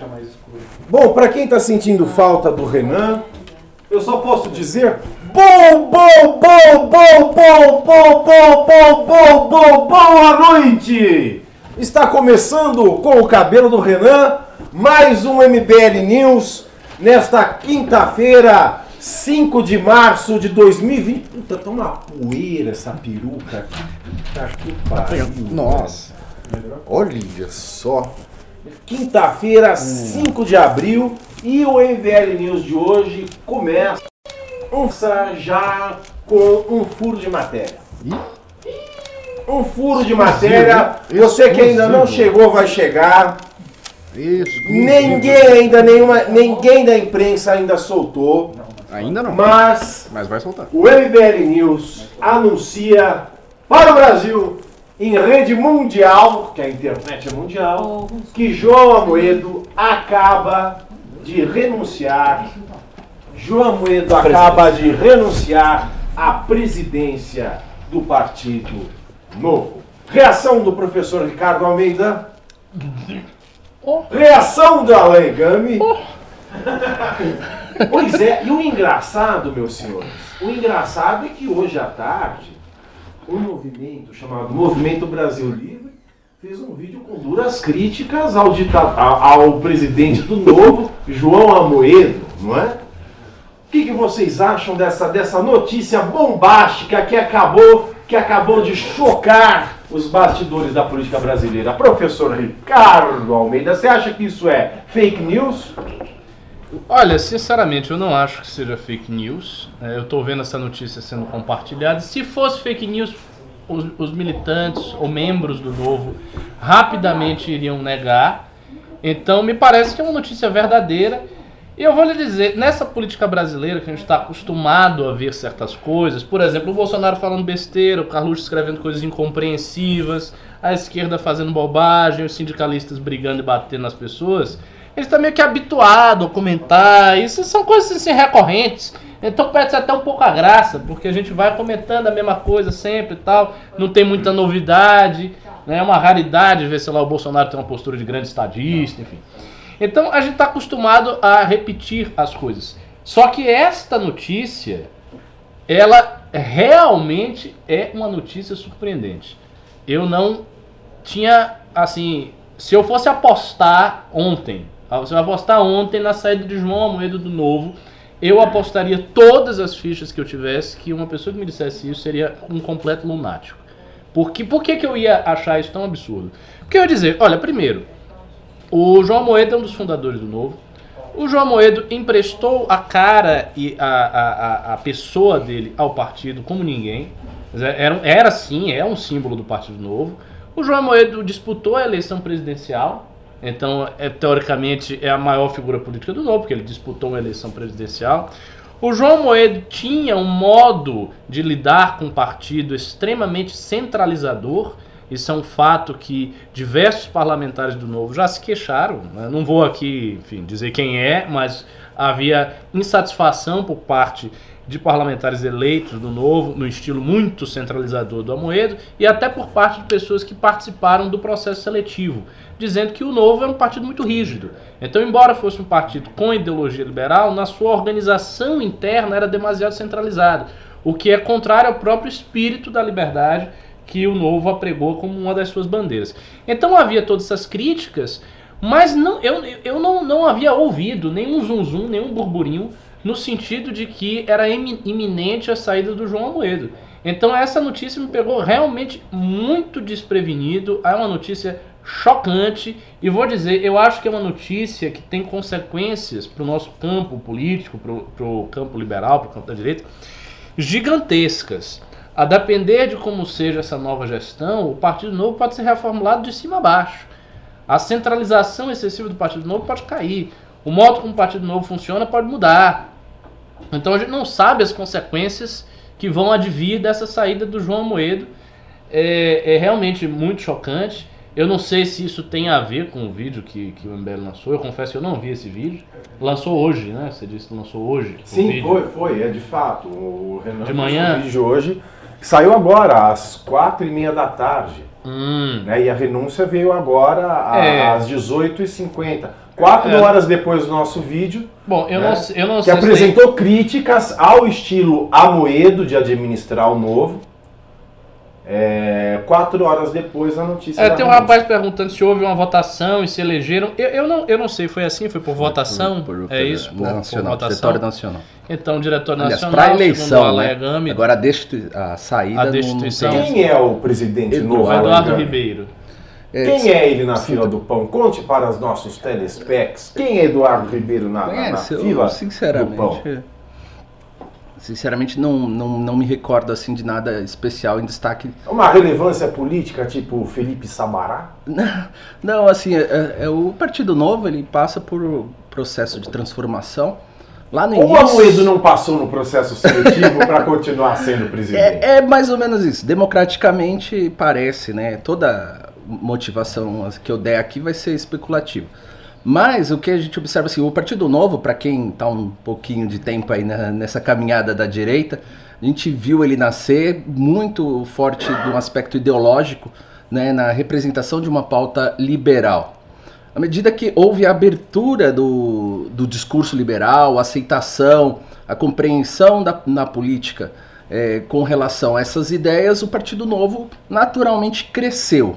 deixar mais escuro. Bom, para quem está sentindo falta do Renan, eu só posso dizer bom, bom, bom, bom, bom, bom, bom, bom, bom, bom, boa noite! Está começando com o cabelo do Renan, mais um MBL News nesta quinta-feira, 5 de março de 2020. Puta, tá uma poeira essa peruca aqui. Tá que pariu. Nossa, olha só. Quinta-feira, 5 de abril, e o MBL News de hoje começa já com um furo de matéria. Um furo de matéria. Você que ainda não chegou vai chegar. Ninguém ainda, nenhuma, ninguém da imprensa ainda soltou. Ainda não. Mas Mas vai soltar. o MBL News anuncia para o Brasil, em rede mundial, que a internet é mundial, que João Amoedo acaba de renunciar. João Amoedo acaba de renunciar à presidência do Partido Novo. Reação do professor Ricardo Almeida. Reação do Alain Gami. Pois é, e o engraçado, meus senhores, o engraçado é que hoje à tarde, um movimento chamado Movimento Brasil Livre fez um vídeo com duras críticas ao, ao presidente do novo, João Amoedo, não é? O que, que vocês acham dessa, dessa notícia bombástica que acabou, que acabou de chocar os bastidores da política brasileira? Professor Ricardo Almeida, você acha que isso é fake news? Olha, sinceramente, eu não acho que seja fake news. É, eu tô vendo essa notícia sendo compartilhada. Se fosse fake news, os, os militantes ou membros do Novo rapidamente iriam negar. Então, me parece que é uma notícia verdadeira. E eu vou lhe dizer, nessa política brasileira que a gente está acostumado a ver certas coisas, por exemplo, o Bolsonaro falando besteira, o Carluxo escrevendo coisas incompreensivas, a esquerda fazendo bobagem, os sindicalistas brigando e batendo nas pessoas, ele está meio que habituado a comentar. Isso são coisas assim, recorrentes. Então perde até um pouco a graça, porque a gente vai comentando a mesma coisa sempre e tal. Não tem muita novidade. né? É uma raridade ver, sei lá, o Bolsonaro ter uma postura de grande estadista, enfim. Então a gente está acostumado a repetir as coisas. Só que esta notícia, ela realmente é uma notícia surpreendente. Eu não tinha, assim, se eu fosse apostar ontem, se eu apostar ontem na saída de João Amoedo do Novo, eu apostaria todas as fichas que eu tivesse que uma pessoa que me dissesse isso seria um completo lunático. Porque, por que, que eu ia achar isso tão absurdo? Porque eu ia dizer, olha, primeiro, o João Moedo é um dos fundadores do Novo. O João Moedo emprestou a cara e a, a, a, a pessoa dele ao partido como ninguém. Era, era sim, é um símbolo do Partido Novo. O João Moedo disputou a eleição presidencial. Então, é, teoricamente, é a maior figura política do Novo, porque ele disputou uma eleição presidencial. O João Moedo tinha um modo de lidar com o partido extremamente centralizador. Isso é um fato que diversos parlamentares do Novo já se queixaram. né? Não vou aqui, enfim, dizer quem é, mas havia insatisfação por parte de parlamentares eleitos do Novo, no estilo muito centralizador do Amoedo, e até por parte de pessoas que participaram do processo seletivo, dizendo que o Novo é um partido muito rígido. Então, embora fosse um partido com ideologia liberal, na sua organização interna era demasiado centralizado, o que é contrário ao próprio espírito da liberdade que o Novo apregou como uma das suas bandeiras. Então havia todas essas críticas, mas não, eu, eu não, não havia ouvido nenhum zum, nenhum burburinho, no sentido de que era imi- iminente a saída do João Amoedo. Então essa notícia me pegou realmente muito desprevenido, é uma notícia chocante, e vou dizer, eu acho que é uma notícia que tem consequências para o nosso campo político, para o campo liberal, para o campo da direita, gigantescas. A depender de como seja essa nova gestão, o Partido Novo pode ser reformulado de cima a baixo. A centralização excessiva do Partido Novo pode cair. O modo como o Partido Novo funciona pode mudar. Então a gente não sabe as consequências que vão advir dessa saída do João Moedo. É, é realmente muito chocante. Eu não sei se isso tem a ver com o vídeo que, que o MBL lançou. Eu confesso que eu não vi esse vídeo. Lançou hoje, né? Você disse que lançou hoje. Sim, foi, foi, é de fato. O Renan De manhã? um vídeo hoje, saiu agora, às quatro e meia da tarde. Hum, Né? E a renúncia veio agora É. às 18h50. Quatro É. horas depois do nosso vídeo, Bom, eu né, não, sei- eu não que tem- apresentou críticas ao estilo Amoedo de administrar o novo. É, quatro horas depois a notícia. É, da tem um rapaz perguntando se houve uma votação e se elegeram. Eu, eu, não, eu não sei, foi assim? Foi por votação? Por- por- é isso? Por, nacional, por diretório nacional. Então, o diretor Aliás, nacional, para eleição, né? Alegame, Agora a, a saída A não destituição. Quem é o presidente novo? o Eduardo? Ribeiro. É, Quem é ele na fila do pão? Conte para os nossos telespecs. Quem é Eduardo Ribeiro na, na- na fila do pão? sinceramente. Sinceramente, não, não, não me recordo assim de nada especial em destaque. Uma relevância política tipo Felipe Sabará? Não, assim, é, é- o Partido Novo ele passa por um processo de transformação. Lá no Ou o início. Amoedo não passou no processo seletivo para continuar sendo presidente? É, é mais ou menos isso. Democraticamente parece, né? Toda motivação que eu der aqui vai ser especulativa. Mas o que a gente observa assim, o Partido Novo, para quem está um pouquinho de tempo aí na- nessa caminhada da direita, a gente viu ele nascer muito forte de um aspecto ideológico, né, na representação de uma pauta liberal. À medida que houve a abertura do, do discurso liberal, a aceitação, a compreensão da, na política eh, com relação a essas ideias, o Partido Novo naturalmente cresceu.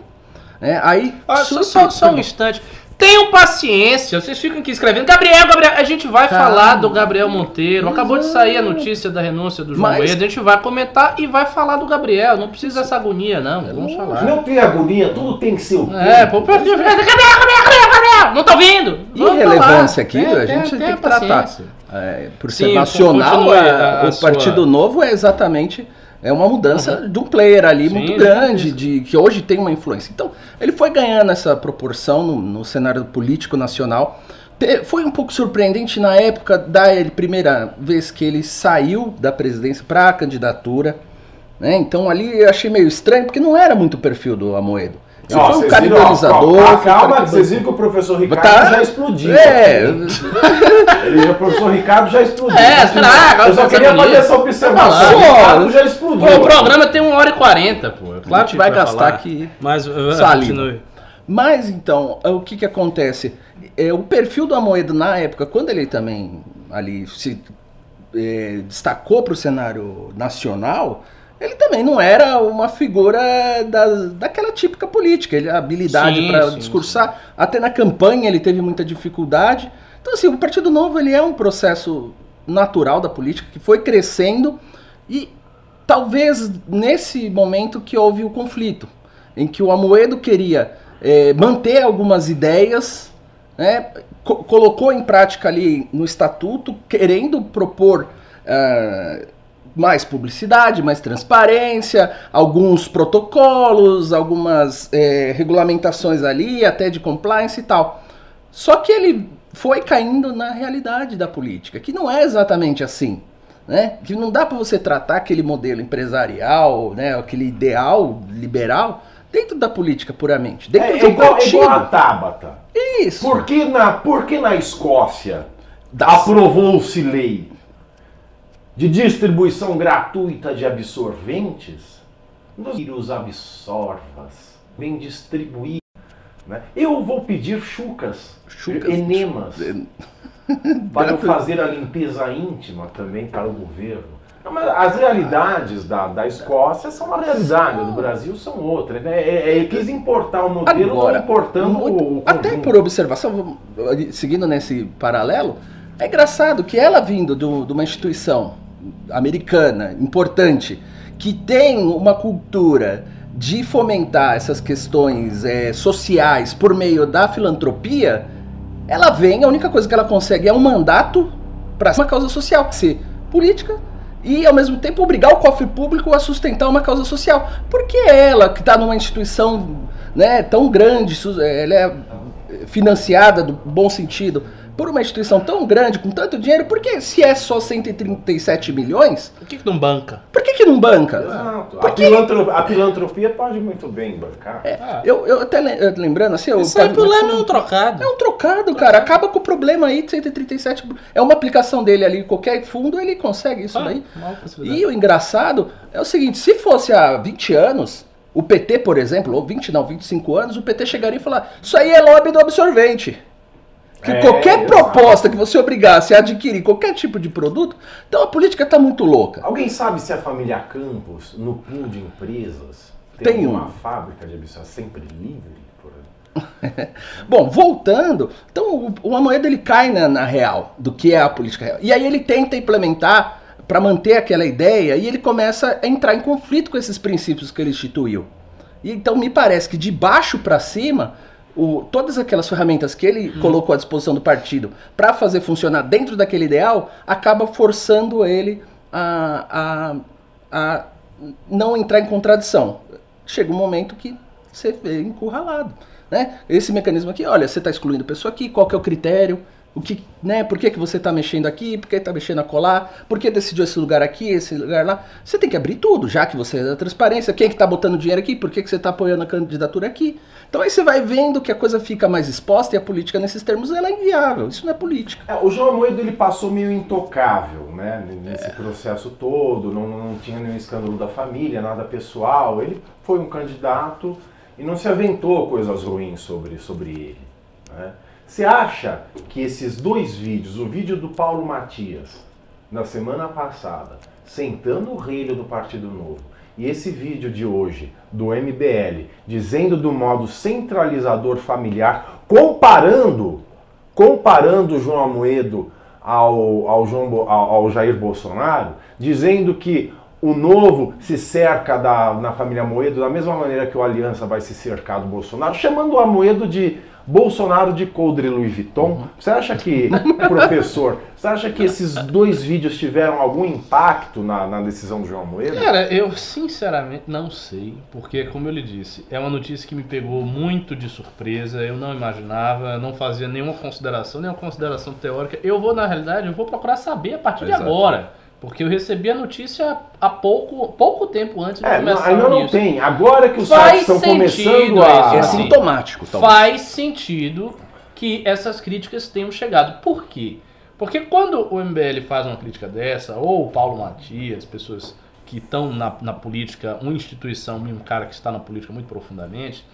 Né? Aí, Ah, só, só, só um instante. Tenham paciência, vocês ficam aqui escrevendo. Gabriel, Gabriel, a gente vai Calma. falar do Gabriel Monteiro. Acabou de sair a notícia da renúncia do João Mas-. A gente vai comentar e vai falar do Gabriel. Não precisa dessa agonia, não. Vamos falar. Não tem agonia, tudo tem seu É, pô, Gabriel, Gabriel, Gabriel, Gabriel, não tá ouvindo? Irrelevância aqui, a gente tem que tratar. É, por ser Sim, nacional, a- a- a o sua- Partido Novo é exatamente é uma mudança de um player ali Sim, muito grande, de que hoje tem uma influência. Então, ele foi ganhando essa proporção no, no cenário político nacional. Te- Foi um pouco surpreendente na época da primeira vez que ele saiu da presidência para a candidatura. né? Então ali eu achei meio estranho, porque não era muito o perfil do Amoedo. Ele Ó, foi um viram, ó, Calma, que- que vocês viram que o professor Ricardo Tá- já explodiu. É, Ele, o professor Ricardo já explodiu. É, traga, Eu só queria fazer essa observação. Tá O. Ricardo já explodiu. Pô, o programa tem 1 hora e 40, pô. Claro a gente que vai gastar falar. aqui Mas continue. Mas então, o que que acontece? É, o perfil do Amoedo na época, quando ele também ali se é, destacou para o cenário nacional, ele também não era uma figura da, daquela típica política, ele a habilidade Sim, para sim, discursar, até na campanha ele teve muita dificuldade. Então assim, o Partido Novo ele é um processo natural da política que foi crescendo e talvez nesse momento que houve o conflito, em que o Amoedo queria eh, manter algumas ideias, né, co- colocou em prática ali no estatuto, querendo propor ah, mais publicidade, mais transparência, alguns protocolos, algumas eh, regulamentações ali, até de compliance e tal. Só que ele foi caindo na realidade da política, que não é exatamente assim. Né? Que não dá para você tratar aquele modelo empresarial, né? aquele ideal liberal, dentro da política puramente. Dentro É, de é igual, é partido. igual a Tabata. Isso. Por que na, por que na Escócia aprovou-se lei de distribuição gratuita de absorventes? Nos vírus absorvas, bem distribuídos. Né? Eu vou pedir chucas, Chucas. enemas, para eu fazer a limpeza íntima também para o governo. Não, mas as realidades da, da Escócia são uma realidade, do Brasil são outra. né? É, é, quis importar o modelo, Agora, importando muito- o, o até por observação, seguindo nesse paralelo, é engraçado que ela vindo do- de uma instituição americana importante que tem uma cultura de fomentar essas questões eh, sociais por meio da filantropia, ela vem, a única coisa que ela consegue é um mandato para uma causa social, ser política e ao mesmo tempo obrigar o cofre público a sustentar uma causa social. Porque ela, que está numa instituição né, tão grande, eh, ela é financiada do bom sentido por uma instituição tão grande, com tanto dinheiro, por que se é só 137 milhões, Por que, que não banca? por que, que não banca? Exato. A, Porque- pilantro- a pilantropia pode muito bem bancar. É, eu, eu até lembrando assim, eu Isso aí pro Leme é um trocado. É um trocado, cara. Acaba com o problema aí de 137. É uma aplicação dele ali. Qualquer fundo ele consegue isso Ah, daí. E o engraçado é o seguinte: se fosse há 20 anos, o PT, por exemplo, ou 20 não, 25 anos, o PT chegaria e falar: Isso aí é lobby do absorvente. Que É, qualquer proposta que você obrigasse a adquirir qualquer tipo de produto, então a política está muito louca. Alguém sabe se a família Campos, no pool de empresas, Tem tem, uma um. fábrica de habitação sempre livre? Bom, voltando, então o, o Amoedo ele cai na, na real do que é a política real. E aí ele tenta implementar para manter aquela ideia e ele começa a entrar em conflito com esses princípios que ele instituiu. E então me parece que de baixo para cima, o- todas aquelas ferramentas que ele colocou à disposição do partido para fazer funcionar dentro daquele ideal, acaba forçando ele a, a, a não entrar em contradição. Chega um momento que você vê encurralado. Né? Esse mecanismo aqui, olha, você está excluindo a pessoa aqui, qual que é o critério? O que, né? Por que, que você está mexendo aqui? Por que está mexendo a colar? Por que decidiu esse lugar aqui, esse lugar lá? Você tem que abrir tudo, já que você é da transparência. Quem é que está botando dinheiro aqui? Por que, que você está apoiando a candidatura aqui? Então aí você vai vendo que a coisa fica mais exposta e a política nesses termos ela é inviável. Isso não é política. É, o João Amoedo ele passou meio intocável, né? Nesse processo todo, não, não tinha nenhum escândalo da família, nada pessoal. Ele foi um candidato e não se aventou coisas ruins sobre, sobre ele. né? Você acha que esses dois vídeos, o vídeo do Paulo Matias, na semana passada, sentando o relho do Partido Novo, e esse vídeo de hoje, do MBL, dizendo do modo centralizador familiar, comparando comparando João Amoedo ao, ao, João, ao, ao Jair Bolsonaro, dizendo que o novo se cerca da, na família Amoedo da mesma maneira que o Aliança vai se cercar do Bolsonaro, chamando o Amoedo de Bolsonaro de coldre Louis Vuitton. Você acha que, professor, você acha que esses dois vídeos tiveram algum impacto na, na decisão do João Amoedo? Cara, eu sinceramente não sei, porque como eu lhe disse, é uma notícia que me pegou muito de surpresa, eu não imaginava, não fazia nenhuma consideração, nenhuma consideração teórica. Eu vou, na realidade, eu vou procurar saber a partir de Exato. agora. Porque eu recebi a notícia há pouco, pouco tempo antes de É, começar ainda não tem. Agora que os Faz sites estão começando a. É assim. sintomático, talvez. Faz sentido que essas críticas tenham chegado. Por quê? Porque quando o MBL faz uma crítica dessa, ou o Paulo Matias, pessoas que estão na, na política, uma instituição, um cara que está na política muito profundamente,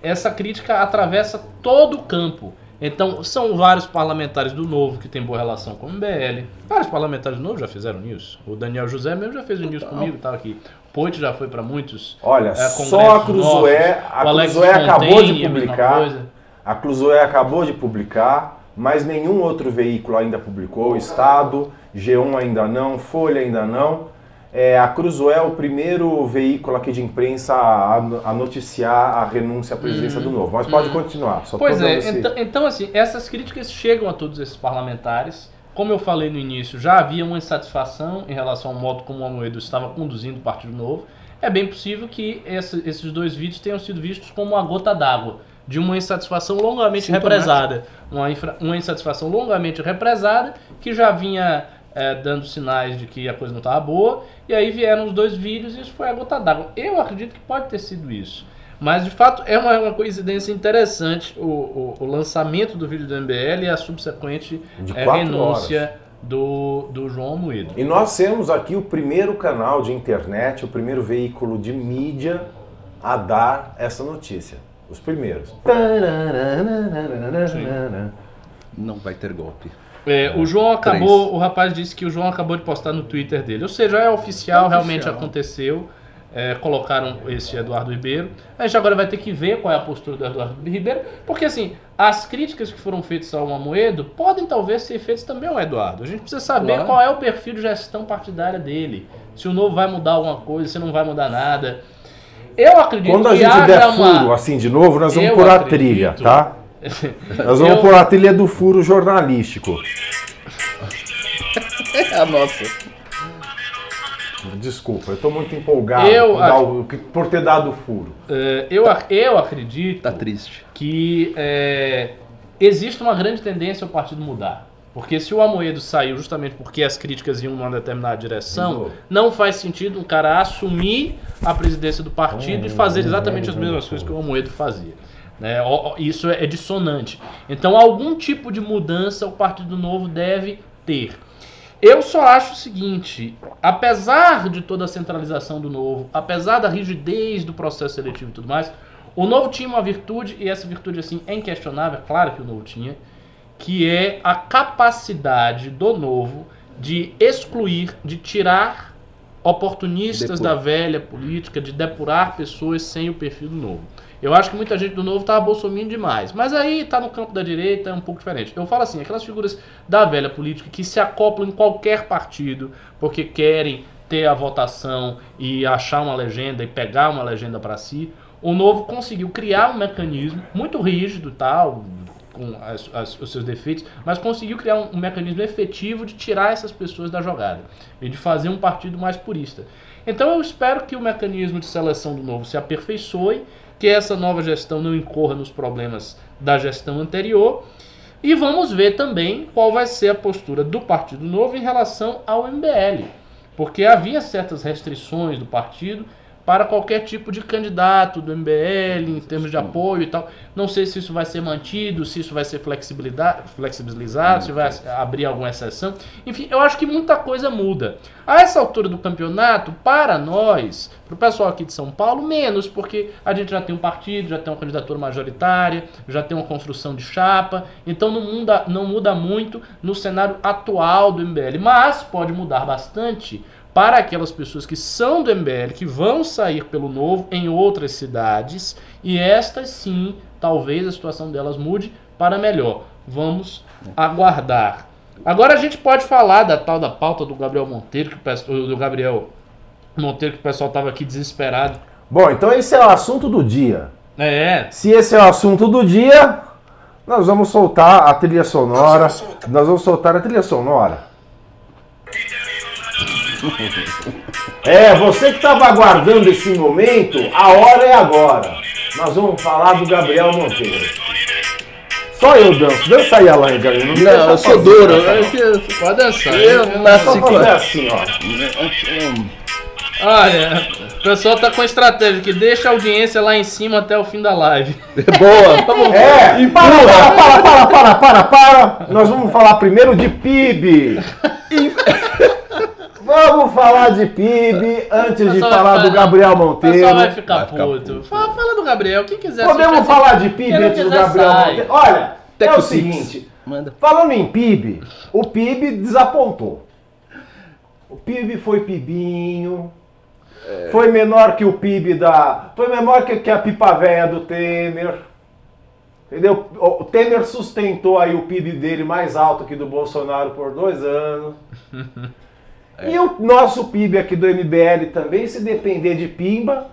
essa crítica atravessa todo o campo. Então, são vários parlamentares do Novo que têm boa relação com o MBL. Vários parlamentares do Novo já fizeram news. O Daniel José mesmo já fez o news comigo, estava aqui. Poit já foi para muitos. Olha, é, só a Cruzoé, a Cruzoé acabou de a publicar. coisa. A Cruzoé acabou de publicar, mas nenhum outro veículo ainda publicou. O Estado, G1 ainda não, Folha ainda não. É, a Cruzoé é o primeiro veículo aqui de imprensa a, a noticiar a renúncia à presidência do Novo. Mas pode continuar. Uhum. Pois é, esse- então, então, assim, essas críticas chegam a todos esses parlamentares. Como eu falei no início, já havia uma insatisfação em relação ao modo como o Amoedo estava conduzindo o Partido Novo. É bem possível que esse- esses dois vídeos tenham sido vistos como uma gota d'água de uma insatisfação longamente Sintomático. represada. Uma, infra- uma insatisfação longamente represada que já vinha é, dando sinais de que a coisa não estava boa. E aí vieram os dois vídeos e isso foi a gota d'água. Eu acredito que pode ter sido isso. Mas de fato é uma, uma coincidência interessante o, o- o lançamento do vídeo do MBL e a subsequente é, renúncia do, do João Moedo. E nós temos aqui o primeiro canal de internet, o primeiro veículo de mídia a dar essa notícia. Os primeiros. Não vai ter golpe. É, o João Três. acabou, o rapaz disse que o João acabou de postar no Twitter dele. Ou seja, é oficial, É realmente oficial. aconteceu. É, colocaram esse Eduardo Ribeiro. A gente agora vai ter que ver qual é a postura do Eduardo Ribeiro, porque assim, as críticas que foram feitas ao Amoedo podem talvez ser feitas também ao Eduardo. A gente precisa saber Claro. qual é o perfil de gestão partidária dele. Se o novo vai mudar alguma coisa, se não vai mudar nada. Eu acredito Quando a que gente der uma... furo assim de novo, nós vamos Eu pôr a trilha, tá? Nós vamos Eu- pôr a trilha do furo jornalístico. É a nossa. Desculpa, eu tô muito empolgado Eu por, o- por ter dado o furo. É, eu, ac- eu acredito Tá triste. que é, existe uma grande tendência ao partido mudar. Porque se o Amoedo saiu justamente porque as críticas iam numa determinada direção, não faz sentido um cara assumir a presidência do partido e fazer exatamente as mesmas coisas que o Amoedo fazia. Né? Isso é dissonante. Então, algum tipo de mudança o Partido Novo deve ter. Eu só acho o seguinte: apesar de toda a centralização do novo, apesar da rigidez do processo seletivo e tudo mais, o novo tinha uma virtude, e essa virtude assim é inquestionável, é claro que o novo tinha, que é a capacidade do novo de excluir, de tirar oportunistas da velha política, de depurar pessoas sem o perfil do novo. Eu acho que muita gente do novo tá bolsominho demais. Mas aí tá no campo da direita, é um pouco diferente. Eu falo assim, aquelas figuras da velha política que se acoplam em qualquer partido porque querem ter a votação e achar uma legenda e pegar uma legenda para si. O novo conseguiu criar um mecanismo muito rígido, tal, com as- as- os seus defeitos, mas conseguiu criar um, um mecanismo efetivo de tirar essas pessoas da jogada e de fazer um partido mais purista. Então eu espero que o mecanismo de seleção do novo se aperfeiçoe, que essa nova gestão não incorra nos problemas da gestão anterior. E vamos ver também qual vai ser a postura do Partido Novo em relação ao MBL. Porque havia certas restrições do partido para qualquer tipo de candidato do MBL em termos de apoio e tal. Não sei se isso vai ser mantido, se isso vai ser flexibilizado, se vai abrir alguma exceção. Enfim, eu acho que muita coisa muda. A essa altura do campeonato, para nós, para o pessoal aqui de São Paulo, menos, porque a gente já tem um partido, já tem uma candidatura majoritária, já tem uma construção de chapa, então não muda, não muda muito no cenário atual do MBL. Mas pode mudar bastante para aquelas pessoas que são do MBL, que vão sair pelo novo em outras cidades, e estas sim, talvez a situação delas mude para melhor. Vamos aguardar. Agora a gente pode falar da tal da pauta do Gabriel Monteiro, que o pessoal- do Gabriel Monteiro, que o pessoal estava aqui desesperado. Bom, então esse é o assunto do dia. É, Se esse é o assunto do dia, nós vamos soltar a trilha sonora. Nós vamos soltar a trilha sonora. É, você que estava aguardando esse momento, a hora é agora. Nós vamos falar do Gabriel Monteiro. Só eu danço. Dança aí, Alain, me Não, deixa eu sou duro. Eu, eu, pode dançar. eu hein? nasci com. fazer assim, ó. Olha, o pessoal tá com estratégia que deixa a audiência lá em cima até o fim da live. Boa, vamos É, para, para, para, para, para, para, para. Nós vamos falar primeiro de PIB. Vamos falar de PIB antes de falar do Gabriel O Monteiro. pessoal vai ficar Vai ficar puto. puto. Fala, fala do Gabriel, quem quiser. Podemos falar de PIB antes do Gabriel sai. Monteiro? Olha, é o seguinte. Manda. Falando em PIB, o PIB desapontou. O PIB foi PIBinho. Foi menor que o PIB da. Foi menor que, que a pipa véia do Temer. Entendeu? O o Temer sustentou aí o PIB dele mais alto que do Bolsonaro por dois anos. E o nosso PIB aqui do MBL também, se depender de Pimba,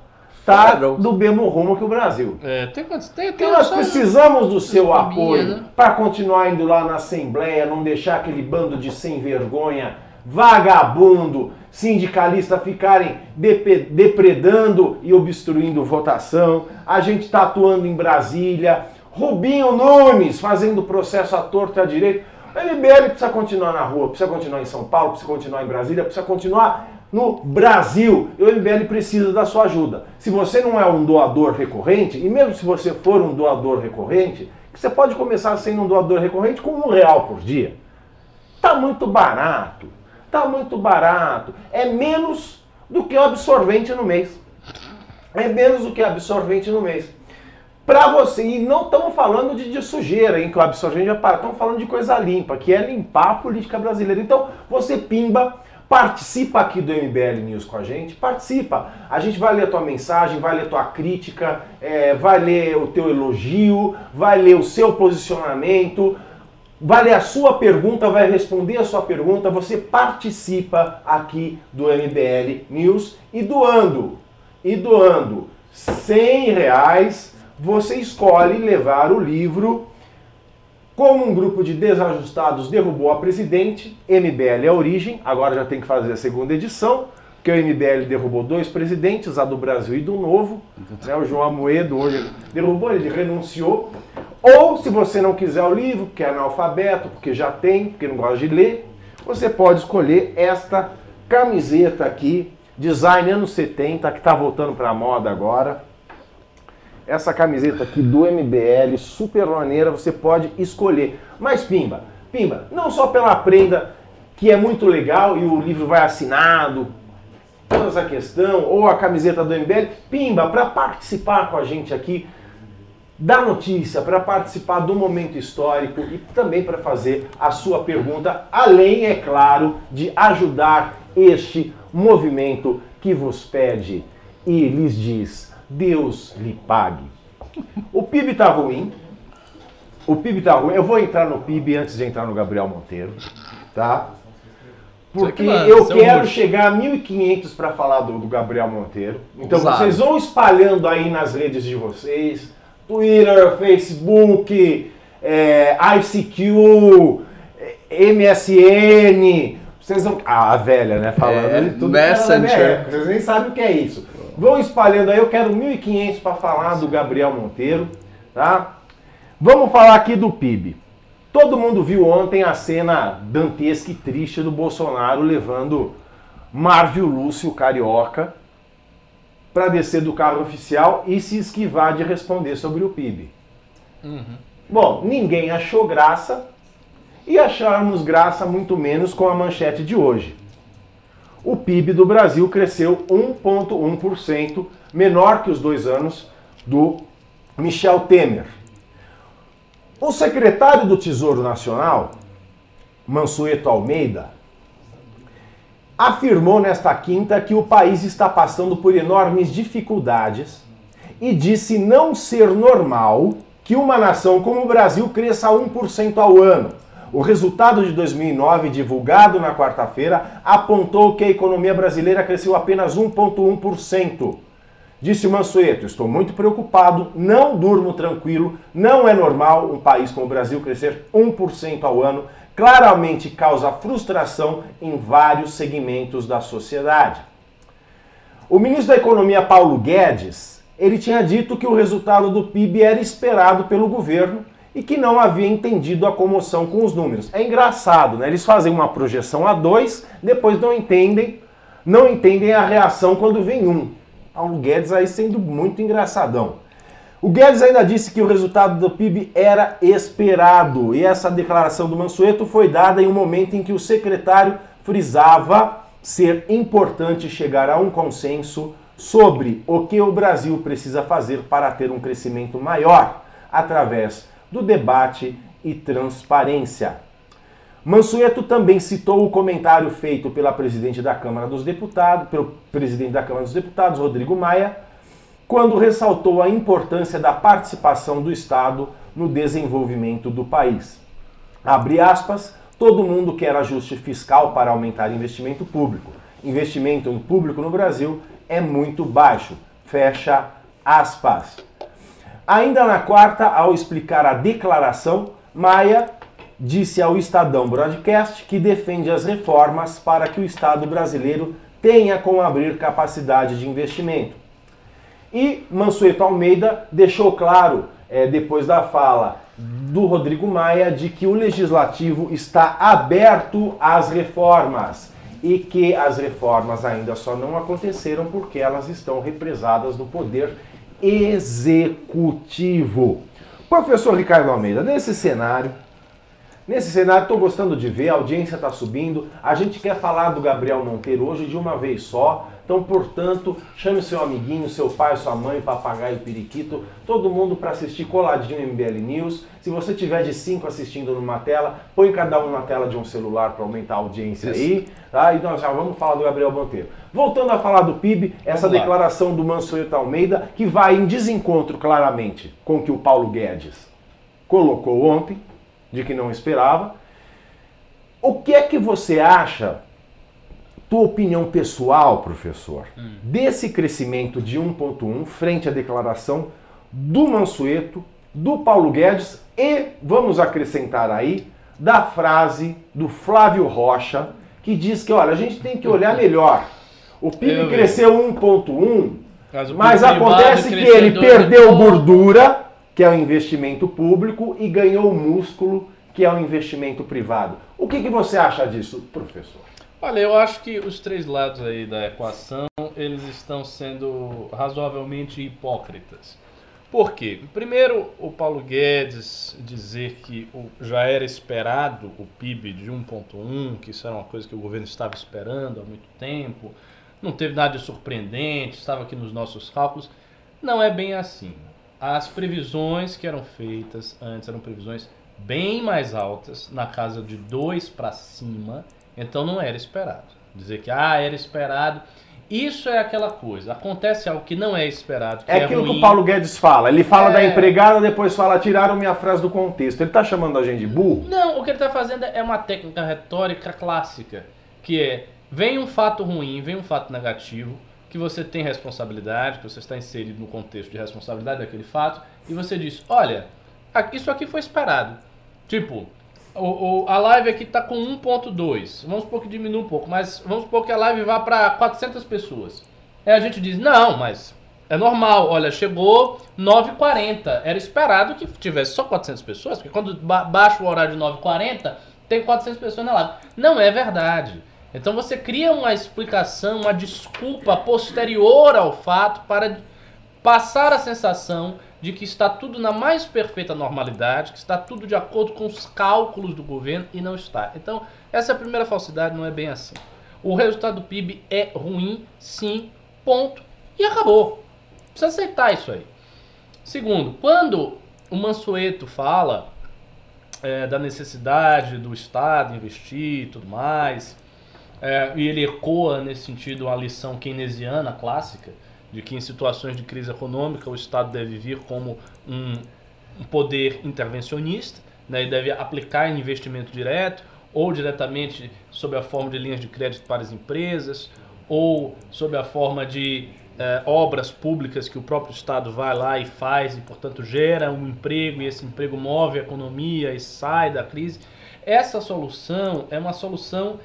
tá Claro. do mesmo rumo que o Brasil. É, tem quantos? Tem, tem Então nós precisamos do seu apoio né? para continuar indo lá na Assembleia, não deixar aquele bando de sem vergonha, vagabundo, sindicalista ficarem depredando e obstruindo votação. A gente está atuando em Brasília. Rubinho Nunes fazendo processo à torta e à direita. O MBL precisa continuar na rua, precisa continuar em São Paulo, precisa continuar em Brasília, precisa continuar no Brasil. E o MBL precisa da sua ajuda. Se você não é um doador recorrente, e mesmo se você for um doador recorrente, você pode começar sendo um doador recorrente com um real por dia. Tá muito barato. Tá muito barato. É menos do que o absorvente no mês. É menos do que absorvente no mês. Pra você, e não estamos falando de, de sujeira, hein, que o absorvente já para, estamos falando de coisa limpa, que é limpar a política brasileira. Então, você pimba, participa aqui do MBL News com a gente, participa. A gente vai ler a tua mensagem, vai ler a tua crítica, é, vai ler o teu elogio, vai ler o seu posicionamento, vai ler a sua pergunta, vai responder a sua pergunta, você participa aqui do MBL News e doando, e doando 100 reais, você escolhe levar o livro. Como um grupo de desajustados derrubou a presidente, MBL é a origem, agora já tem que fazer a segunda edição, porque o MBL derrubou dois presidentes, a do Brasil e do Novo, né, o João Amoedo hoje derrubou, ele renunciou. Ou se você não quiser o livro, porque é analfabeto, porque já tem, porque não gosta de ler, você pode escolher esta camiseta aqui, design anos 70, que está voltando para a moda agora essa camiseta aqui do MBL, super maneira, você pode escolher. Mas Pimba, Pimba, não só pela prenda, que é muito legal e o livro vai assinado, toda essa questão, ou a camiseta do MBL, Pimba, para participar com a gente aqui, da notícia, para participar do momento histórico e também para fazer a sua pergunta, além, é claro, de ajudar este movimento que vos pede e lhes diz: Deus lhe pague. O PIB está ruim. O PIB está ruim. Eu vou entrar no PIB antes de entrar no Gabriel Monteiro, tá? Porque eu quero chegar a 1.500 para falar do, do, Gabriel Monteiro. Então Usado. vocês vão espalhando aí nas redes de vocês. Twitter, Facebook, é, ICQ, MSN. Vocês vão. Ah, a velha, né? Falando é, de tudo. Messenger. Vocês nem sabem o que é isso. Vão espalhando aí. Eu quero 1.500 para falar do Gabriel Monteiro. Tá? Vamos falar aqui do PIB. Todo mundo viu ontem a cena dantesca e triste do Bolsonaro levando Marvio Lúcio Carioca para descer do carro oficial e se esquivar de responder sobre o PIB. Uhum. Bom, ninguém achou graça e acharmos graça muito menos com a manchete de hoje. O PIB do Brasil cresceu 1,1%, menor que os dois anos do Michel Temer. O secretário do Tesouro Nacional, Mansueto Almeida, afirmou nesta quinta que o país está passando por enormes dificuldades e disse não ser normal que uma nação como o Brasil cresça 1% ao ano. O resultado de 2009, divulgado na quarta-feira, apontou que a economia brasileira cresceu apenas 1,1%. Disse Mansueto: Estou muito preocupado, não durmo tranquilo, não é normal um país como o Brasil crescer 1% ao ano. Claramente causa frustração em vários segmentos da sociedade. O ministro da Economia, Paulo Guedes, ele tinha dito que o resultado do PIB era esperado pelo governo e que não havia entendido a comoção com os números. É engraçado, né? Eles fazem uma projeção a dois, depois não entendem, não entendem a reação quando vem um. Paulo Guedes aí sendo muito engraçadão. O Guedes ainda disse que o resultado do PIB era esperado e essa declaração do Mansueto foi dada em um momento em que o secretário frisava ser importante chegar a um consenso sobre o que o Brasil precisa fazer para ter um crescimento maior através do debate e transparência. Mansueto também citou o comentário feito pela presidente da Câmara dos Deputados, pelo presidente da Câmara dos Deputados, Rodrigo Maia, quando ressaltou a importância da participação do Estado no desenvolvimento do país. Abre aspas, todo mundo quer ajuste fiscal para aumentar investimento público. Investimento público no Brasil é muito baixo. Fecha aspas. Ainda na quarta, ao explicar a declaração, Maia disse ao Estadão Broadcast que defende as reformas para que o Estado brasileiro tenha como abrir capacidade de investimento. E Mansueto Almeida deixou claro, é, depois da fala do Rodrigo Maia, de que o legislativo está aberto às reformas e que as reformas ainda só não aconteceram porque elas estão represadas no poder executivo. Professor Ricardo Almeida, nesse cenário, Nesse cenário, estou gostando de ver, a audiência está subindo. A gente quer falar do Gabriel Monteiro hoje de uma vez só. Então, portanto, chame seu amiguinho, seu pai, sua mãe, papagaio, periquito, todo mundo para assistir coladinho MBL News. Se você tiver de cinco assistindo numa tela, põe cada um na tela de um celular para aumentar a audiência Isso. aí. Tá? E nós já vamos falar do Gabriel Monteiro. Voltando a falar do PIB, essa declaração do Mansueto Almeida, que vai em desencontro claramente com o que o Paulo Guedes colocou ontem de que não esperava. O que é que você acha, tua opinião pessoal, professor, hum. desse crescimento de 1,1 frente à declaração do Mansueto, do Paulo Guedes e, vamos acrescentar aí, da frase do Flávio Rocha, que diz que, olha, a gente tem que olhar melhor. O PIB cresceu 1,1, mas, mas acontece que ele perdeu gordura que é o investimento público, e ganhou músculo, que é o investimento privado. O que, que você acha disso, professor? Olha, eu acho que os três lados aí da equação, eles estão sendo razoavelmente hipócritas. Por quê? Primeiro, o Paulo Guedes dizer que já era esperado o PIB de 1,1, que isso era uma coisa que o governo estava esperando há muito tempo, não teve nada de surpreendente, estava aqui nos nossos cálculos. Não é bem assim. as previsões que eram feitas antes eram previsões bem mais altas, na casa de 2 para cima, então não era esperado. Dizer que ah, era esperado. Isso é aquela coisa. Acontece algo que não é esperado. Que É é aquilo que ruim. o Paulo Guedes fala. Ele fala É. da empregada, depois fala, tiraram minha frase do contexto. Ele tá chamando a gente de burro? Não, o que ele está fazendo é uma técnica retórica clássica, que é vem um fato ruim, vem um fato negativo, que você tem responsabilidade, que você está inserido no contexto de responsabilidade daquele fato, e você diz, olha, isso aqui foi esperado. Tipo, o, o- a live aqui está com 1.2, vamos supor que diminua um pouco, mas vamos supor que a live vá para 400 pessoas. Aí a gente diz, não, mas é normal, olha, chegou 9h40. Era esperado que tivesse só 400 pessoas, porque quando ba baixa o horário de 9h40, tem 400 pessoas na live. Não é verdade. Então você cria uma explicação, uma desculpa posterior ao fato para passar a sensação de que está tudo na mais perfeita normalidade, que está tudo de acordo com os cálculos do governo e não está. Então, essa é a primeira falsidade, não é bem assim. O resultado do PIB é ruim, sim, ponto, e acabou. Precisa aceitar isso aí. Segundo, quando o Mansueto fala é, da necessidade do Estado investir e tudo mais, é, e ele ecoa nesse sentido a lição keynesiana clássica, de que em situações de crise econômica o Estado deve vir como um, um poder intervencionista, né, e deve aplicar investimento direto, ou diretamente sob a forma de linhas de crédito para as empresas, ou sob a forma de eh, obras públicas que o próprio Estado vai lá e faz e, portanto, gera um emprego e esse emprego move a economia e sai da crise. Essa solução é uma solução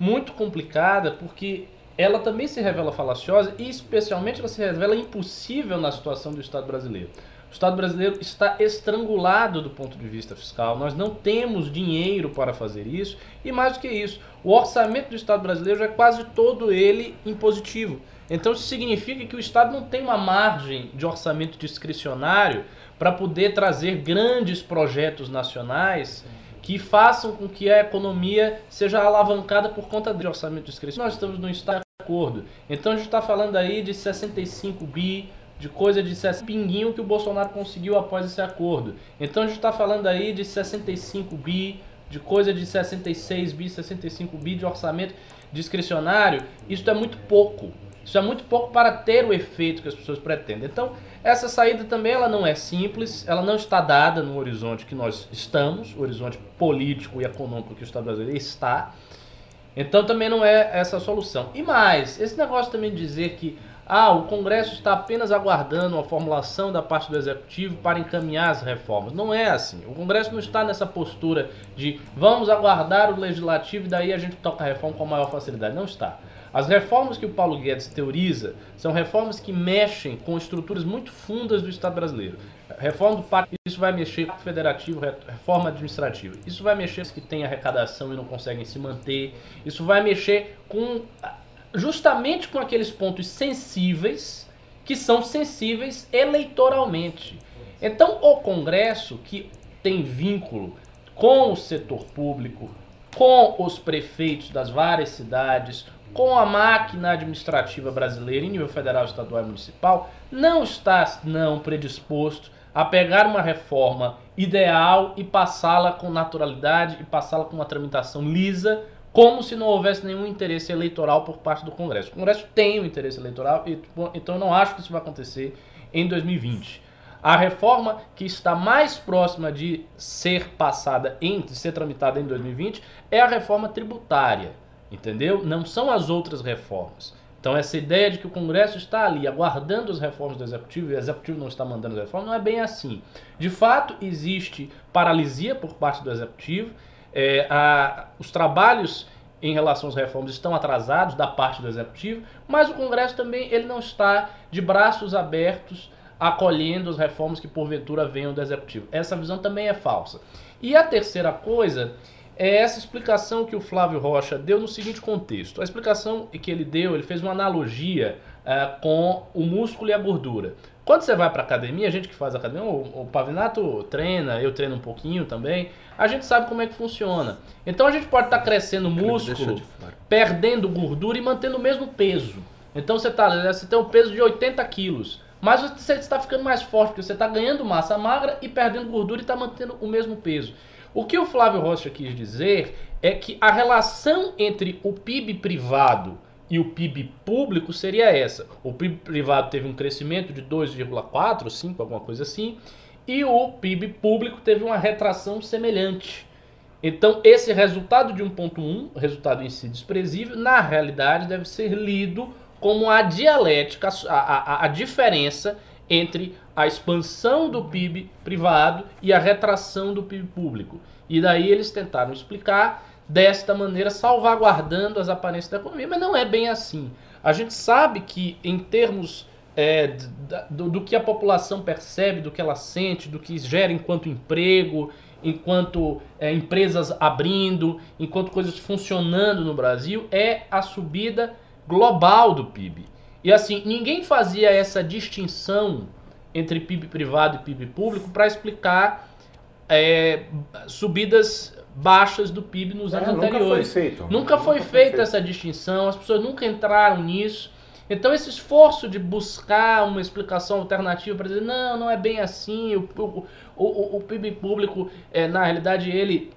muito complicada porque ela também se revela falaciosa e, especialmente, ela se revela impossível na situação do Estado brasileiro. O Estado brasileiro está estrangulado do ponto de vista fiscal, nós não temos dinheiro para fazer isso e, mais do que isso, o orçamento do Estado brasileiro é quase todo ele impositivo. Então, isso significa que o Estado não tem uma margem de orçamento discricionário para poder trazer grandes projetos nacionais que façam com que a economia seja alavancada por conta de orçamento discricionário. Nós estamos no estado de acordo. Então a gente está falando aí de 65 bi, de coisa de 60 pinguinho que o Bolsonaro conseguiu após esse acordo. Então a gente está falando aí de 65 bi, de coisa de 66 bi, 65 bi de orçamento discricionário. Isso é muito pouco. Isso é muito pouco para ter o efeito que as pessoas pretendem. Então, essa saída também ela não é simples, ela não está dada no horizonte que nós estamos, o horizonte político e econômico que o Estado brasileiro está. Então também não é essa a solução. E mais, esse negócio também de dizer que ah, o Congresso está apenas aguardando a formulação da parte do Executivo para encaminhar as reformas. Não é assim. O Congresso não está nessa postura de vamos aguardar o Legislativo e daí a gente toca a reforma com maior facilidade. Não está. As reformas que o Paulo Guedes teoriza são reformas que mexem com estruturas muito fundas do Estado brasileiro. Reforma do pacto, isso vai mexer com o federativo, reforma administrativa. Isso vai mexer com que têm arrecadação e não conseguem se manter. Isso vai mexer com justamente com aqueles pontos sensíveis que são sensíveis eleitoralmente. Então, o Congresso que tem vínculo com o setor público, com os prefeitos das várias cidades, com a máquina administrativa brasileira em nível federal, estadual e municipal, não está não predisposto a pegar uma reforma ideal e passá-la com naturalidade e passá-la com uma tramitação lisa, como se não houvesse nenhum interesse eleitoral por parte do Congresso. O Congresso tem um interesse eleitoral, então eu não acho que isso vai acontecer em 2020. A reforma que está mais próxima de ser passada, em, de ser tramitada em 2020, é a reforma tributária. Entendeu? Não são as outras reformas. Então essa ideia de que o Congresso está ali aguardando as reformas do Executivo e o Executivo não está mandando as reformas, não é bem assim. De fato, existe paralisia por parte do Executivo. É, a, os trabalhos em relação às reformas estão atrasados da parte do Executivo, mas o Congresso também ele não está de braços abertos acolhendo as reformas que porventura venham do Executivo. Essa visão também é falsa. E a terceira coisa é essa explicação que o Flávio Rocha deu no seguinte contexto. A explicação que ele deu, ele fez uma analogia uh, com o músculo e a gordura. Quando você vai para academia, a gente que faz academia, o, o Pavinato treina, eu treino um pouquinho também, a gente sabe como é que funciona. Então a gente pode estar tá crescendo músculo, perdendo gordura e mantendo o mesmo peso. Então você, tá, você tem um peso de 80 quilos. mas você está ficando mais forte, porque você está ganhando massa magra e perdendo gordura e está mantendo o mesmo peso. O que o Flávio Rocha quis dizer é que a relação entre o PIB privado e o PIB público seria essa. O PIB privado teve um crescimento de 2,4, 5, alguma coisa assim, e o PIB público teve uma retração semelhante. Então, esse resultado de 1,1, resultado em si desprezível, na realidade deve ser lido como a dialética, a, a, a diferença entre a expansão do PIB privado e a retração do PIB público. E daí eles tentaram explicar desta maneira, salvaguardando as aparências da economia, mas não é bem assim. A gente sabe que, em termos é, do, do, que a população percebe, do que ela sente, do que gera enquanto emprego, enquanto é, empresas abrindo, enquanto coisas funcionando no Brasil, é a subida global do PIB. E assim, ninguém fazia essa distinção entre PIB privado e PIB público para explicar é, subidas baixas do PIB nos é, anos nunca anteriores. Foi feito. Nunca foi nunca feita feito. essa distinção, as pessoas nunca entraram nisso. Então esse esforço de buscar uma explicação alternativa para dizer não, não é bem assim, o, o, o, o PIB público, é, na realidade, ele,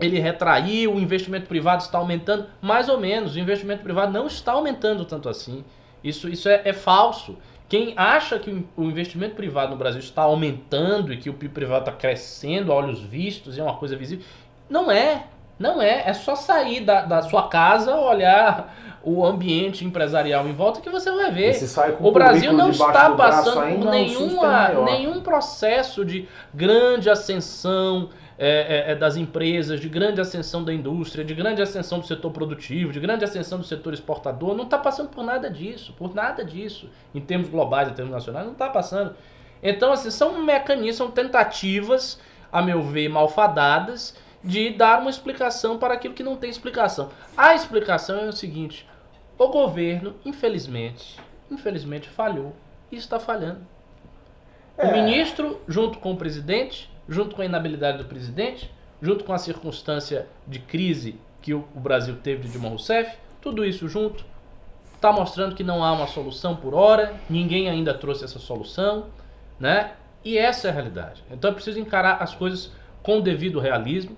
ele retraiu, o investimento privado está aumentando, mais ou menos, o investimento privado não está aumentando tanto assim. Isso, isso é, é falso. Quem acha que o investimento privado no Brasil está aumentando e que o PIB privado está crescendo a olhos vistos, é uma coisa visível, não é. Não é. É só sair da, da sua casa, olhar o ambiente empresarial em volta que você vai ver. o Brasil não está passando por nenhuma, nenhum processo de grande ascensão é, é, é, das empresas, de grande ascensão da indústria, de grande ascensão do setor produtivo, de grande ascensão do setor exportador. Não está passando por nada disso, por nada disso, em termos globais, em termos nacionais, não está passando. Então, assim, são mecanismos, são tentativas, a meu ver, malfadadas, de dar uma explicação para aquilo que não tem explicação. A explicação é o seguinte: o governo, infelizmente, infelizmente falhou e está falhando. É. O ministro, junto com o presidente, junto com a inabilidade do presidente, junto com a circunstância de crise que o, Brasil teve de Dilma Rousseff, tudo isso junto está mostrando que não há uma solução por hora, ninguém ainda trouxe essa solução, né? E essa é a realidade. Então é preciso encarar as coisas com o devido realismo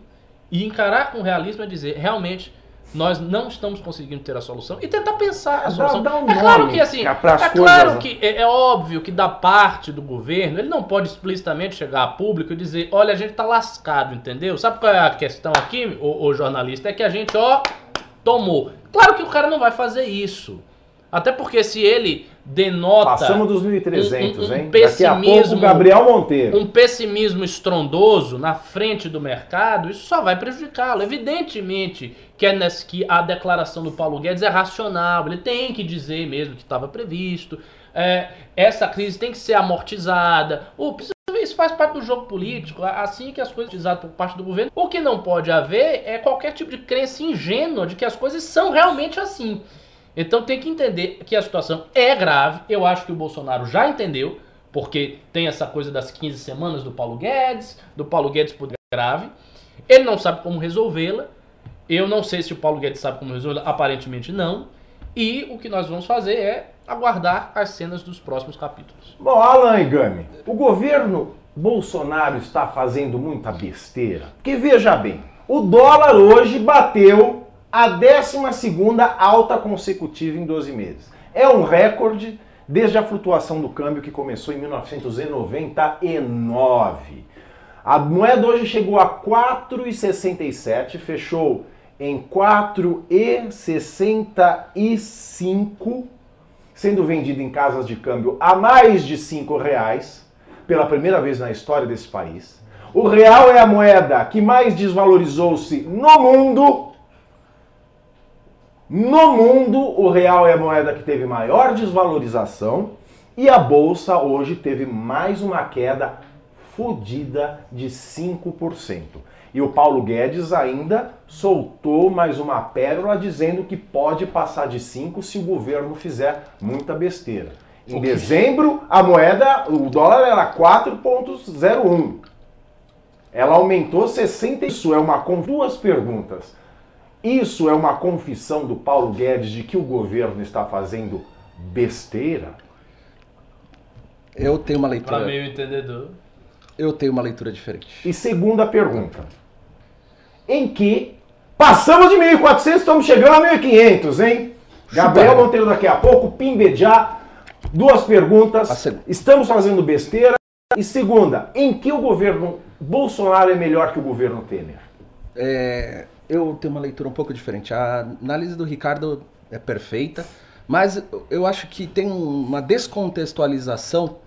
e encarar com realismo é dizer, realmente nós não estamos conseguindo ter a solução e tentar pensar a solução. Dá, dá um é claro que assim, é, claro que é, é, óbvio que da parte do governo ele não pode explicitamente chegar a público e dizer, olha a gente tá lascado, entendeu? Sabe qual é a questão aqui, o, o jornalista é que a gente ó tomou. Claro que o cara não vai fazer isso. Até porque se ele denota. Passamos dos 1.300, um, um, um hein? Pessimismo, Daqui a pouco, Gabriel Monteiro. Um pessimismo estrondoso na frente do mercado, isso só vai prejudicá-lo. Evidentemente que, é nessa, que a declaração do Paulo Guedes é racional, ele tem que dizer mesmo que estava previsto. É, essa crise tem que ser amortizada. Ups, isso faz parte do jogo político, assim que as coisas usadas por parte do governo. O que não pode haver é qualquer tipo de crença ingênua de que as coisas são realmente assim. Então tem que entender que a situação é grave. Eu acho que o Bolsonaro já entendeu, porque tem essa coisa das 15 semanas do Paulo Guedes, do Paulo Guedes poder grave. Ele não sabe como resolvê-la. Eu não sei se o Paulo Guedes sabe como resolvê-la, aparentemente não. E o que nós vamos fazer é aguardar as cenas dos próximos capítulos. Bom, Alan e Gami, o governo Bolsonaro está fazendo muita besteira. Porque veja bem, o dólar hoje bateu a 12 alta consecutiva em 12 meses. É um recorde desde a flutuação do câmbio que começou em 1999. A moeda hoje chegou a 4,67, fechou em 4,65, sendo vendida em casas de câmbio a mais de 5 reais, pela primeira vez na história desse país. O real é a moeda que mais desvalorizou-se no mundo no mundo, o real é a moeda que teve maior desvalorização e a bolsa hoje teve mais uma queda fodida de 5%. E o Paulo Guedes ainda soltou mais uma pérola dizendo que pode passar de 5 se o governo fizer muita besteira. Em dezembro, a moeda, o dólar era 4.01. Ela aumentou 60. Isso é uma com duas perguntas. Isso é uma confissão do Paulo Guedes de que o governo está fazendo besteira? Eu tenho uma leitura. meio entendedor. Eu tenho uma leitura diferente. E segunda pergunta. Em que passamos de 1.400, estamos chegando a 1.500, hein? Gabriel Chupa. Monteiro daqui a pouco, Pimbejá. Duas perguntas. Estamos fazendo besteira. E segunda, em que o governo Bolsonaro é melhor que o governo Temer? É, eu tenho uma leitura um pouco diferente. A análise do Ricardo é perfeita, mas eu acho que tem uma descontextualização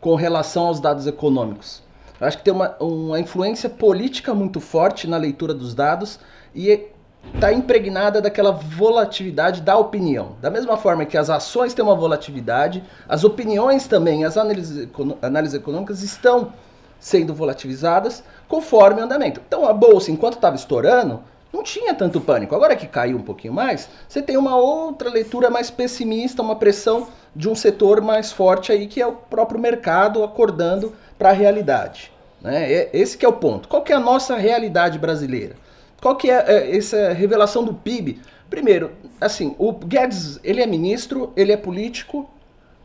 com relação aos dados econômicos. Eu acho que tem uma, uma influência política muito forte na leitura dos dados e está impregnada daquela volatilidade da opinião. Da mesma forma que as ações têm uma volatilidade, as opiniões também, as análises, análises econômicas estão sendo volatilizadas conforme o andamento. Então a bolsa, enquanto estava estourando, não tinha tanto pânico. Agora que caiu um pouquinho mais, você tem uma outra leitura mais pessimista, uma pressão de um setor mais forte aí, que é o próprio mercado acordando para a realidade. Né? Esse é o ponto. Qual que é a nossa realidade brasileira? Qual que é, é, essa revelação do PIB? Primeiro, assim, o Guedes, ele é ministro, ele é político,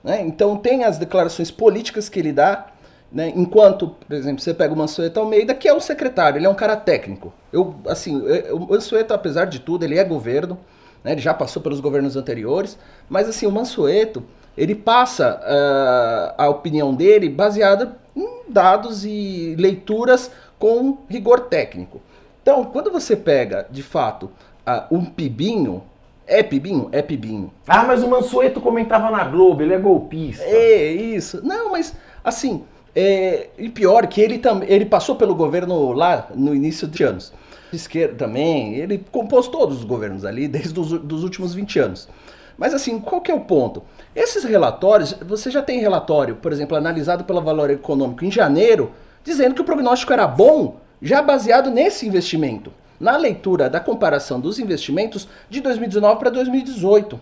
né? Então tem as declarações políticas que ele dá, né? enquanto, por exemplo, você pega o Mansueto Almeida, que é o secretário, ele é um cara técnico. Eu, assim, eu- o Mansueto, apesar de tudo, ele é governo, né? ele já passou pelos governos anteriores, mas assim, o Mansueto, ele passa ah, a opinião dele baseada em dados e leituras com rigor técnico. Então, quando você pega, de fato, ah, um pibinho, é pibinho? É pibinho. Ah, mas o Mansueto comentava na Globo, ele é golpista. É, isso. Não, mas assim, é, e pior que ele também, ele passou pelo governo lá no início de anos. De esquerda também, ele compôs todos os governos ali desde os dos últimos 20 anos. Mas assim, qual que é o ponto? Esses relatórios, você já tem relatório, por exemplo, analisado pelo Valor Econômico em janeiro, dizendo que o prognóstico era bom, já baseado nesse investimento. Na leitura da comparação dos investimentos de 2019 para 2018.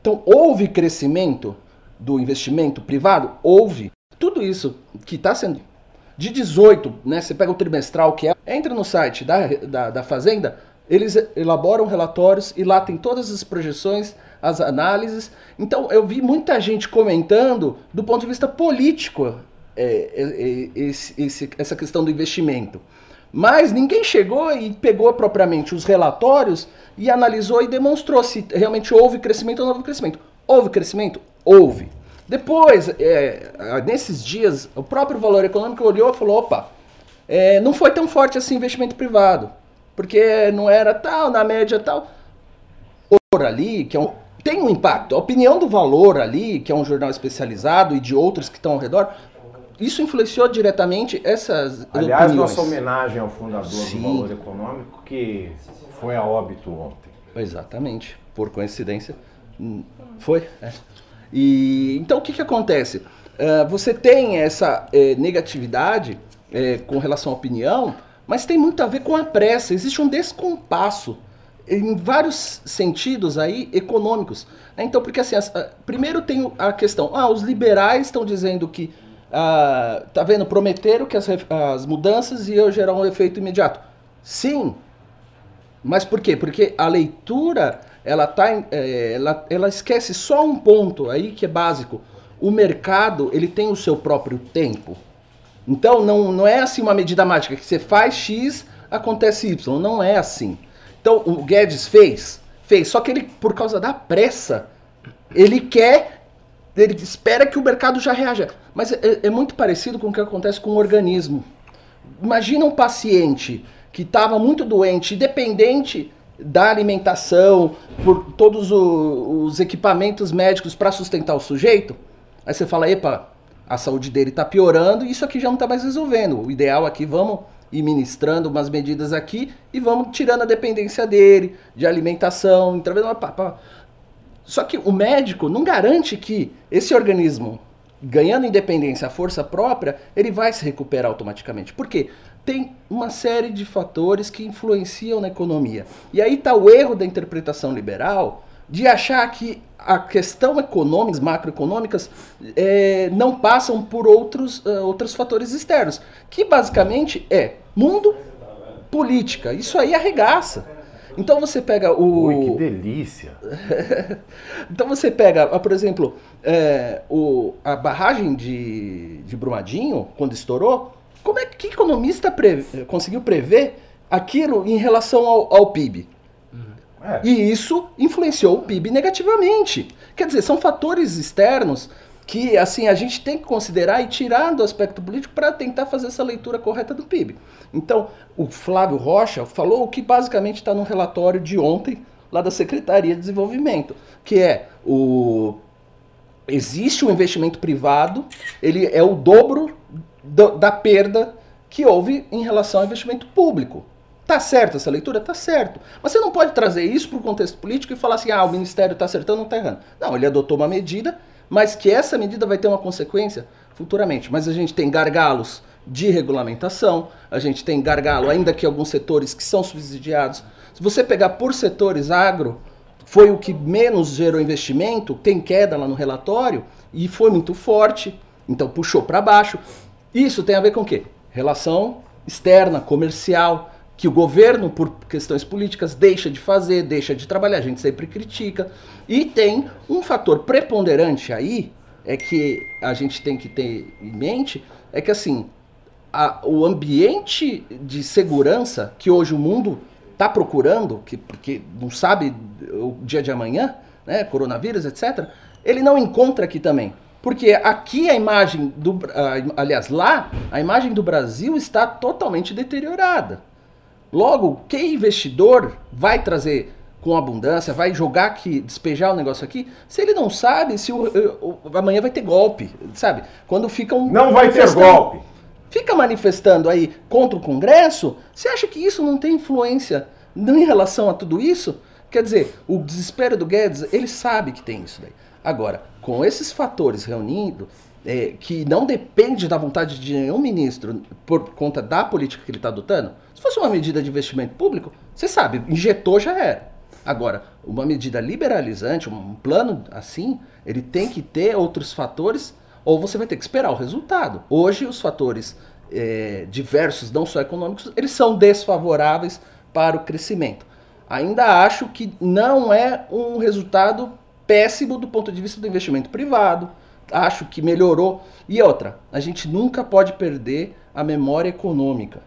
Então, houve crescimento do investimento privado? Houve. Tudo isso que está sendo. De 18, né? Você pega o trimestral que é. Entra no site da, da, da Fazenda, eles elaboram relatórios e lá tem todas as projeções, as análises. Então, eu vi muita gente comentando do ponto de vista político é, é, é, esse- esse- essa questão do investimento. Mas ninguém chegou e pegou propriamente os relatórios e analisou e demonstrou se realmente houve crescimento ou não houve crescimento. Houve crescimento? Houve. Depois, é, nesses dias, o próprio Valor Econômico olhou e falou: opa, é, não foi tão forte esse investimento privado, porque não era tal, na média tal. Valor ali, que é um, tem um impacto. A opinião do Valor ali, que é um jornal especializado, e de outros que estão ao redor, isso influenciou diretamente essas Aliás, opiniões. nossa homenagem ao fundador Sim. do Valor Econômico, que foi a óbito ontem. Exatamente, por coincidência. hum, Foi. é. E então o que, que acontece? Ah, você tem essa eh, negatividade eh, com relação à opinião, mas tem muito a ver com a pressa. Existe um descompasso em vários sentidos aí econômicos. Então, porque assim, as- ah, primeiro tem a questão, ah, os liberais estão dizendo que ah, tá vendo, prometeram que as, as mudanças iam gerar um efeito imediato. Sim, mas por quê? Porque a leitura, ela, tá, é, ela, ela esquece só um ponto aí que é básico. O mercado, ele tem o seu próprio tempo. Então, não, não é assim uma medida mágica, que você faz X, acontece Y. Não é assim. Então, o Guedes fez, fez. Só que ele, por causa da pressa, ele quer, ele espera que o mercado já reaja. Mas é, é muito parecido com o que acontece com o organismo. Imagina um paciente que estava muito doente, dependente da alimentação, por todos o- os equipamentos médicos para sustentar o sujeito. Aí você fala, epa, a saúde dele está piorando e isso aqui já não está mais resolvendo. O ideal aqui, vamos ir ministrando umas medidas aqui e vamos tirando a dependência dele, de alimentação, através pá, pá. Só que o médico não garante que esse organismo, ganhando independência, força própria, ele vai se recuperar automaticamente. Por quê? Tem uma série de fatores que influenciam na economia. E aí está o erro da interpretação liberal de achar que a questão econômica, macroeconômicas, eh, não passam por outros, eh, outros fatores externos, que basicamente é mundo, política. Isso aí arregaça. Então você pega o. Ui, que delícia. Então você pega, ah, por exemplo, é, o, a barragem de, de Brumadinho, quando estourou, como é que economista conseguiu prever aquilo em relação ao, ao PIB? É. E isso influenciou o PIB negativamente. Quer dizer, são fatores externos que assim a gente tem que considerar e tirar do aspecto político para tentar fazer essa leitura correta do PIB. Então, o Flávio Rocha falou o que basicamente está no relatório de ontem lá da Secretaria de Desenvolvimento, que é o existe um investimento privado, ele é o dobro do- da perda que houve em relação ao investimento público. Tá certo essa leitura? Tá certo. Mas você não pode trazer isso para o contexto político e falar assim, ah, o Ministério está acertando ou está errando. Não, ele adotou uma medida, mas que essa medida vai ter uma consequência futuramente. Mas a gente tem gargalos de regulamentação, a gente tem gargalo ainda que alguns setores que são subsidiados. Se você pegar por setores agro, foi o que menos gerou investimento, tem queda lá no relatório, e foi muito forte, então puxou para baixo. Isso tem a ver com o quê? Relação externa, comercial, que o governo, por questões políticas, deixa de fazer, deixa de trabalhar, a gente sempre critica. E tem um fator preponderante aí, é que a gente tem que ter em mente, é que assim, a- o ambiente de segurança que hoje o mundo está procurando, que, porque não sabe o dia de amanhã, né, coronavírus, etc., ele não encontra aqui também. Porque aqui a imagem do. Bra- a- aliás, lá, a imagem do Brasil está totalmente deteriorada. Logo, quem investidor vai trazer com abundância, vai jogar aqui, despejar o negócio aqui, se ele não sabe se o, o- o- amanhã vai ter golpe, sabe? Quando ficam Não vai ter golpe. fica manifestando aí contra o Congresso, você acha que isso não tem influência em relação a tudo isso? Quer dizer, o desespero do Guedes, ele sabe que tem isso daí. Agora, com esses fatores reunindo, é, que não depende da vontade de nenhum ministro por conta da política que ele está adotando, se fosse uma medida de investimento público, você sabe, injetou já era. Agora, uma medida liberalizante, um plano assim, ele tem que ter outros fatores, ou você vai ter que esperar o resultado. Hoje, os fatores eh, diversos, não só econômicos, eles são desfavoráveis para o crescimento. Ainda acho que não é um resultado péssimo do ponto de vista do investimento privado. Acho que melhorou. E outra, a gente nunca pode perder a memória econômica.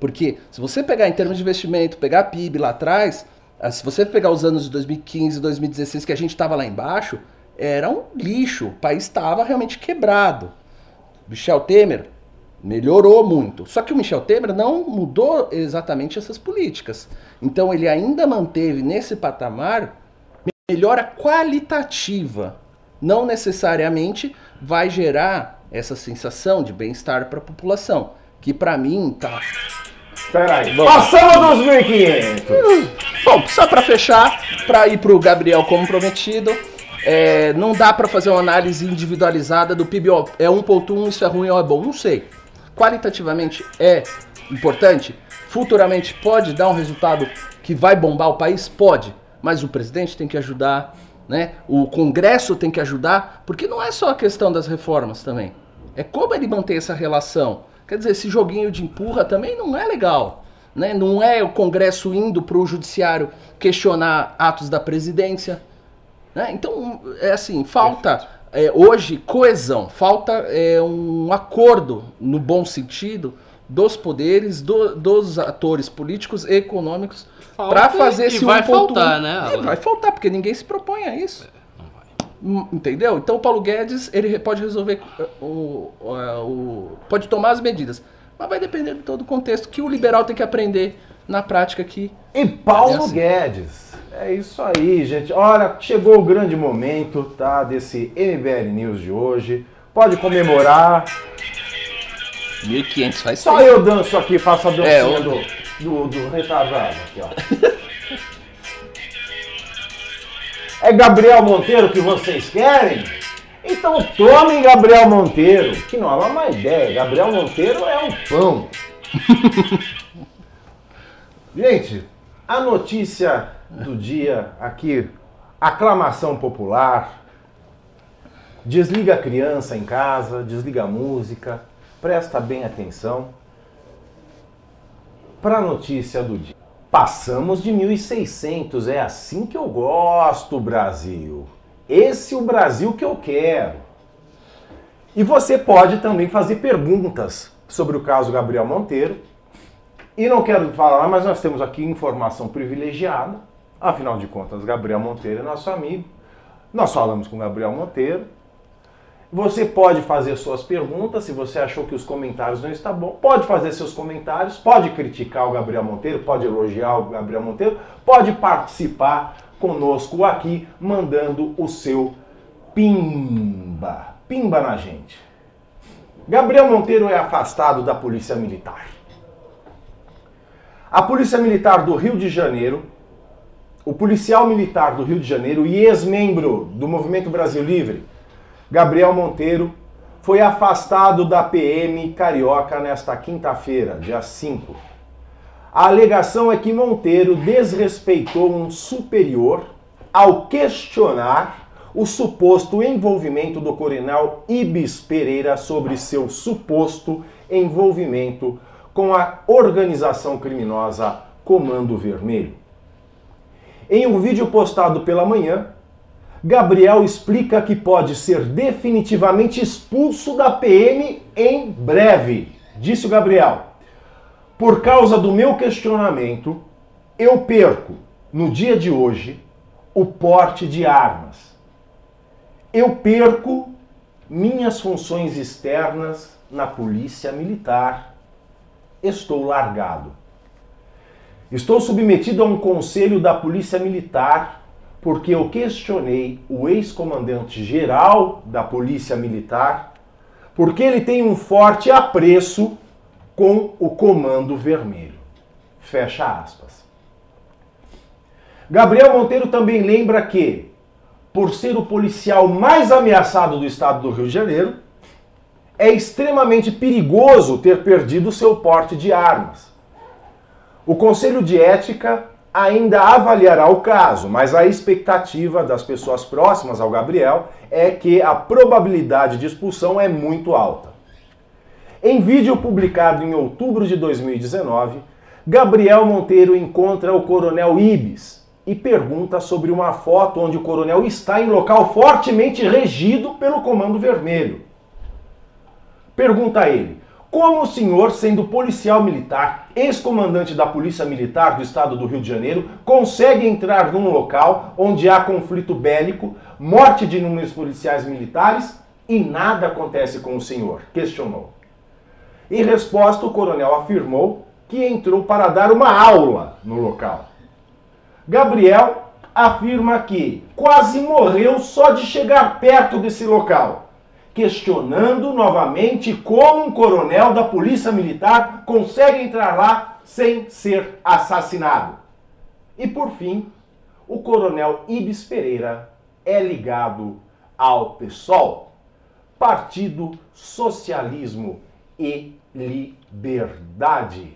Porque se você pegar em termos de investimento, pegar PIB lá atrás, ah, se você pegar os anos de 2015, 2016, que a gente estava lá embaixo, era um lixo. O país estava realmente quebrado. Michel Temer melhorou muito. Só que o Michel Temer não mudou exatamente essas políticas. Então ele ainda manteve nesse patamar melhora qualitativa. Não necessariamente vai gerar essa sensação de bem-estar para a população, que para mim tá Peraí, passamos dos 1.500. Bom, só para fechar, para ir para o Gabriel como prometido, é, não dá para fazer uma análise individualizada do PIB. Ó, é 1.1, isso é ruim ou é bom? Não sei. Qualitativamente é importante? Futuramente pode dar um resultado que vai bombar o país? Pode. Mas o presidente tem que ajudar, né? O Congresso tem que ajudar, porque não é só a questão das reformas também. É como ele manter essa relação. Quer dizer, esse joguinho de empurra também não é legal. Né? Não é o Congresso indo para o Judiciário questionar atos da presidência. né? Então, é assim, falta é, hoje coesão, falta é, um acordo, no bom sentido, dos poderes, do- dos atores políticos e econômicos Falta para fazer e esse vai 1.1. faltar, né, E Alan? vai faltar, porque ninguém se propõe a isso. Hum, Entendeu? Então o Paulo Guedes ele pode resolver uh, o, o- o- pode tomar as medidas, mas vai depender de todo o contexto que o liberal tem que aprender na prática aqui. E Paulo É assim. Guedes. É isso aí, gente. Olha, chegou o grande momento, tá? Desse MBL News de hoje. Pode comemorar. 1.500 faz Só tempo. eu danço aqui, faço a dancinha É, o- do, do, do retardado. Aqui, ó. É Gabriel Monteiro que vocês querem? Então tomem Gabriel Monteiro, que não é uma ideia. Gabriel Monteiro é um pão. Gente, a notícia do dia aqui, aclamação popular. Desliga a criança em casa, desliga a música, presta bem atenção para a notícia do dia. Passamos de 1.600, é assim que eu gosto, Brasil. Esse é o Brasil que eu quero. E você pode também fazer perguntas sobre o caso Gabriel Monteiro. E não quero falar, mas nós temos aqui informação privilegiada. Afinal de contas, Gabriel Monteiro é nosso amigo. Nós falamos com Gabriel Monteiro. Você pode fazer suas perguntas, se você achou que os comentários não estão bom, pode fazer seus comentários, pode criticar o Gabriel Monteiro, pode elogiar o Gabriel Monteiro, pode participar conosco aqui, mandando o seu pimba, pimba na gente. Gabriel Monteiro é afastado da Polícia Militar. A Polícia Militar do Rio de Janeiro, o policial militar do Rio de Janeiro e ex-membro do Movimento Brasil Livre, Gabriel Monteiro foi afastado da PM Carioca nesta quinta-feira, dia 5. A alegação é que Monteiro desrespeitou um superior ao questionar o suposto envolvimento do coronel Ibis Pereira sobre seu suposto envolvimento com a organização criminosa Comando Vermelho. Em um vídeo postado pela manhã, Gabriel explica que pode ser definitivamente expulso da PM em breve. Disse o Gabriel. Por causa do meu questionamento, eu perco, no dia de hoje, o porte de armas. Eu perco minhas funções externas na Polícia Militar. Estou largado. Estou submetido a um conselho da Polícia Militar porque eu questionei o ex-comandante geral da Polícia Militar, porque ele tem um forte apreço com o Comando Vermelho. Fecha aspas. Gabriel Monteiro também lembra que, por ser o policial mais ameaçado do estado do Rio de Janeiro, é extremamente perigoso ter perdido seu porte de armas. O Conselho de Ética ainda avaliará o caso, mas a expectativa das pessoas próximas ao Gabriel é que a probabilidade de expulsão é muito alta. Em vídeo publicado em outubro de 2019, Gabriel Monteiro encontra o coronel Ibis e pergunta sobre uma foto onde o coronel está em local fortemente regido pelo Comando Vermelho. Pergunta a ele: como o senhor, sendo policial militar, ex-comandante da Polícia Militar do Estado do Rio de Janeiro, consegue entrar num local onde há conflito bélico, morte de inúmeros policiais militares e nada acontece com o senhor? Questionou. Em resposta, o coronel afirmou que entrou para dar uma aula no local. Gabriel afirma que quase morreu só de chegar perto desse local questionando novamente como um coronel da Polícia Militar consegue entrar lá sem ser assassinado. E por fim, o coronel Ibis Pereira é ligado ao PSOL, Partido Socialismo e Liberdade.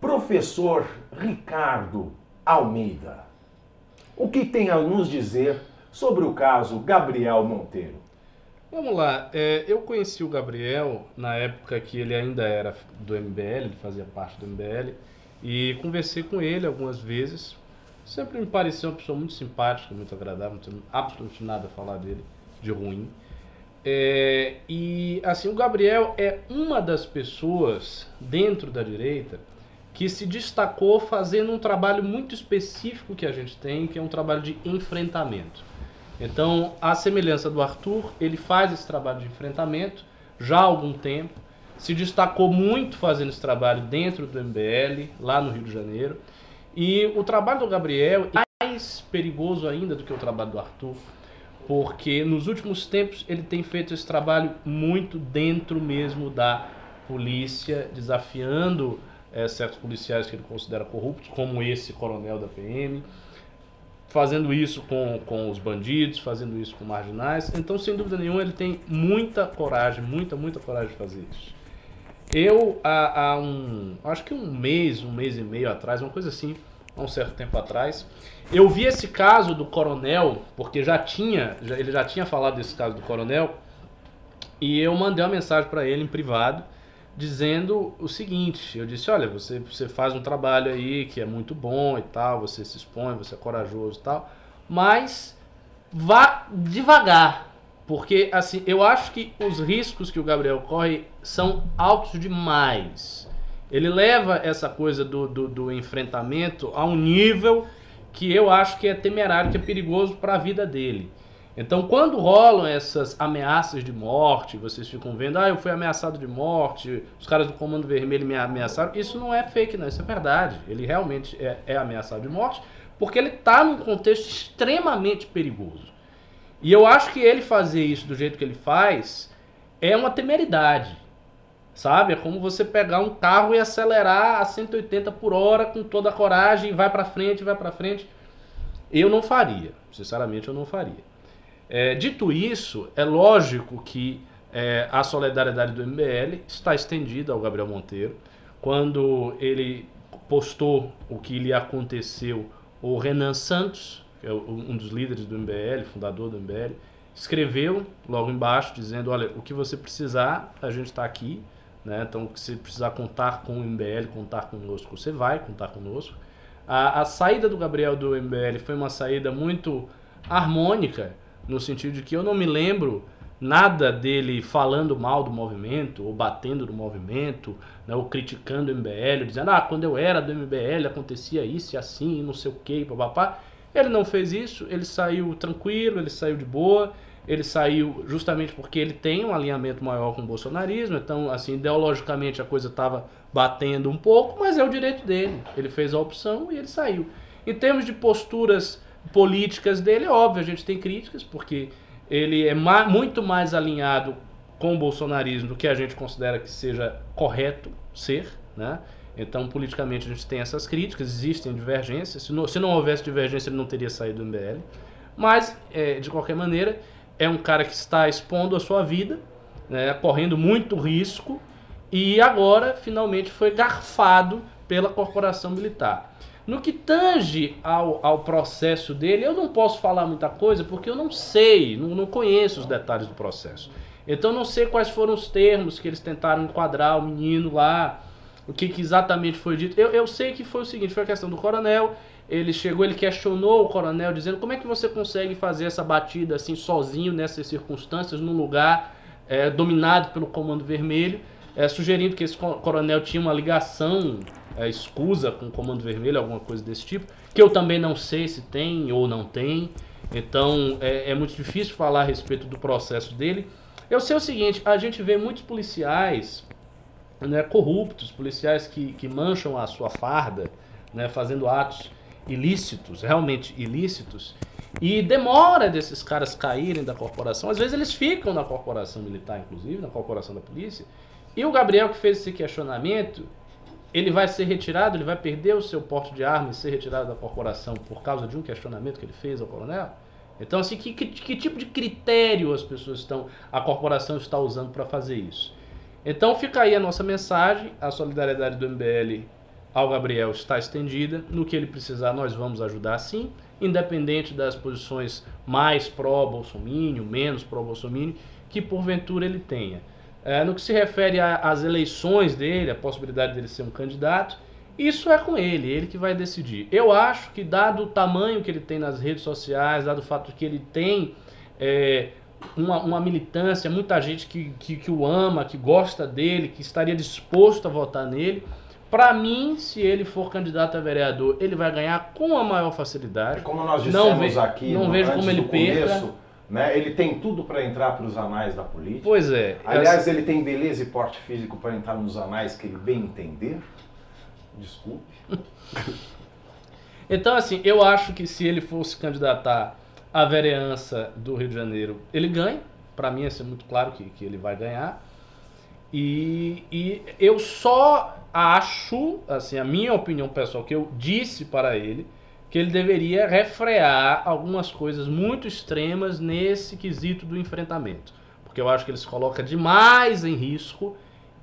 Professor Ricardo Almeida, o que tem a nos dizer sobre o caso Gabriel Monteiro? Vamos lá, é, eu conheci o Gabriel na época que ele ainda era do MBL, ele fazia parte do MBL, e conversei com ele algumas vezes. Sempre me pareceu uma pessoa muito simpática, muito agradável, não tenho absolutamente nada a falar dele de ruim. É, e assim, o Gabriel é uma das pessoas dentro da direita que se destacou fazendo um trabalho muito específico que a gente tem, que é um trabalho de enfrentamento. Então, a semelhança do Arthur, ele faz esse trabalho de enfrentamento já há algum tempo, se destacou muito fazendo esse trabalho dentro do MBL, lá no Rio de Janeiro. E o trabalho do Gabriel é mais perigoso ainda do que o trabalho do Arthur, porque nos últimos tempos ele tem feito esse trabalho muito dentro mesmo da polícia, desafiando é, certos policiais que ele considera corruptos, como esse coronel da PM fazendo isso com, com os bandidos, fazendo isso com marginais. Então, sem dúvida nenhuma, ele tem muita coragem, muita, muita coragem de fazer isso. Eu, há, há um, acho que um mês, um mês e meio atrás, uma coisa assim, há um certo tempo atrás, eu vi esse caso do coronel, porque já tinha, já, ele já tinha falado desse caso do coronel, e eu mandei uma mensagem para ele em privado, dizendo o seguinte: eu disse, olha, você, você faz um trabalho aí que é muito bom e tal, você se expõe, você é corajoso e tal, mas vá devagar, porque assim, eu acho que os riscos que o Gabriel corre são altos demais. Ele leva essa coisa do, do, do enfrentamento a um nível que eu acho que é temerário, que é perigoso para a vida dele. Então, quando rolam essas ameaças de morte, vocês ficam vendo, ah, eu fui ameaçado de morte, os caras do Comando Vermelho me ameaçaram, isso não é fake, não, isso é verdade. Ele realmente é, é ameaçado de morte, porque ele está num contexto extremamente perigoso. E eu acho que ele fazer isso do jeito que ele faz é uma temeridade. Sabe? É como você pegar um carro e acelerar a 180 por hora com toda a coragem, vai para frente, vai para frente. Eu não faria, sinceramente eu não faria. É, dito isso, é lógico que é, a solidariedade do MBL está estendida ao Gabriel Monteiro. Quando ele postou o que lhe aconteceu, o Renan Santos, que é um dos líderes do MBL, fundador do MBL, escreveu logo embaixo dizendo: Olha, o que você precisar, a gente está aqui. Né? Então, se precisar contar com o MBL, contar conosco, você vai contar conosco. A, a saída do Gabriel do MBL foi uma saída muito harmônica, no sentido de que eu não me lembro nada dele falando mal do movimento, ou batendo no movimento, né, ou criticando o MBL, dizendo, ah, quando eu era do MBL acontecia isso e assim, e não sei o que, papapá. Ele não fez isso, ele saiu tranquilo, ele saiu de boa, ele saiu justamente porque ele tem um alinhamento maior com o bolsonarismo, então, assim, ideologicamente a coisa estava batendo um pouco, mas é o direito dele. Ele fez a opção e ele saiu. Em termos de posturas políticas dele, é óbvio, a gente tem críticas, porque ele é ma muito mais alinhado com o bolsonarismo do que a gente considera que seja correto ser, né? Então, politicamente, a gente tem essas críticas, existem divergências. Se não, se não houvesse divergência, ele não teria saído do MBL. Mas, é, de qualquer maneira, é um cara que está expondo a sua vida, né, correndo muito risco, e agora, finalmente, foi garfado pela corporação militar. No que tange ao, ao processo dele, eu não posso falar muita coisa porque eu não sei, não, não conheço os detalhes do processo. Então não sei quais foram os termos que eles tentaram enquadrar o menino lá, o que, que exatamente foi dito. Eu, eu sei que foi o seguinte, foi a questão do coronel, ele chegou, ele questionou o coronel, dizendo como é que você consegue fazer essa batida assim sozinho nessas circunstâncias, num lugar é, dominado pelo Comando Vermelho, é, sugerindo que esse coronel tinha uma ligação é, escusa com Comando Vermelho, alguma coisa desse tipo, que eu também não sei se tem ou não tem. Então é, é muito difícil falar a respeito do processo dele. Eu sei o seguinte, a gente vê muitos policiais né, corruptos, policiais que, que mancham a sua farda, né, fazendo atos ilícitos, realmente ilícitos, e demora desses caras caírem da corporação. Às vezes eles ficam na corporação militar, inclusive, na corporação da polícia. E o Gabriel que fez esse questionamento, ele vai ser retirado, ele vai perder o seu porte de arma e ser retirado da corporação por causa de um questionamento que ele fez ao coronel? Então, assim, que, que, que tipo de critério as pessoas estão, a corporação está usando para fazer isso? Então fica aí a nossa mensagem, a solidariedade do MBL ao Gabriel está estendida, no que ele precisar nós vamos ajudar sim, independente das posições mais pró-Bolsonaro, menos pró-Bolsonaro, que porventura ele tenha. É, no que se refere às eleições dele, a possibilidade dele ser um candidato, isso é com ele, ele que vai decidir. Eu acho que, dado o tamanho que ele tem nas redes sociais, dado o fato que ele tem é, uma, uma, militância, muita gente que, que, que, o ama, que gosta dele, que estaria disposto a votar nele. Para mim, se ele for candidato a vereador, ele vai ganhar com a maior facilidade. Como nós dissemos não ve aqui, não vejo como ele perca. Né? Ele tem tudo para entrar para os anais da política. Pois é. Aliás, ele tem beleza e porte físico para entrar nos anais que ele bem entender. Desculpe. então, assim, eu acho que se ele fosse candidatar à vereança do Rio de Janeiro, ele ganha. Para mim, é muito claro que, que ele vai ganhar. E, e eu só acho, assim, a minha opinião pessoal, que eu disse para ele que ele deveria refrear algumas coisas muito extremas nesse quesito do enfrentamento. Porque eu acho que ele se coloca demais em risco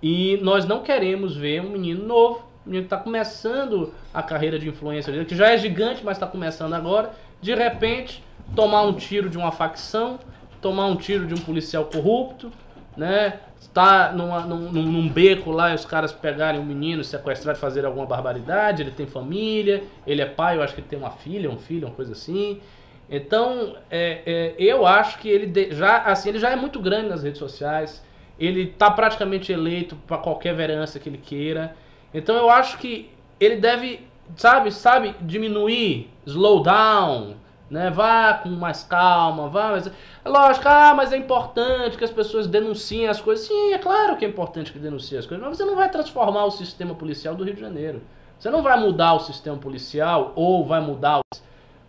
e nós não queremos ver um menino novo, um menino que está começando a carreira de influência dele, que já é gigante, mas está começando agora, de repente tomar um tiro de uma facção, tomar um tiro de um policial corrupto, né? Tá numa- num, num- beco lá e os caras pegarem um menino, sequestrar e fazer alguma barbaridade. Ele tem família, ele é pai, eu acho que ele tem uma filha, um filho, uma coisa assim. Então, é, é, eu acho que ele já, assim, ele já é muito grande nas redes sociais. Ele tá praticamente eleito para qualquer vereança que ele queira. Então, eu acho que ele deve, sabe, sabe, diminuir, slow down, né? Vá com mais calma, vá. Mas, é lógico, ah, mas é importante que as pessoas denunciem as coisas. Sim, é claro que é importante que denuncie as coisas, mas você não vai transformar o sistema policial do Rio de Janeiro. Você não vai mudar o sistema policial ou vai mudar o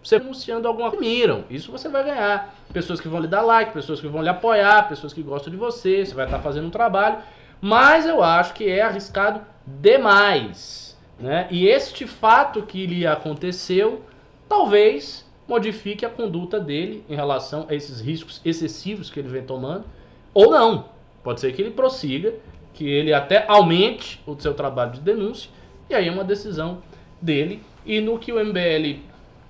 você denunciando alguma coisa, miram. Isso você vai ganhar. Pessoas que vão lhe dar like, pessoas que vão lhe apoiar, pessoas que gostam de você, você vai estar fazendo um trabalho. Mas eu acho que é arriscado demais. Né? E este fato que lhe aconteceu, talvez modifique a conduta dele em relação a esses riscos excessivos que ele vem tomando. Ou não. Pode ser que ele prossiga, que ele até aumente o seu trabalho de denúncia. E aí é uma decisão dele. E no que o MBL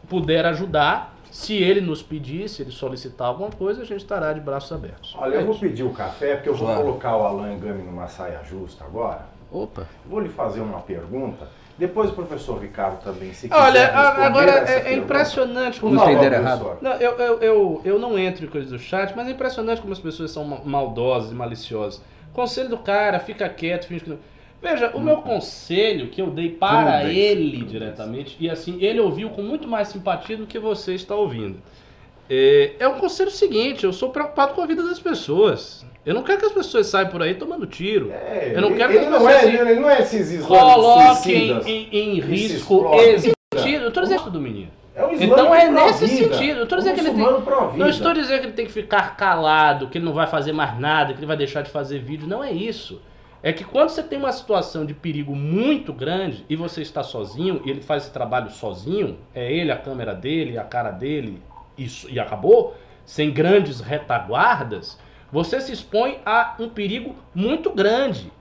puder ajudar, se ele nos pedir, se ele solicitar alguma coisa, a gente estará de braços abertos. Olha, É eu vou pedir o café, porque eu vou Claro. colocar o Alan Gami numa saia justa agora. Opa. Vou lhe fazer uma pergunta. Depois o professor Ricardo também, se Olha, agora é, é impressionante como Não favor, entenderam errado. Não, eu, eu, eu, eu não entro em coisas do chat, mas é impressionante como as pessoas são ma- maldosas e maliciosas. Conselho do cara, fica quieto, finge que não. Veja, o meu conselho que eu dei para ele diretamente, e assim, ele ouviu com muito mais simpatia do que você está ouvindo. É, é o conselho seguinte: eu sou preocupado com a vida das pessoas. Eu não quero que as pessoas saiam por aí tomando tiro. É, Eu não quero ele que as não pessoas é, se ele não é esses Coloquem em, em risco existir. Eu tô dizendo isso do menino. É um Então é nesse sentido. Eu Um dizendo que ele tem-. Não estou dizendo que ele tem que ficar calado, que ele não vai fazer mais nada, que ele vai deixar de fazer vídeo. Não é isso. É que quando você tem uma situação de perigo muito grande e você está sozinho, e ele faz esse trabalho sozinho, é ele, a câmera dele, a cara dele, isso, e acabou, sem grandes retaguardas, você se expõe a um perigo muito grande.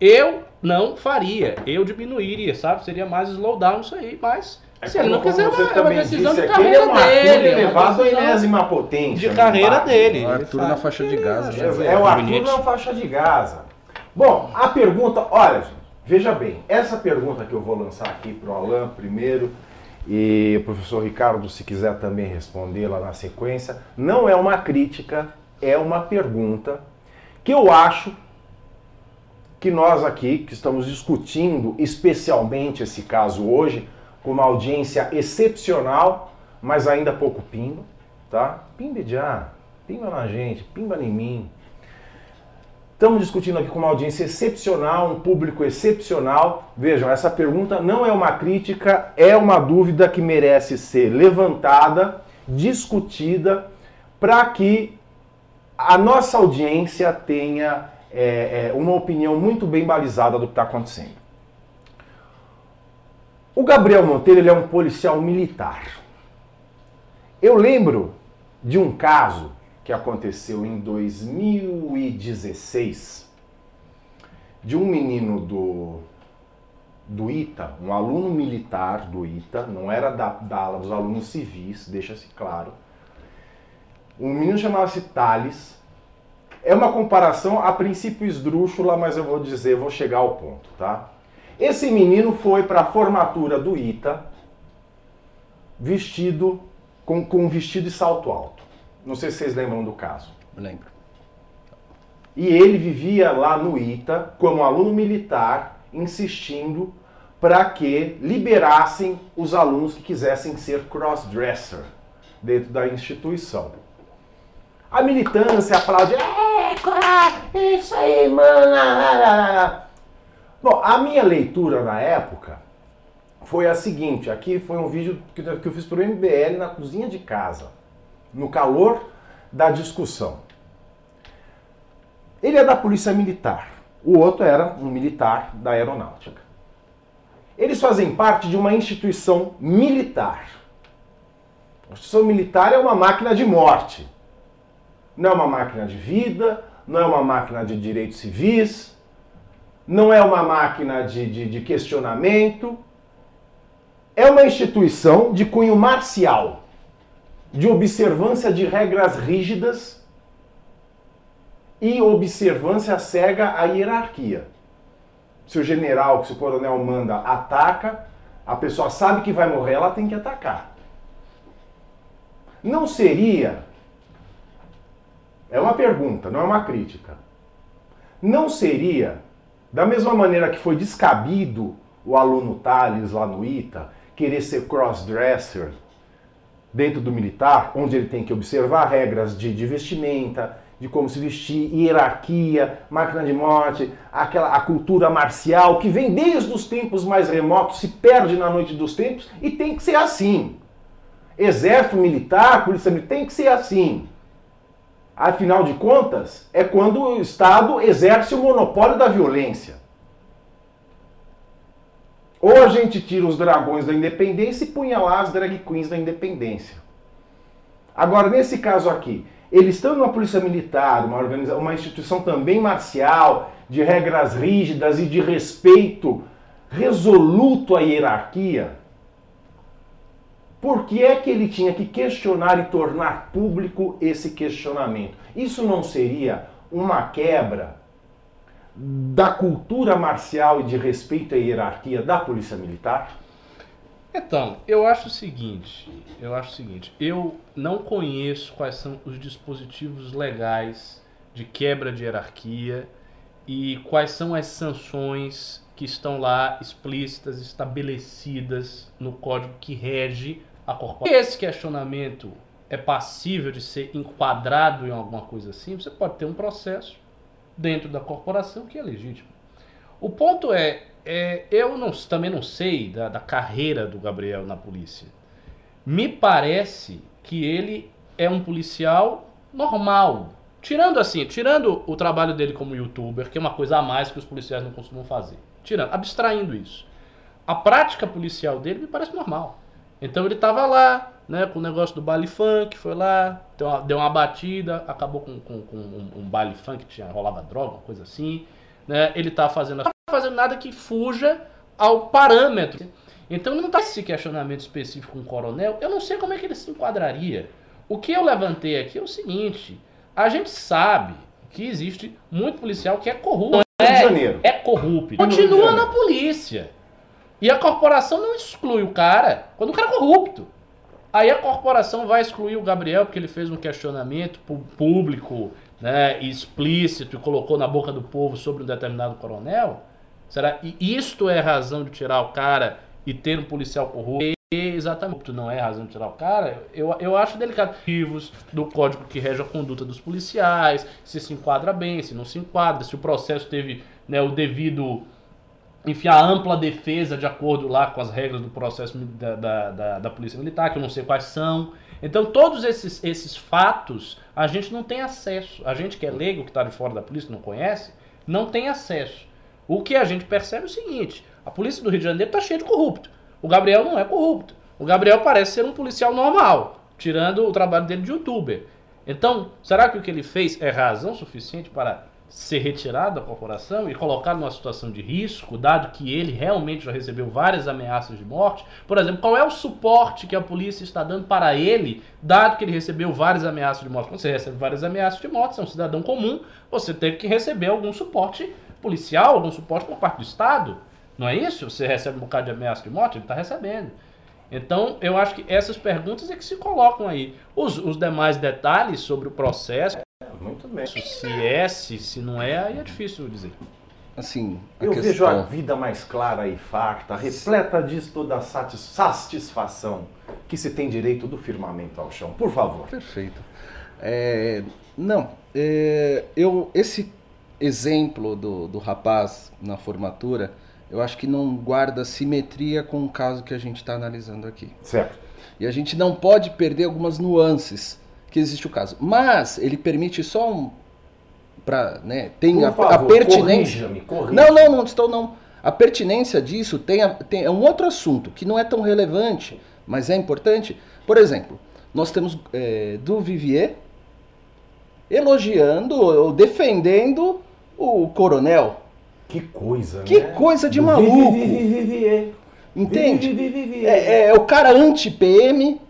Eu não faria, eu diminuiria, sabe? Seria mais slowdown isso aí, mas É se ele não quiser, você é uma decisão disse de é carreira um Arthur dele. é uma elevado à enésima potência. de no carreira dele. O Arthur na faixa de Gaza. É, é o Arthur na faixa de Gaza. Bom, a pergunta, olha, gente, veja bem, essa pergunta que eu vou lançar aqui para o Alain primeiro e o professor Ricardo, se quiser também responder lá na sequência, não é uma crítica, é uma pergunta que eu acho que nós aqui, que estamos discutindo especialmente esse caso hoje, com uma audiência excepcional, mas ainda pouco pimba, tá? Pimba já, pimba na gente, pimba em mim. Estamos discutindo aqui com uma audiência excepcional, um público excepcional. Vejam, essa pergunta não é uma crítica, é uma dúvida que merece ser levantada, discutida, para que a nossa audiência tenha é, é, uma opinião muito bem balizada do que está acontecendo. O Gabriel Monteiro ele é um policial militar. Eu lembro de um caso que aconteceu em 2016 de um menino do, do ITA, um aluno militar do ITA, não era da, da ala dos alunos civis, deixa-se claro. Um menino chamava-se Thales. É uma comparação a princípio esdrúxula, mas eu vou dizer, vou chegar ao ponto, tá? Esse menino foi para a formatura do ITA vestido com, com vestido e salto alto. Não sei se vocês lembram do caso. Lembro. E ele vivia lá no ITA como aluno militar, insistindo para que liberassem os alunos que quisessem ser crossdresser dentro da instituição. A militância aplaude, é, isso aí, mano. Bom, a minha leitura na época foi a seguinte: aqui foi um vídeo que eu fiz para o MBL na cozinha de casa, no calor da discussão. Ele é da polícia militar, o outro era um militar da aeronáutica. Eles fazem parte de uma instituição militar. A instituição militar é uma máquina de morte. Não é uma máquina de vida, não é uma máquina de direitos civis, não é uma máquina de, de, de questionamento. É uma instituição de cunho marcial, de observância de regras rígidas e observância cega à hierarquia. Se o general, se o coronel manda, ataca, a pessoa sabe que vai morrer, ela tem que atacar. Não seria. É uma pergunta, não é uma crítica. Não seria, da mesma maneira que foi descabido o aluno Thales lá no ITA, querer ser crossdresser dentro do militar, onde ele tem que observar regras de, de vestimenta, de como se vestir, hierarquia, máquina de morte, aquela a cultura marcial que vem desde os tempos mais remotos, se perde na noite dos tempos e tem que ser assim. Exército militar, polícia militar, tem que ser assim. Afinal de contas, é quando o Estado exerce o monopólio da violência. Ou a gente tira os dragões da independência e punha lá as drag queens da independência. Agora, nesse caso aqui, eles estão numa polícia militar, uma, organização, uma instituição também marcial, de regras rígidas e de respeito resoluto à hierarquia. Por que é que ele tinha que questionar e tornar público esse questionamento? Isso não seria uma quebra da cultura marcial e de respeito à hierarquia da polícia militar? Então, eu acho o seguinte, eu acho o seguinte, eu não conheço quais são os dispositivos legais de quebra de hierarquia e quais são as sanções que estão lá explícitas, estabelecidas no código que rege a corporação. Se esse questionamento é passível de ser enquadrado em alguma coisa assim, você pode ter um processo dentro da corporação que é legítimo. O ponto é, é, eu não, também não sei da, da carreira do Gabriel na polícia. Me parece que ele é um policial normal. Tirando assim, tirando o trabalho dele como youtuber, que é uma coisa a mais que os policiais não costumam fazer. Tirando, abstraindo isso. A prática policial dele me parece normal. Então ele estava lá, né, com o negócio do baile funk, foi lá, deu uma, deu uma batida, acabou com, com, com um, um, baile funk, tinha, rolava droga, uma coisa assim. Né, ele estava fazendo fazendo nada que fuja ao parâmetro. Então não está esse questionamento específico com o coronel, eu não sei como é que ele se enquadraria. O que eu levantei aqui é o seguinte: a gente sabe que existe muito policial que é corrupto. É, é corrupto. Continua na polícia. E a corporação não exclui o cara quando o cara é corrupto. Aí a corporação vai excluir o Gabriel porque ele fez um questionamento público, né, explícito e colocou na boca do povo sobre um determinado coronel. Será? E isto é razão de tirar o cara e ter um policial corrupto? Exatamente, não é razão de tirar o cara. Eu, eu acho delicado. Do código que rege a conduta dos policiais, se se enquadra bem, se não se enquadra, se o processo teve né, o devido. Enfim, a ampla defesa de acordo lá com as regras do processo da, da, da, da Polícia Militar, que eu não sei quais são. Então, todos esses, esses fatos a gente não tem acesso. A gente que é leigo, que está de fora da polícia, não conhece, não tem acesso. O que a gente percebe é o seguinte: a polícia do Rio de Janeiro está cheia de corrupto. O Gabriel não é corrupto. O Gabriel parece ser um policial normal, tirando o trabalho dele de youtuber. Então, será que o que ele fez é razão suficiente para ser retirado da corporação e colocado numa situação de risco, dado que ele realmente já recebeu várias ameaças de morte? Por exemplo, qual é o suporte que a polícia está dando para ele, dado que ele recebeu várias ameaças de morte? Quando você recebe várias ameaças de morte, você é um cidadão comum, você tem que receber algum suporte policial, algum suporte por parte do Estado. Não é isso? Você recebe um bocado de ameaça de morte? Ele está recebendo. Então, eu acho que essas perguntas é que se colocam aí. Os, os demais detalhes sobre o processo, muito bem. se é, se, se não é, aí é difícil dizer. Assim, eu questão... vejo a vida mais clara e farta, repleta disso toda a satisfação que se tem direito do firmamento ao chão. Por favor. Perfeito. É, não, é, eu esse exemplo do, do rapaz na formatura, eu acho que não guarda simetria com o caso que a gente está analisando aqui. Certo. E a gente não pode perder algumas nuances que existe o caso. Mas ele permite só um. Pra, né, tem a, favor, a, pertinência. Corrija corrija. Não, não, não estou não. A pertinência disso tem, a, tem é um outro assunto que não é tão relevante, mas é importante. Por exemplo, nós temos é, do Vivier elogiando ou defendendo o coronel. Que coisa, Que né? coisa de maluco. Entende? É, é, o cara anti-PM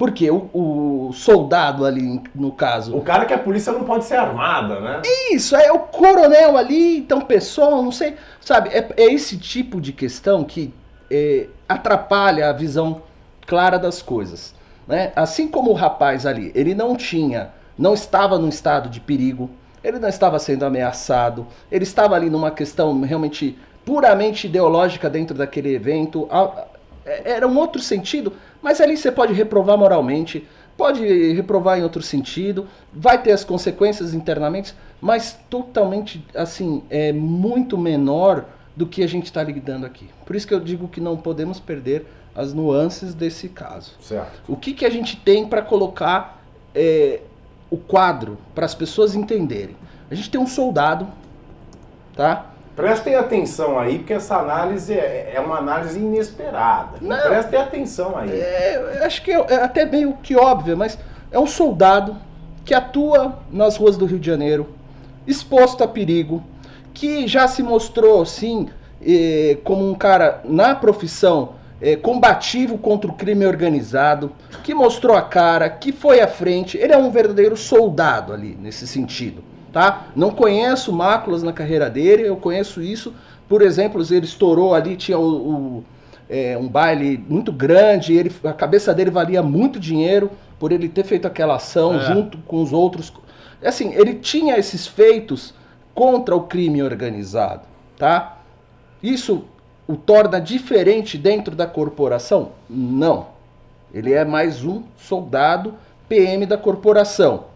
Porque o, o soldado ali, no caso. O cara que a polícia não pode ser armada, né? Isso, é o coronel ali, então pessoal, não sei. Sabe, é, é esse tipo de questão que é, atrapalha a visão clara das coisas. Né? Assim como o rapaz ali, ele não tinha, não estava num estado de perigo, ele não estava sendo ameaçado, ele estava ali numa questão realmente puramente ideológica dentro daquele evento. É, era um outro sentido, mas ali você pode reprovar moralmente, pode reprovar em outro sentido, vai ter as consequências internamente, mas totalmente, assim, é muito menor do que a gente está lidando aqui. Por isso que eu digo que não podemos perder as nuances desse caso. Certo. O que, que a gente tem para colocar é, o quadro para as pessoas entenderem? A gente tem um soldado, tá? Prestem atenção aí, porque essa análise é, é uma análise inesperada. Não, Prestem atenção aí. É, acho que é, é até meio que óbvio, mas é um soldado que atua nas ruas do Rio de Janeiro, exposto a perigo, que já se mostrou, sim, eh, como um cara na profissão eh, combativo contra o crime organizado, que mostrou a cara, que foi à frente. Ele é um verdadeiro soldado ali, nesse sentido tá? Não conheço máculas na carreira dele, eu conheço isso. Por exemplo, ele estourou ali, tinha o, o é, um baile muito grande, ele, a cabeça dele valia muito dinheiro por ele ter feito aquela ação é. junto com os outros. Assim, ele tinha esses feitos contra o crime organizado, tá? Isso o torna diferente dentro da corporação? Não. Ele é mais um soldado PM da corporação.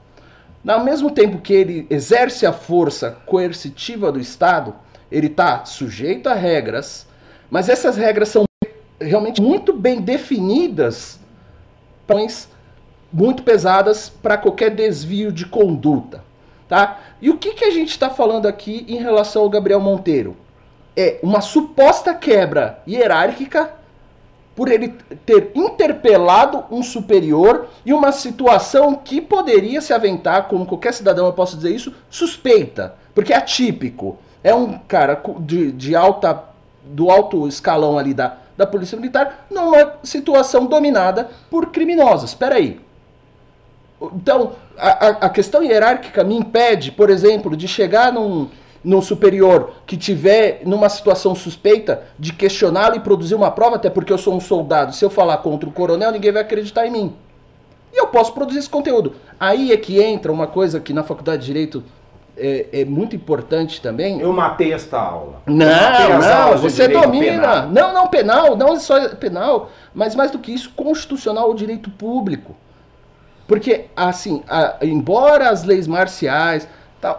Ao mesmo tempo que ele exerce a força coercitiva do Estado, ele está sujeito a regras, mas essas regras são realmente muito bem definidas, muito pesadas para qualquer desvio de conduta. Tá? E o que, que a gente está falando aqui em relação ao Gabriel Monteiro? É uma suposta quebra hierárquica por ele ter interpelado um superior e uma situação que poderia se aventar, como qualquer cidadão eu posso dizer isso, suspeita, porque é atípico. É um cara de, de alta, do alto escalão ali da, da polícia militar numa situação dominada por criminosos. Espera aí. Então, a, a questão hierárquica me impede, por exemplo, de chegar num, num superior que tiver numa situação suspeita de questioná-lo e produzir uma prova, até porque eu sou um soldado, se eu falar contra o coronel, ninguém vai acreditar em mim. E eu posso produzir esse conteúdo. Aí é que entra uma coisa que na faculdade de Direito é, é muito importante também. Eu matei esta aula. Não, não, você domina. Penal. Não, não, penal, não só penal, mas mais do que isso, constitucional o direito público. Porque, assim, a, embora as leis marciais,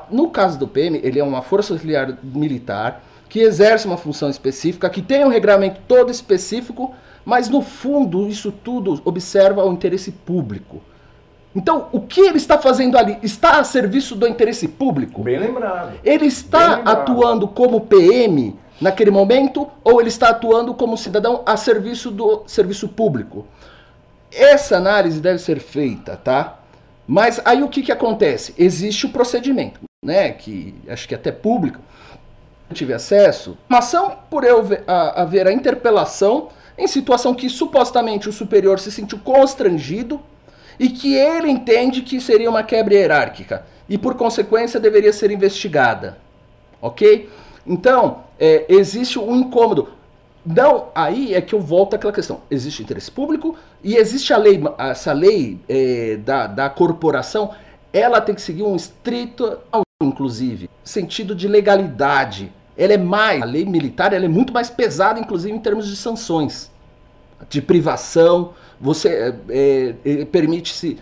No caso do PM, ele é uma força auxiliar militar que exerce uma função específica, que tem um regramento todo específico, mas no fundo isso tudo observa o interesse público. Então, o que ele está fazendo ali está a serviço do interesse público? Bem lembrado. Ele está lembrado. atuando como PM naquele momento ou ele está atuando como cidadão a serviço do serviço público? Essa análise deve ser feita, tá? Mas aí o que, que acontece? Existe o procedimento, né? Que acho que é até público. Tive acesso. Uma ação por eu ver, a, haver a interpelação em situação que supostamente o superior se sentiu constrangido e que ele entende que seria uma quebra hierárquica e por consequência deveria ser investigada. Ok? Então, é, existe um incômodo. Não, aí é que eu volto àquela questão. Existe interesse público e existe a lei, essa lei é, da, da corporação, ela tem que seguir um estrito, inclusive, sentido de legalidade. Ela é mais, a lei militar ela é muito mais pesada, inclusive em termos de sanções, de privação, você é, é, permite-se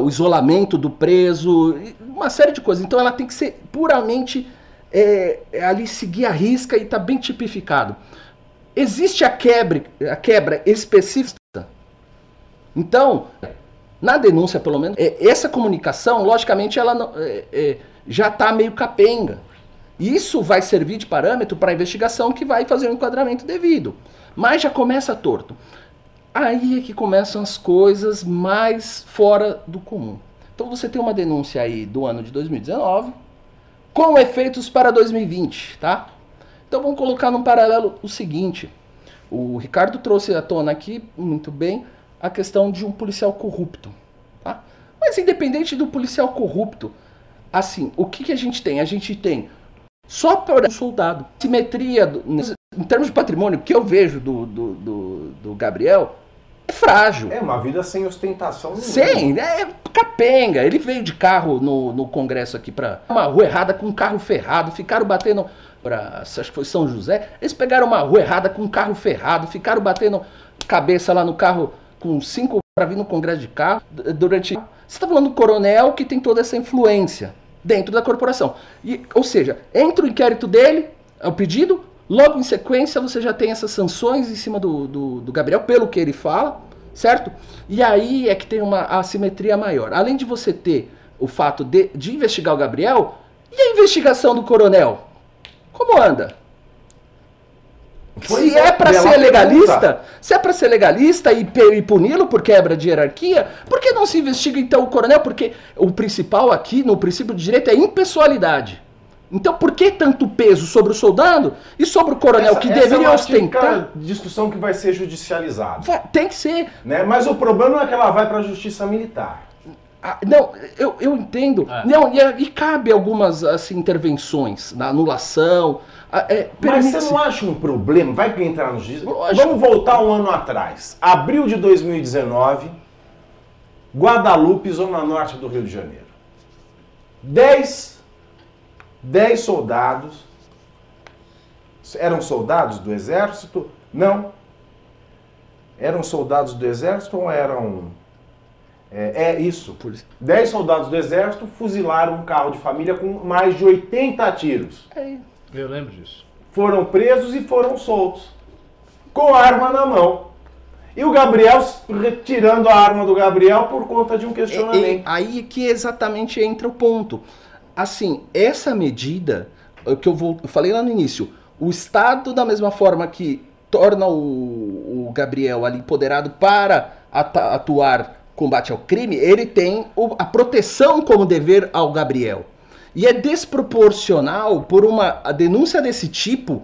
o isolamento do preso, uma série de coisas. Então ela tem que ser puramente é, ali seguir a risca e está bem tipificado existe a quebra, a quebra específica. Então, na denúncia, pelo menos, é, essa comunicação, logicamente, ela não, é, é, já está meio capenga. Isso vai servir de parâmetro para a investigação que vai fazer o um enquadramento devido. Mas já começa torto. Aí é que começam as coisas mais fora do comum. Então você tem uma denúncia aí do ano de 2019 com efeitos para 2020, tá? Então vamos colocar num paralelo o seguinte: o Ricardo trouxe à tona aqui, muito bem, a questão de um policial corrupto. Tá? Mas independente do policial corrupto, assim, o que, que a gente tem? A gente tem só para o soldado. Simetria, do, em termos de patrimônio, que eu vejo do, do, do, do Gabriel, é frágil. É uma vida sem ostentação. nenhuma. Sim, é capenga. Ele veio de carro no, no congresso aqui pra uma rua errada com um carro ferrado, ficaram batendo pra, acho que foi São José, eles pegaram uma rua errada com um carro ferrado, ficaram batendo cabeça lá no carro com cinco para vir no congresso de carro durante. Você está falando do coronel que tem toda essa influência dentro da corporação. E, ou seja, entra o inquérito dele, é o pedido, logo em sequência você já tem essas sanções em cima do, do, do Gabriel, pelo que ele fala, certo? E aí é que tem uma assimetria maior. Além de você ter o fato de, de investigar o Gabriel, e a investigação do coronel? Como anda? Pois se é, pra bela ser legalista, pergunta. se é pra ser legalista e, e puni-lo por quebra de hierarquia, por que não se investiga então o coronel? Porque o principal aqui, no princípio de direito, é impessoalidade. Então por que tanto peso sobre o soldado e sobre o coronel Essa- que essa deveria é uma ostentar? discussão que vai ser judicializada. Tem que ser. Né? Mas o problema é que ela vai para a justiça militar. Ah, não, eu, eu entendo. É. Não, e, e cabe algumas assim, intervenções na anulação. ah, é, Mas você não acha um problema? Vai entrar no justiça? Lógico. Vamos voltar um ano atrás. Abril de 2019, Guadalupe, zona norte do Rio de Janeiro. 10, 10 soldados. Eram soldados do exército? Não. Eram soldados do exército ou eram. É, é isso. Polícia. 10 soldados do exército fuzilaram um carro de família com mais de 80 tiros É, Eu lembro disso. foram presos e foram soltos. Com a arma na mão. E o Gabriel retirando a arma do Gabriel por conta de um É, é, questionamento. aí que exatamente entra o ponto. Assim, essa medida, é o que eu, vou, eu falei lá no início, o Estado, da mesma forma que torna o, o Gabriel ali empoderado para atuar combate ao crime, ele tem o- a proteção como dever ao Gabriel. E é desproporcional por uma a denúncia desse tipo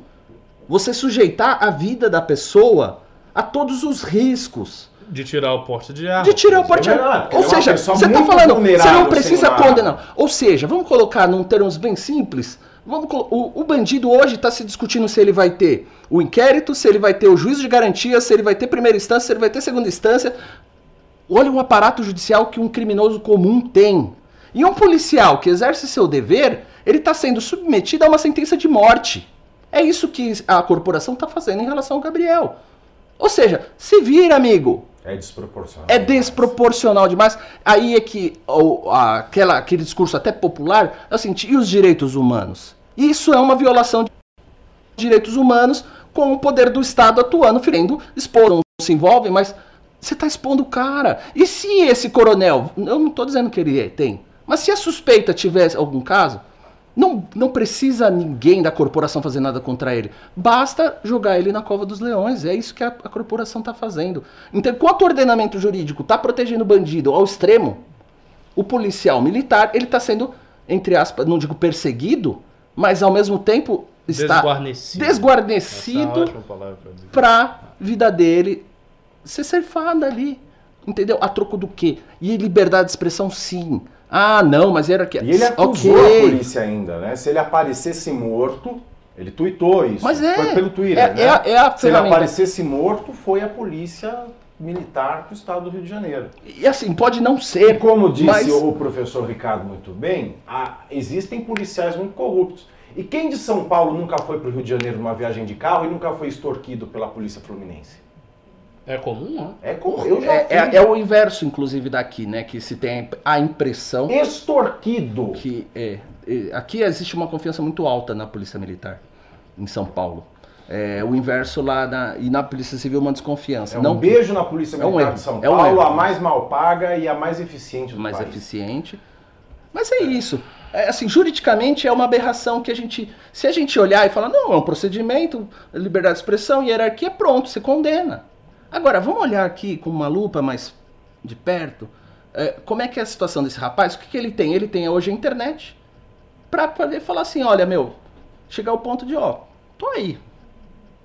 você sujeitar a vida da pessoa a todos os riscos. De tirar o porte de arma. De tirar o por porte Ou ele é uma seja, você está falando, você não precisa arma. condenar. Ou seja, vamos colocar num termos bem simples. O, o bandido hoje está se discutindo se ele vai ter o inquérito, se ele vai ter o juízo de garantia, se ele vai ter primeira instância, se ele vai ter segunda instância. Olha o aparato judicial que um criminoso comum tem. E um policial que exerce seu dever, ele está sendo submetido a uma sentença de morte. É isso que a corporação está fazendo em relação ao Gabriel. Ou seja, se vira, amigo. É desproporcional. É desproporcional demais. Aí é que o- a- aquela, aquele discurso até popular seguinte, e os direitos humanos? Isso é uma violação de direitos humanos com o poder do Estado atuando, ferendo, expondo, não se envolve, mas você está expondo o cara. E se esse coronel, eu não estou dizendo que ele é, tem, mas se a suspeita tivesse algum caso, não, não precisa ninguém da corporação fazer nada contra ele. Basta jogar ele na cova dos leões. É isso que a, a corporação está fazendo. Então, enquanto o ordenamento jurídico está protegendo o bandido ao extremo, o policial militar ele está sendo, entre aspas, não digo perseguido, mas ao mesmo tempo está Desguarnecido. É desguarnecido pra dizer. pra vida dele ser ceifada ali. Entendeu? A troco do quê? E liberdade de expressão, sim. Ah, não, mas era que. E ele acusou Ok. a polícia ainda, né? Se ele aparecesse morto, ele tuitou isso. Mas é. Foi pelo Twitter, É- né? é a- é a Se ele aparecesse morto, foi a polícia militar do estado do Rio de Janeiro. E assim, pode não E ser. como disse mas- o professor Ricardo muito bem, há- existem policiais muito corruptos. E quem de São Paulo nunca foi para o Rio de Janeiro numa viagem de carro e nunca foi extorquido pela polícia fluminense? É comum, né? É comum, eu já É, é- é o inverso, inclusive, daqui, né? Que se tem a impressão Extorquido. que é, é, aqui existe uma confiança muito alta na polícia militar em São Paulo. É, o inverso lá na, e na polícia civil uma desconfiança. É um não beijo na Polícia É um Militar erro, de São é um Paulo, erro. a mais mal paga e a mais eficiente do mais país. eficiente. Mas é isso. É, assim, juridicamente é uma aberração que a gente, se a gente olhar e falar, não, é um procedimento, liberdade de expressão, hierarquia, pronto, você condena. Agora, vamos olhar aqui com uma lupa mais de perto, é, como é que é a situação desse rapaz? O que, que ele tem? Ele tem hoje a internet para poder falar assim, olha, meu, chegar ao ponto de, ó, tô aí,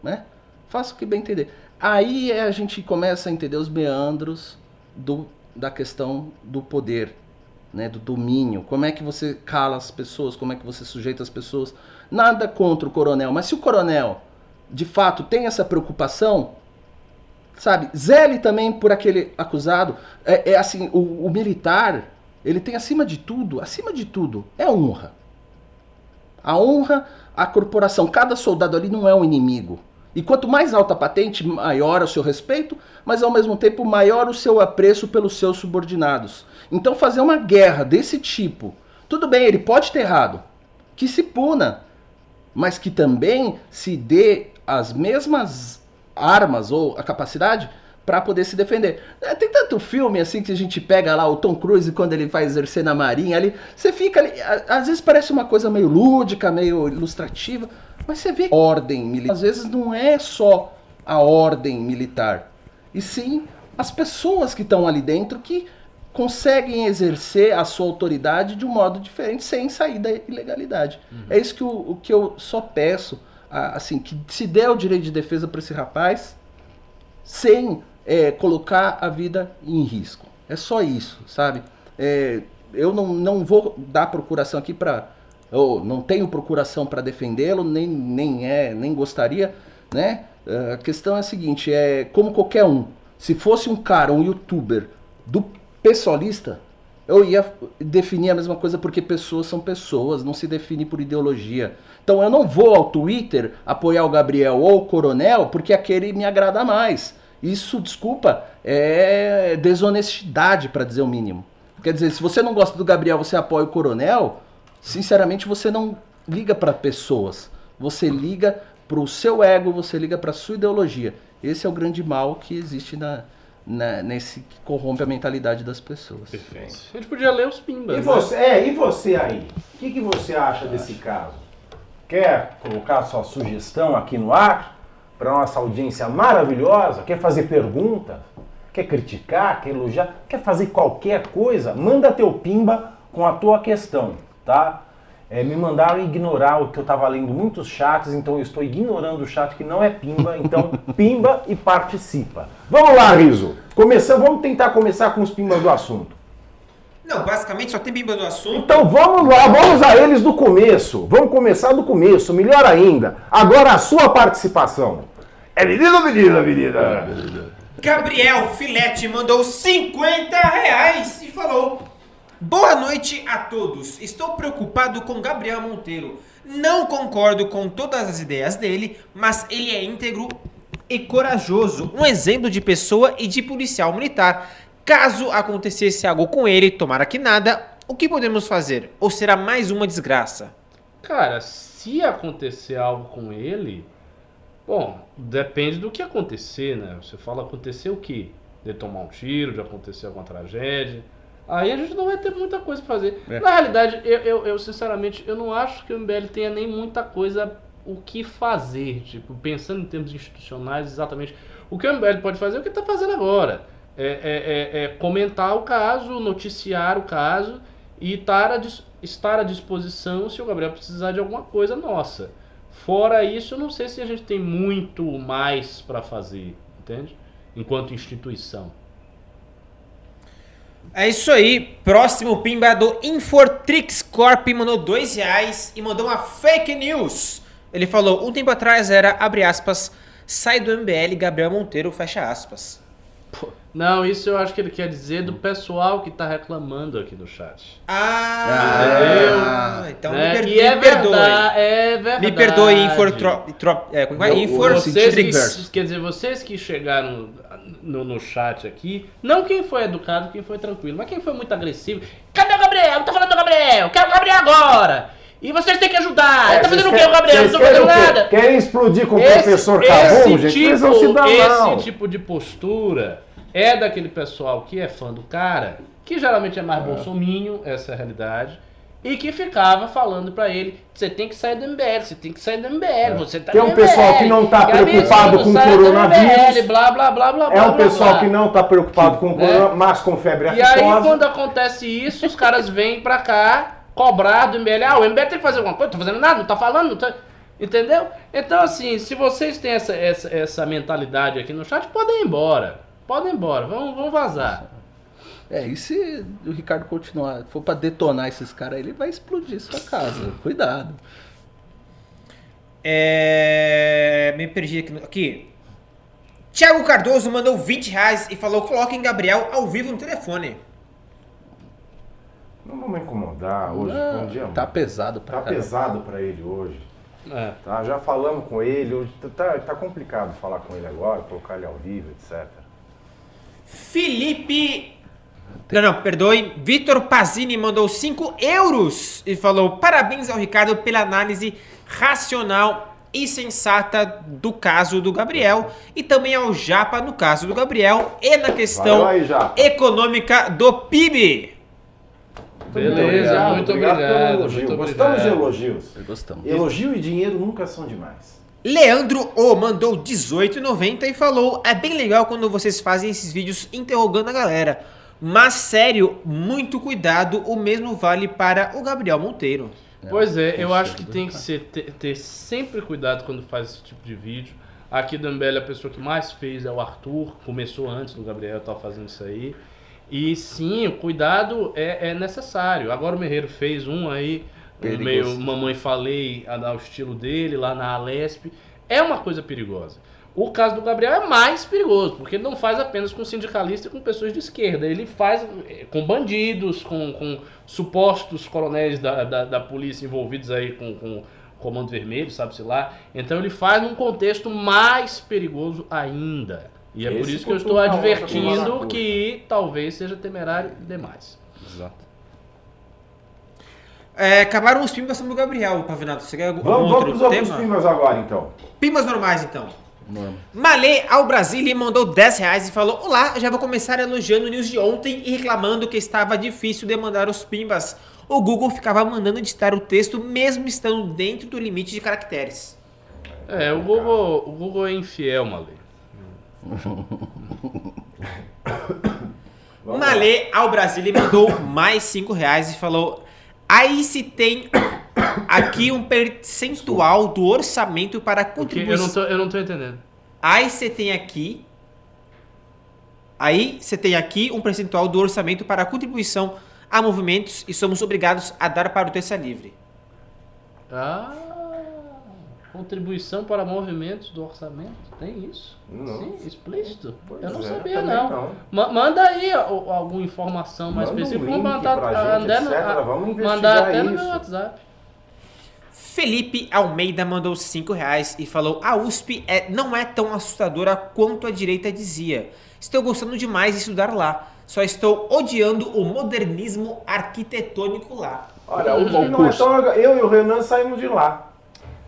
né? Faça o que bem entender. Aí é a gente começa a entender os meandros do, da questão do poder, né, do domínio. Como é que você cala as pessoas, como é que você sujeita as pessoas. Nada contra o coronel, mas se o coronel de fato tem essa preocupação, sabe, zele também por aquele acusado. É, é assim, o, o militar, ele tem acima de tudo, acima de tudo, é honra. A honra, a corporação, cada soldado ali não é um inimigo. E quanto mais alta a patente, maior o seu respeito, mas ao mesmo tempo maior o seu apreço pelos seus subordinados. Então fazer uma guerra desse tipo, tudo bem, ele pode ter errado, que se puna, mas que também se dê as mesmas armas ou a capacidade para poder se defender. É, tem tanto filme assim que a gente pega lá o Tom Cruise quando ele vai exercer na marinha ali, você fica ali, às vezes parece uma coisa meio lúdica, meio ilustrativa, mas você vê ordem militar. Às vezes não é só a ordem militar, e sim as pessoas que estão ali dentro que conseguem exercer a sua autoridade de um modo diferente sem sair da ilegalidade. Uhum. É isso que, o, o que eu só peço, assim, que se dê o direito de defesa para esse rapaz sem é, colocar a vida em risco. É só isso, sabe? É, eu não, não vou dar procuração aqui para eu não tenho procuração para defendê-lo, nem, nem é, nem gostaria, né? A questão é a seguinte, é como qualquer um, se fosse um cara, um youtuber do pessoalista, eu ia definir a mesma coisa porque pessoas são pessoas, não se define por ideologia. Então eu não vou ao Twitter apoiar o Gabriel ou o Coronel porque aquele me agrada mais. Isso, desculpa, é desonestidade para dizer o mínimo. Quer dizer, se você não gosta do Gabriel, você apoia o Coronel, sinceramente, você não liga para pessoas. Você liga para o seu ego, você liga para sua ideologia. Esse é o grande mal que existe na, na, nesse que corrompe a mentalidade das pessoas. Perfeito. A gente podia ler os pimbas. E né? você, é, e você aí? O que, que você acha desse caso? Quer colocar sua sugestão aqui no ar para nossa audiência maravilhosa? Quer fazer perguntas? Quer criticar? Quer elogiar? Quer fazer qualquer coisa? Manda teu pimba com a tua questão tá? É, me mandaram ignorar o que eu estava lendo muitos chats, então eu estou ignorando o chat que não é pimba, então pimba e participa. Vamos lá, Riso. Começando, vamos tentar começar com os pimbas do assunto. Não, basicamente só tem pimba do assunto. Então vamos lá, vamos a eles do começo. Vamos começar do começo, melhor ainda. Agora a sua participação. É menina ou menina, menina? Gabriel Filete mandou 50 reais e falou: Boa noite a todos. Estou preocupado com Gabriel Monteiro. Não concordo com todas as ideias dele, mas ele é íntegro e corajoso, um exemplo de pessoa e de policial militar. Caso acontecesse algo com ele, tomara que nada, o que podemos fazer? Ou será mais uma desgraça? Cara, se acontecer algo com ele, bom, depende do que acontecer, né? Você fala acontecer o quê? De tomar um tiro, de acontecer alguma tragédia. Aí a gente não vai ter muita coisa pra fazer. É. Na realidade, eu, eu, eu, sinceramente, eu não acho que o MBL tenha nem muita coisa o que fazer. Tipo, pensando em termos institucionais, exatamente. O que o MBL pode fazer é o que está fazendo agora. É, é, é, é, comentar o caso, noticiar o caso e estar a, estar à disposição se o Gabriel precisar de alguma coisa nossa. Fora isso, eu não sei se a gente tem muito mais para fazer, entende? Enquanto instituição. É isso aí. Próximo pimba é do Infortrix Corp mandou dois reais e mandou uma fake news. Ele falou, um tempo atrás era, abre aspas, sai do MBL Gabriel Monteiro, fecha aspas. Não, isso eu acho que ele quer dizer do pessoal que tá reclamando aqui no chat. Ah, ah então né? me, per e é perdoe. Verdade, é verdade. Me perdoe, Infor... É, como é? Infor... Vocês que, quer dizer, vocês que chegaram no, no chat aqui, não quem foi educado, quem foi tranquilo, mas quem foi muito agressivo. Cadê o Gabriel? Não tá falando do Gabriel, quero o Gabriel agora! E vocês têm que ajudar. É, tá fazendo o que, o Gabriel? Não tô fazendo nada. Querem explodir com o professor Cabum, gente? Tipo, eles vão se dar esse mal. tipo de postura é daquele pessoal que é fã do cara, que geralmente é mais é. bolsominho, essa é a realidade, e que ficava falando para ele, você tem que sair do MBL, você tem que sair do MBL, é. você tá Tem um pessoal que não tá preocupado com o coronavírus. blá, blá, blá, blá, é um blá, pessoal blá. que não tá preocupado com o né? coronavírus, mas com febre aftosa. E aí quando acontece isso, os caras vêm pra cá cobrar do MBL, ah, o MBL tem que fazer alguma coisa, não tá fazendo nada, não tá falando, não tá... Entendeu? Então, assim, se vocês têm essa, essa, essa mentalidade aqui no chat, podem ir embora. Podem ir embora, vão, vão vazar. É, e se o Ricardo continuar, for pra detonar esses caras, ele vai explodir sua casa. Cuidado. É... Me perdi aqui. Aqui. Thiago Cardoso mandou 20 reais e falou: coloquem Gabriel ao vivo no telefone. Não vamos incomodar hoje, um dia Tá pesado pra tá caramba. pesado pra ele hoje. É. Tá? Já falamos com ele, hoje tá, tá complicado falar com ele agora, colocar ele ao vivo, etc. Felipe. Não, não, perdoe. Vitor Pazini mandou 5 euros e falou: parabéns ao Ricardo pela análise racional e sensata do caso do Gabriel e também ao Japa no caso do Gabriel e na questão aí, econômica do PIB. Beleza, muito obrigado. pelo elogio. muito Gostamos de obrigado. elogios. Gostamos. Elogio e dinheiro nunca são demais. Leandro O mandou 18,90 e falou: É bem legal quando vocês fazem esses vídeos interrogando a galera. Mas sério, muito cuidado, o mesmo vale para o Gabriel Monteiro. Pois é, eu Poxa, acho que tem que ser, ter, ter sempre cuidado quando faz esse tipo de vídeo. Aqui do MBL a pessoa que mais fez é o Arthur, começou antes do Gabriel estar fazendo isso aí. E sim, o cuidado é, é necessário. Agora o Merreiro fez um aí, um Perigoso. meio Mamãe Falei, ao estilo dele, lá na Alesp. É uma coisa perigosa. O caso do Gabriel é mais perigoso, porque ele não faz apenas com sindicalistas e com pessoas de esquerda. Ele faz eh, com bandidos, com, com supostos coronéis da, da, da polícia envolvidos aí com, com Comando Vermelho, sabe-se lá. Então ele faz num contexto mais perigoso ainda. E é por Esse isso que eu estou onça advertindo que talvez seja temerário demais. Exato. É, acabaram os pimbas do Gabriel, Pavinato. Você quer algum Vamos, vamos outro outros tema? pimbas agora, então. Pimbas normais, então. Malê ao Brasília mandou 10 reais e falou: Olá, já vou começar elogiando o news de ontem e reclamando que estava difícil demandar os pimbas. O Google ficava mandando editar o texto mesmo estando dentro do limite de caracteres. É, o Google, o Google é infiel, Malê. Vamos Malê ao Brasília mandou mais 5 reais e falou: Aí se tem aqui um percentual do orçamento para eu contribuição. tô, eu não tô entendendo. Aí você tem aqui. Aí você tem aqui um percentual do orçamento para contribuição a movimentos e somos obrigados a dar para o Terça Livre. Ah, contribuição para movimentos do orçamento, tem isso? Não. Sim, explícito? Pois eu não é, sabia não. não. Ma- manda aí ó, alguma informação mais Manda um específica, link vamos mandar, pra gente, andar no- etc. a- Vamos investigar mandar até no meu isso. WhatsApp. Felipe Almeida mandou 5 reais e falou: A USP é, não é tão assustadora quanto a direita dizia. Estou gostando demais de estudar lá. Só estou odiando o modernismo arquitetônico lá. Olha, o Bom que não é tão... Eu e o Renan saímos de lá,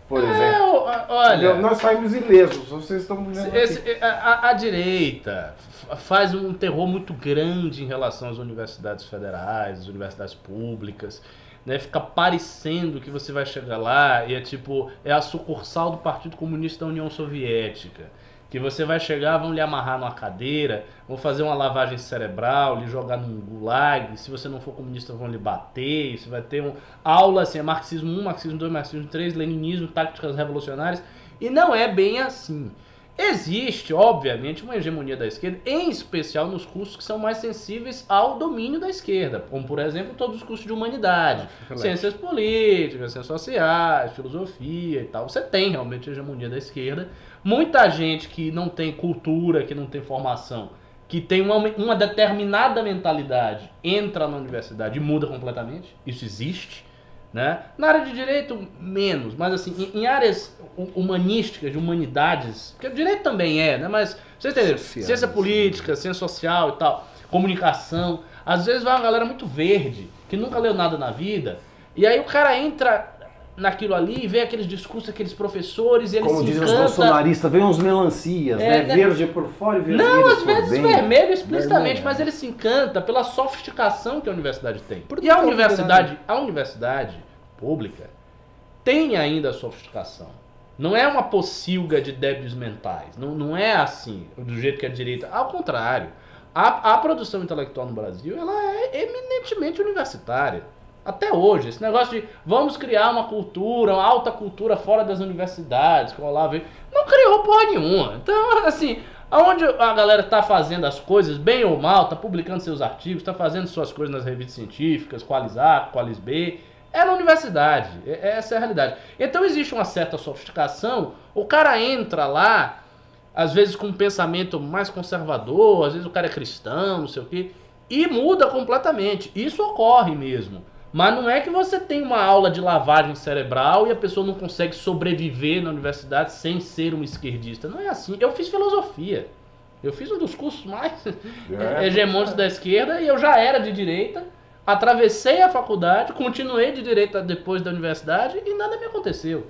por exemplo. É, olha? Nós saímos ilesos, vocês estão dizendo Esse- a, a- direita faz um terror muito grande em relação às universidades federais, às universidades públicas. Né? Fica parecendo que você vai chegar lá e é tipo, é a sucursal do Partido Comunista da União Soviética. Que você vai chegar, vão lhe amarrar numa cadeira, vão fazer uma lavagem cerebral, lhe jogar num gulag. Se você não for comunista, vão lhe bater. Você vai ter um aula assim, é marxismo 1, marxismo 2, marxismo 3, leninismo, táticas revolucionárias. E não é bem assim. Existe, obviamente, uma hegemonia da esquerda, em especial nos cursos que são mais sensíveis ao domínio da esquerda, como por exemplo todos os cursos de humanidade, ciências políticas, ciências sociais, filosofia e tal. Você tem realmente a hegemonia da esquerda. Muita gente que não tem cultura, que não tem formação, que tem uma, uma determinada mentalidade, entra na universidade e muda completamente. Isso existe. Né? Na área de direito, menos, mas assim, em, em áreas hu- humanísticas, de humanidades, porque o direito também é, né? Mas vocês entenderam? Sociais, Ciência política, ciência social e tal, comunicação. Às vezes vai uma galera muito verde, que nunca leu nada na vida, e aí o cara entra naquilo ali e vê aqueles discursos, aqueles professores, e ele Como se dizem os bolsonaristas, vem uns melancias, É, né? né? Verde por fora e vermelho Não, às por vezes dentro. vermelho explicitamente, Vermelho. mas ele se encanta pela sofisticação que a universidade tem. Por e a que universidade, a universidade pública tem ainda a sofisticação. Não é uma pocilga de débeis mentais. Não, não é assim, do jeito que a direita. Ao contrário. A, a produção intelectual no Brasil ela é eminentemente universitária. Até hoje, esse negócio de vamos criar uma cultura, uma alta cultura fora das universidades, que o Olavo veio, não criou porra nenhuma. Então, assim, aonde a galera tá fazendo as coisas, bem ou mal, tá publicando seus artigos, tá fazendo suas coisas nas revistas científicas, Qualis A, Qualis B, é na universidade. É- Essa é a realidade. Então existe uma certa sofisticação, o cara entra lá, às vezes com um pensamento mais conservador, às vezes o cara é cristão, não sei o quê, e muda completamente. Isso ocorre mesmo. Mas não é que você tem uma aula de lavagem cerebral e a pessoa não consegue sobreviver na universidade sem ser um esquerdista. Não é assim. Eu fiz filosofia. Eu fiz um dos cursos mais É, hegemônicos da esquerda e eu já era de direita. Atravessei a faculdade, continuei de direita depois da universidade e nada me aconteceu.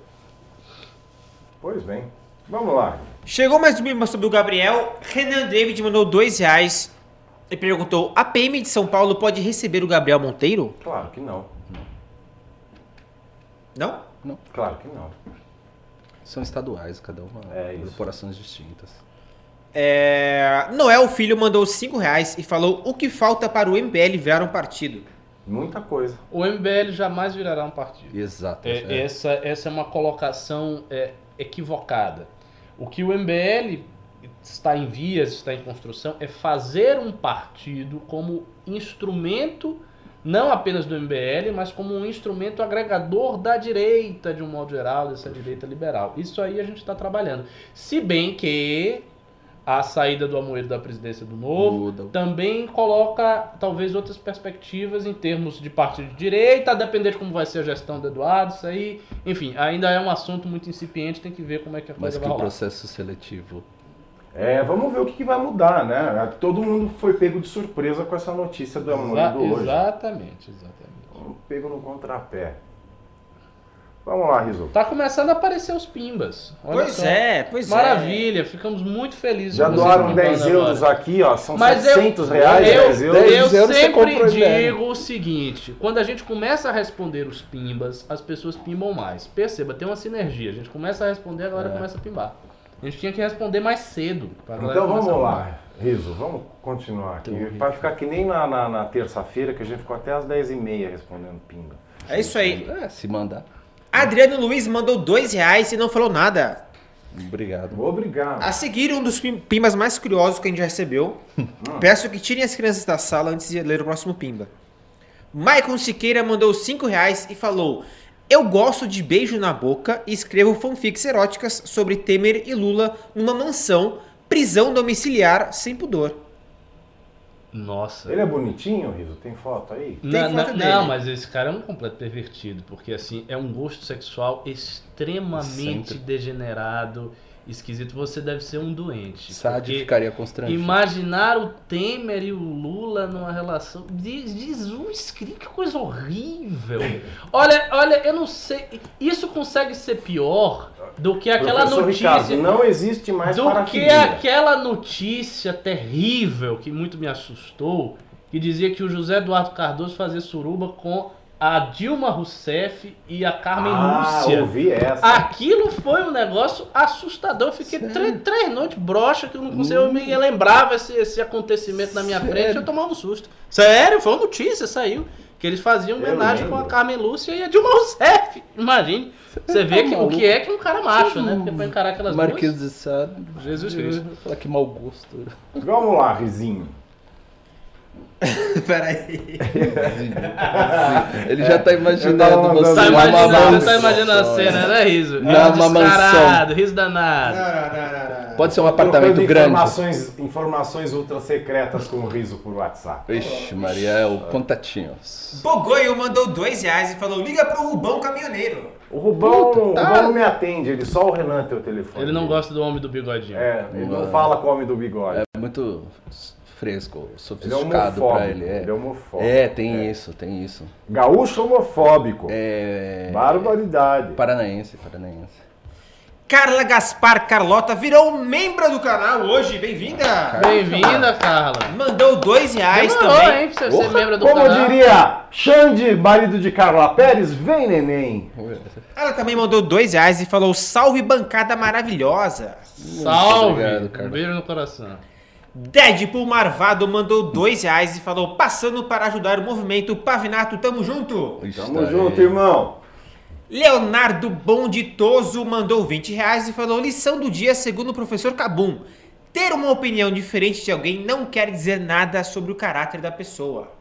Pois bem. Vamos lá. Chegou mais uma sobre o Gabriel. Renan David mandou dois reais e perguntou: a PM de São Paulo pode receber o Gabriel Monteiro? Claro que não. Não? Claro que não. São estaduais, cada uma É isso. corporações distintas. É... Noel Filho mandou cinco reais e falou: o que falta para o MBL virar um partido? Muita coisa. O MBL jamais virará um partido. Exato. É, é. Essa, essa é uma colocação é, equivocada. O que o MBL está em vias, está em construção, é fazer um partido como instrumento, não apenas do MBL, mas como um instrumento agregador da direita, de um modo geral, dessa direita liberal. Isso aí a gente está trabalhando. Se bem que a saída do Amoedo da presidência do Novo Muda. também coloca talvez outras perspectivas em termos de partido de direita, a depender de como vai ser a gestão do Eduardo, isso aí, enfim, ainda é um assunto muito incipiente, tem que ver como é que a Mas coisa que vai o rolar. processo seletivo. É, vamos ver o que, que vai mudar, né? Todo mundo foi pego de surpresa com essa notícia do Exa- Amoedo hoje. exatamente, exatamente. Pego no contrapé. Vamos lá, Riso. Tá começando a aparecer os pimbas. Olha pois só. é, pois é. Maravilha, ficamos muito felizes. Já doaram pimbando 10 euros agora. aqui, ó. São Mas eu- 700 reais, eu, 10 euros. eu 10 euros você sempre digo o seguinte: quando a gente começa a responder os pimbas, as pessoas pimbam mais. Perceba, tem uma sinergia. A gente começa a responder, a galera É. começa a pimbar. A gente tinha que responder mais cedo. Então vamos lá, Riso, vamos continuar aqui. Então, Vai ficar que nem na, na- na terça-feira, que a gente ficou até às 10h30 respondendo pinga. É isso aí. É, se mandar. Adriano Luiz mandou dois reais e não falou nada. Obrigado. Obrigado. A seguir, um dos pim- pimbas mais curiosos que a gente já recebeu. Peço que tirem as crianças da sala antes de ler o próximo pimba. Maicon Siqueira mandou 5 reais e falou: Eu gosto de beijo na boca e escrevo fanfics eróticas sobre Temer e Lula numa mansão, prisão domiciliar sem pudor. Nossa. Ele é bonitinho, Riso? Tem foto aí? Na- foto na- dele. não, mas esse cara é um completo pervertido, porque assim, é um gosto sexual extremamente Sempre. degenerado, esquisito. Você deve ser um doente. Sade porque ficaria constrangido. Imaginar o Temer e o Lula numa relação. Diz- Jesus, que que coisa horrível. Olha, olha, eu não sei. Isso consegue ser pior do que aquela Professor notícia. Ricardo, não existe mais Do que aquela notícia terrível que muito me assustou, que dizia que o José Eduardo Cardoso fazia suruba com a Dilma Rousseff e a Carmen ah, Lúcia. ouvi essa. Aquilo foi um negócio assustador. Eu fiquei três, três noites broxa que eu não conseguia, eu me lembrava esse, esse acontecimento na minha frente, eu tomava um susto. Sério, foi uma notícia, saiu. Que eles faziam Eu homenagem com a. Carmen Lúcia e a Dilma Rousseff. Imagine. Você vê que, o que é que um cara macho, né? Porque pra encarar aquelas Marquês duas... de Sade. Jesus Cristo. Falar que mau gosto. Vamos lá, Rizinho. Peraí. Ele já tá imaginando você Tá numa imaginando, mansão. tá imaginando a cena, né, Riso? Não, uma Descarado, riso danado. Pode ser um apartamento grande. Informações, informações ultra secretas com o Riso por WhatsApp. Ixi, Maria, é o contatinhos. Bogoio mandou dois reais e falou: liga pro Rubão Caminhoneiro. O Rubão, Puta, o tá. Rubão não me atende, ele só o Renan tem o telefone. Ele não gosta do homem do bigodinho. É, ele não fala com o homem do bigode. É muito fresco, é sofisticado pra ele. É, Ele é homofóbico. é tem isso, tem isso. Gaúcho homofóbico. É. Barbaridade. Paranaense, paranaense. Carla Gaspar Carlota virou membro do canal hoje. Bem-vinda. Bem-vinda, Carla. Mandou dois reais Demorou, também. hein, pra você ser membro do Como canal. diria Xande, marido de Carla Pérez, vem neném. Ela também mandou dois reais e falou: salve bancada maravilhosa. Salve! obrigado, um beijo no coração. Deadpool Marvado mandou dois reais e falou: passando para ajudar o movimento Pavinato, tamo junto. Tamo tá junto, aí. irmão. Leonardo Bonditoso mandou 20 reais e falou: lição do dia segundo o professor Cabum. Ter uma opinião diferente de alguém não quer dizer nada sobre o caráter da pessoa.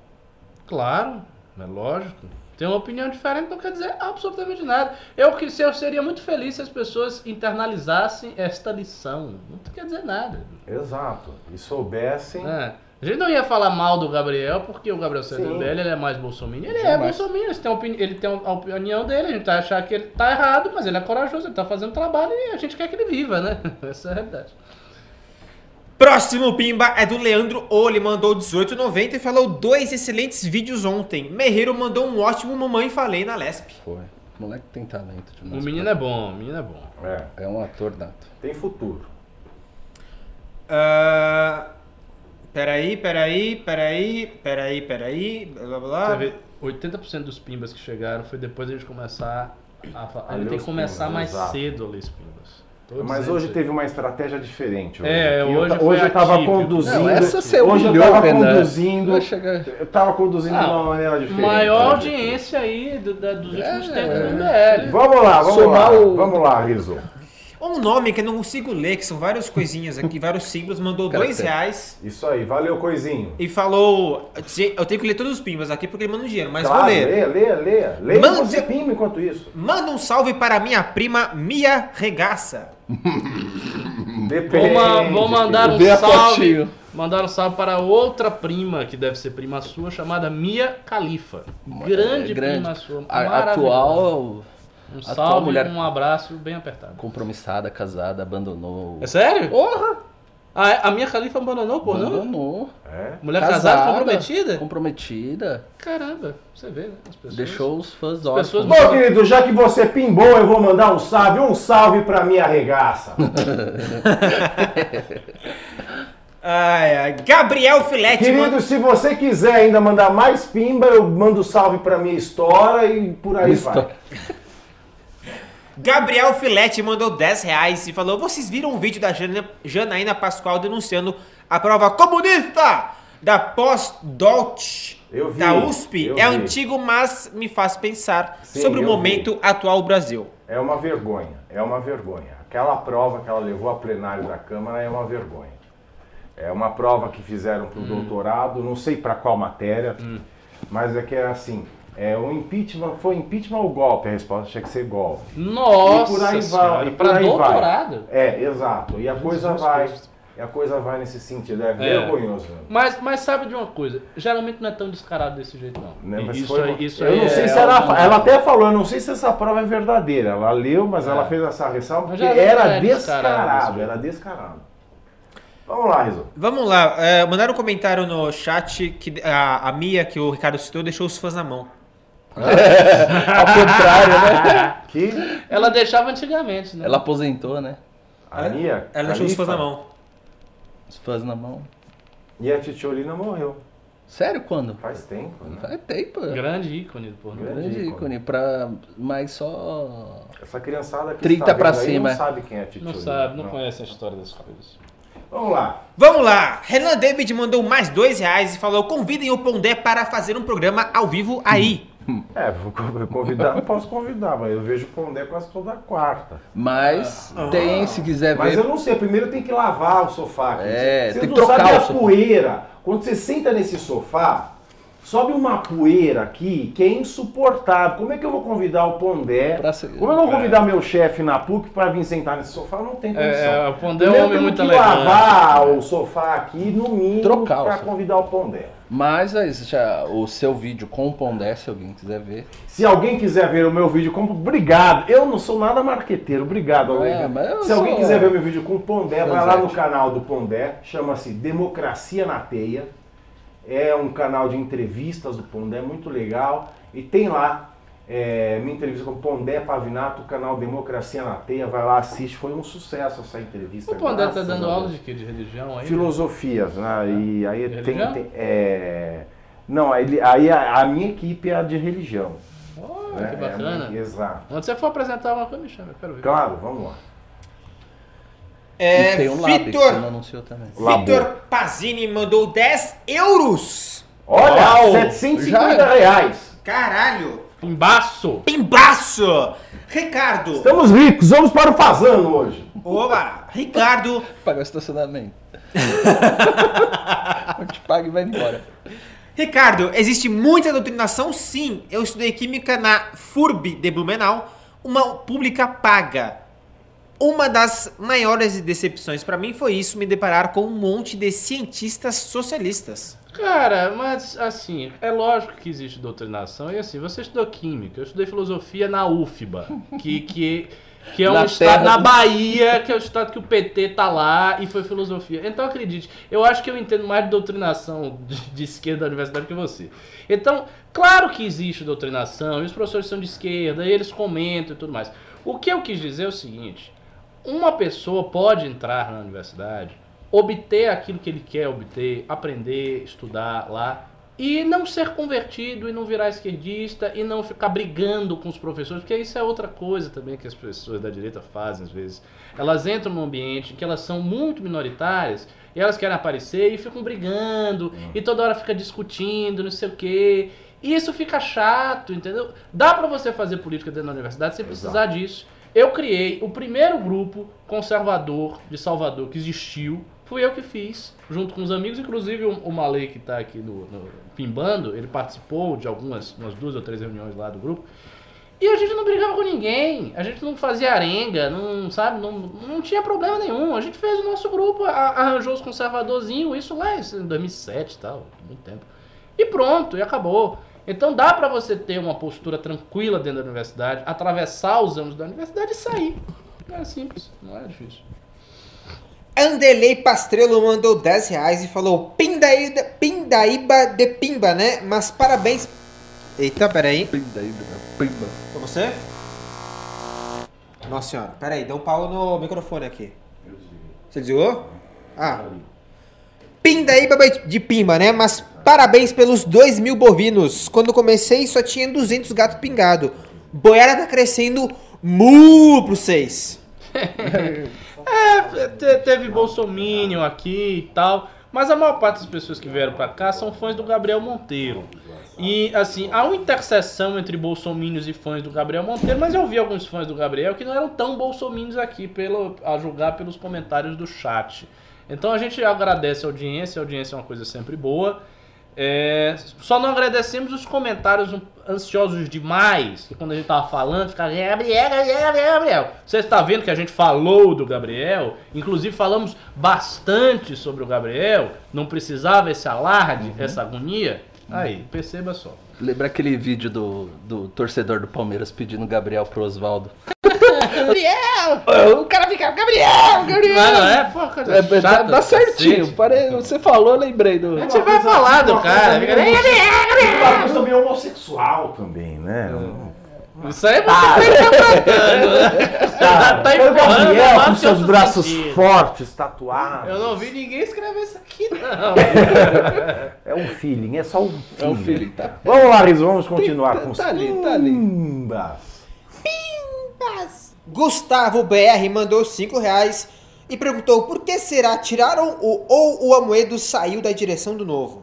Claro, é lógico. Ter uma opinião diferente não quer dizer absolutamente nada. Eu, que- eu seria muito feliz se as pessoas internalizassem esta lição. Não quer dizer nada. Exato. E soubessem. É. A gente não ia falar mal do Gabriel, porque o Gabriel Sim. ele é mais bolsominion. Ele é Demais. bolsominion, ele tem, a opini- ele tem a opinião dele, a gente vai achar que ele tá errado, mas ele é corajoso, ele tá fazendo trabalho e a gente quer que ele viva, né? Essa é a realidade. Próximo pimba é do Leandro O, ele mandou 18,90 e falou dois excelentes vídeos ontem. Merreiro mandou um ótimo Mamãe Falei na Lesp. Foi. O moleque tem talento O demais. menino é bom, o menino é bom. É, É um ator nato. tem futuro. Ah, peraí, peraí, peraí, peraí, peraí, blá blá blá. Você vê, 80% dos pimbas que chegaram foi depois de a gente começar a falar. Ele tem que começar pimbas, mais exato. cedo a ler os pimbas. Tô Mas hoje teve uma estratégia diferente. Hoje, É, Que eu hoje hoje eu tava atípico. conduzindo. Não, essa você hoje eu humilhou, tava Renan. conduzindo. Vai chegar... Eu tava conduzindo Ah, de uma maneira diferente. Maior hoje. audiência aí do- da- dos últimos É, tempos é. do MBL. Vamos lá, vamos Somar lá. o- Vamos lá, Riso. Um nome que eu não consigo ler, que são várias coisinhas aqui, vários símbolos, mandou Cara, dois reais Isso aí, valeu, coisinho. e falou. Eu tenho que ler todos os pimbas aqui porque ele manda um dinheiro, mas claro, vou ler. Leia, leia, leia. Leia Manda- você pima enquanto isso. Manda um salve para minha prima Mia Regaça. Depende. Vou, vou mandar um salve. Mandar um salve para outra prima, que deve ser prima sua, chamada Mia Califa. Grande, É, grande. prima sua. Atual Um atual salve, mulher- um abraço bem apertado. compromissada, casada, abandonou. É sério? Porra! A, a minha Califa abandonou, pô, não? Abandonou. É? Mulher casada, comprometida? Comprometida. Caramba, você vê, né? As pessoas. Deixou os fãs pessoas- órfãos. Bom, querido, já que você pimbou, eu vou mandar um salve. Um salve pra minha regaça. Ai, ai. Gabriel Filete Querido, manda. se você quiser ainda mandar mais pimba, eu mando salve pra minha história e por aí vai. Gabriel Filete mandou 10 reais e falou: Vocês viram o vídeo da Jana- Janaína Pascoal denunciando a prova comunista da pós-DOT vi, da USP? É vi. antigo, mas me faz pensar Sim, sobre o momento atual do Brasil. É uma vergonha, é uma vergonha. Aquela prova que ela levou a plenário da Câmara é uma vergonha. É uma prova que fizeram para o doutorado, não sei para qual matéria, mas é que é assim, é o impeachment, foi impeachment ou golpe? A resposta tinha que ser golpe. Nossa E por aí senhora, vai, e por pra aí vai. doutorado? É, exato. E a coisa Jesus vai, Cristo. e a coisa vai nesse sentido, é vergonhoso. mesmo. Mas, mas sabe de uma coisa? Geralmente não é tão descarado desse jeito, não. Né, mas isso foi isso eu não sei é se ela, algo- ela até falou, eu não sei se essa prova é verdadeira. Ela leu, mas ela fez essa ressalva porque era é descarado descarado, era descarado. Vamos lá, Rizzo. Vamos lá, é, mandaram um comentário no chat que a, a Mia, que o Ricardo citou, deixou os fãs na mão. Ao contrário, né? Que Ela deixava antigamente, né? Ela aposentou, né? a Mia Ela deixou os fãs na mão. Os fãs na mão. E a Titiolina morreu. Sério, quando? Faz tempo, né? Faz tempo. Grande ícone do pornô. Grande Grande ícone. ícone. Pra... Mas só... Essa criançada que 30 está pra vendo aí cima. não sabe quem é a Titiolina. Não sabe, não conhece a história das coisas. Vamos lá. Vamos lá, Renan David mandou mais dois reais e falou: convidem o Pondé para fazer um programa ao vivo aí. É, convidar, não posso convidar, mas eu vejo o Pondé quase toda quarta. Mas tem, se quiser Mas ver... eu não sei, primeiro tem que lavar o sofá. aqui. É, você tem não que trocar sabe o a sofá. poeira. Quando você senta nesse sofá, sobe uma poeira aqui que é insuportável. Como é que eu vou convidar o Pondé? Ser- Como eu vou convidar meu chefe na PUC para vir sentar nesse sofá? Não tem condição. É, o Pondé é um homem muito que elegante. lavar o sofá aqui, no mínimo, para convidar o Pondé. Mas aí, já, o seu vídeo com o Pondé, se alguém quiser ver. Se alguém quiser ver o meu vídeo com... Obrigado. Eu não sou nada marqueteiro. Obrigado. É, alguém. Se alguém sou- quiser ver meu vídeo com o Pondé, vai lá no canal do Pondé. Chama-se Democracia na Teia. É um canal de entrevistas do Pondé, muito legal. E tem lá é, minha entrevista com o Pondé Pavinato, o canal Democracia na Teia. Vai lá, assiste. Foi um sucesso essa entrevista. O Pondé tá graças dando aula de quê? De religião aí? Filosofias, né? E aí De tem, tem- é, não, aí, aí a, a minha equipe é a de religião. Olha, né? que É a minha- Oh, bacana. exato. Quando você for apresentar uma coisa, me chama, eu quero ver. Claro, vamos lá. É, e tem que Vitor- anunciou também. Vitor Pazini mandou 10 euros. Olha, Uau, 750 já- reais. Caralho. Embaço! Pimbaço. Ricardo. Estamos ricos, vamos para o Fazano hoje. Oba. Ricardo. Pagar o estacionamento. Eu te pago e vai embora. Ricardo, existe muita doutrinação? Sim. Eu estudei química na FURB de Blumenau, uma pública paga. Uma das maiores decepções para mim foi isso, me deparar com um monte de cientistas socialistas. Cara, mas assim, é lógico que existe doutrinação. E assim, você estudou química, eu estudei filosofia na UFBA, que, que, que é um Na estado na Bahia, que é o estado que o PT tá lá e foi filosofia. Então acredite, eu acho que eu entendo mais de doutrinação de, de esquerda da universidade que você. Então, claro que existe doutrinação, e os professores são de esquerda, e eles comentam e tudo mais. O que eu quis dizer é o seguinte: uma pessoa pode entrar na universidade, obter aquilo que ele quer obter, aprender, estudar lá, e não ser convertido, e não virar esquerdista, e não ficar brigando com os professores, porque isso é outra coisa também que as pessoas da direita fazem às vezes. Elas entram num ambiente que elas são muito minoritárias, e elas querem aparecer e ficam brigando, e toda hora fica discutindo, não sei o quê. E isso fica chato, entendeu? Dá pra você fazer política dentro da universidade sem precisar disso. Eu criei o primeiro grupo conservador de Salvador que existiu. Fui eu que fiz, junto com os amigos, inclusive o, o Malê que está aqui no, no Pimbando, ele participou de algumas umas duas ou três reuniões lá do grupo. E a gente não brigava com ninguém, a gente não fazia arenga, não, sabe, não, não tinha problema nenhum. A gente fez o nosso grupo, arranjou os conservadorzinhos, isso lá em 2007 e tal, muito tempo. E pronto, e acabou. Então dá pra você ter uma postura tranquila dentro da universidade, atravessar os anos da universidade e sair. É simples, não é difícil. Anderley Pastrello mandou 10 reais e falou Pindaíba, Pindaíba de Pimba, né? Mas parabéns. Eita, peraí. Pimba aí, pimba. Foi você? Nossa senhora, peraí, deu um pau no microfone aqui. Você desligou? Ah. Pindaíba de Pimba, né? Mas parabéns pelos 2 mil bovinos. Quando comecei só tinha 200 gatos pingados. Boiara tá crescendo mu pro 6. É, te- teve Bolsominion aqui e tal, mas a maior parte das pessoas que vieram pra cá são fãs do Gabriel Monteiro. E assim, há uma interseção entre bolsominions e fãs do Gabriel Monteiro, mas eu vi alguns fãs do Gabriel que não eram tão bolsominions aqui, pelo, a julgar pelos comentários do chat. Então a gente agradece a audiência, a audiência é uma coisa sempre boa. É, só não agradecemos os comentários ansiosos demais, que quando a gente tava falando, ficava Gabriel, Gabriel, Gabriel, Gabriel. Você está vendo que a gente falou do Gabriel, inclusive falamos bastante sobre o Gabriel, não precisava esse alarde, essa agonia. Aí, perceba só. Lembra aquele vídeo do, do torcedor do Palmeiras pedindo Gabriel pro Oswaldo? Gabriel! O cara fica, Gabriel, Gabriel! Não, não é, pô, coisa É, dá, chata dá do certinho. cacete. Pare- Você falou, eu lembrei do. A gente vai falar do cara. O Marcos também é homossexual também, né? Isso aí você tá interpretando, né? Tá, tá é o empurrando Gabriel lá com seus seu braços sentido. fortes, tatuados. Eu não vi ninguém escrever isso aqui, não. É um feeling, é só um feeling. É um filho, tá? Vamos lá, Riz, vamos continuar Tá- com os tá ali, tá ali. pimbas. Gustavo BR mandou 5 reais e perguntou por que será tiraram o ou o Amoedo saiu da direção do novo.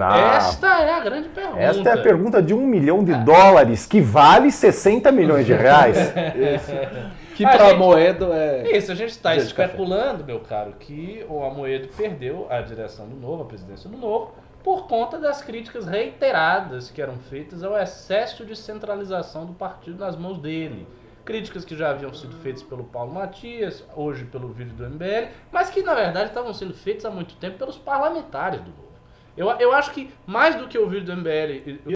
Ah, Esta é a grande pergunta. esta é a pergunta de um milhão de dólares, que vale 60 milhões de reais. Que A pra gente- Moedo é. Isso, a gente está de café. especulando, meu caro, que o Amoedo perdeu a direção do Novo, a presidência do Novo, por conta das críticas reiteradas que eram feitas ao excesso de centralização do partido nas mãos dele. Críticas que já haviam sido feitas pelo Paulo Matias, hoje pelo vídeo do MBL, mas que na verdade estavam sendo feitas há muito tempo pelos parlamentares do Novo. Eu, eu acho que mais do que o vídeo do MBL e-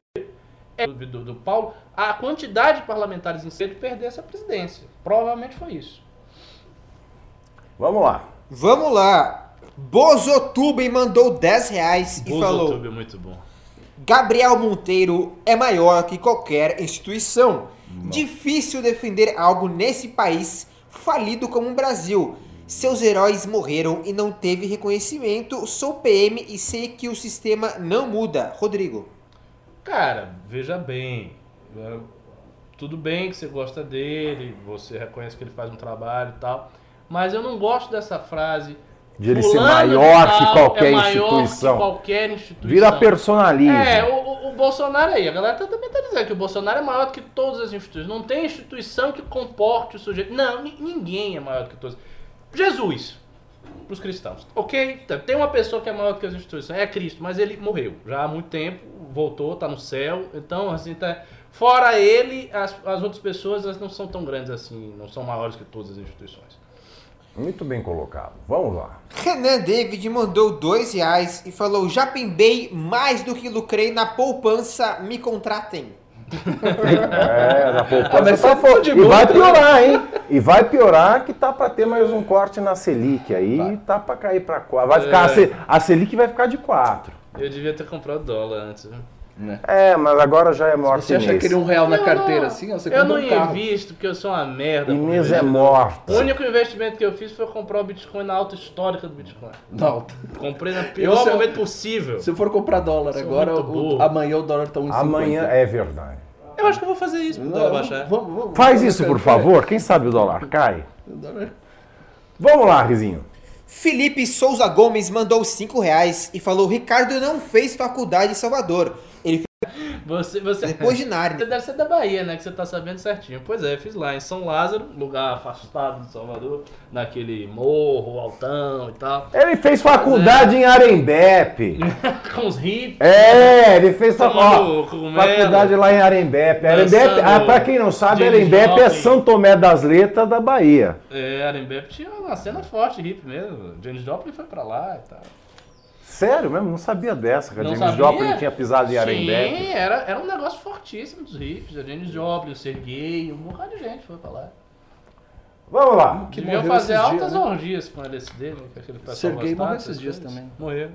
é, do, do, do Paulo, a quantidade de parlamentares em de perder essa presidência. Provavelmente foi isso. Vamos lá. Vamos lá. Bozotuben mandou 10 reais e falou: YouTube é muito bom. Gabriel Monteiro é maior que qualquer instituição. Difícil defender algo nesse país falido como o Brasil. Seus heróis morreram e não teve reconhecimento. Sou PM e sei que o sistema não muda. Rodrigo. Cara, veja bem. Tudo bem que você gosta dele, você reconhece que ele faz um trabalho e tal. Mas eu não gosto dessa frase. De ele ser "Fulano de maior que tal qualquer é maior instituição. Que qualquer instituição. Vira personalismo. É, o, o- Bolsonaro aí, a galera tá- também tá dizendo que o Bolsonaro é maior do que todas as instituições. Não tem instituição que comporte o sujeito. Não, ni- ninguém é maior do que todos. Jesus, pros cristãos. Ok, tá, tem uma pessoa que é maior do que as instituições, é Cristo, mas ele morreu já há muito tempo, voltou, tá no céu. Então, assim, tá. Fora ele, as, as outras pessoas elas não são tão grandes assim, não são maiores que todas as instituições. Muito bem colocado. Vamos lá. Renan David mandou dois reais e falou: Já pimbei mais do que lucrei na poupança, me contratem. É, na poupança Ah, mas tá de E vai tá? piorar, hein? E vai piorar que tá pra ter mais um corte na Selic aí, tá pra cair pra 4. Vai ficar, a, É. A Selic vai ficar de 4. Eu devia ter comprado dólar antes. viu? É, mas agora já é morte Você acha Inês. que ele um real na Eu carteira não- assim? Você eu não um carro. invisto porque eu sou uma merda. Inês é morta. O único investimento que eu fiz foi comprar o Bitcoin na alta histórica do Bitcoin. Não. Comprei no pior eu- momento possível. Se eu for comprar dólar Sou agora, o- amanhã o dólar tá 1,50. Amanhã é verdade. Eu acho que eu vou fazer isso pro dólar baixar. vamos- vamos- Faz isso, por favor. Quem sabe o dólar cai? O dólar- Vamos lá, Rizinho. Felipe Souza Gomes mandou 5 reais e falou: Ricardo não fez faculdade em Salvador. Você, você, depois de Narnia. você deve ser da Bahia, né? Que você tá sabendo certinho. Pois é, fiz lá em São Lázaro, lugar afastado de Salvador, naquele morro, altão e tal. Ele fez faculdade em Arembepe. Com os hippies. É, ele fez ó, faculdade lá em Arembepe. Arembepe, ah, pra quem não sabe, Arembepe é. São Tomé das Letras da Bahia. É, Arembepe tinha uma cena forte hippie mesmo. James Joplin foi pra lá e tal. Sério mesmo? Não sabia dessa, que a Não James sabia? Joplin tinha pisado em Arembepe. Sim, era, era um negócio fortíssimo dos hippies. A James Joplin, o Sergei, um bocado de gente foi pra lá. Vamos lá. Que Deviam morreu fazer esses altas dias, né? orgias com LSD, né? Que Serguei morreu esses dias também. Morreu.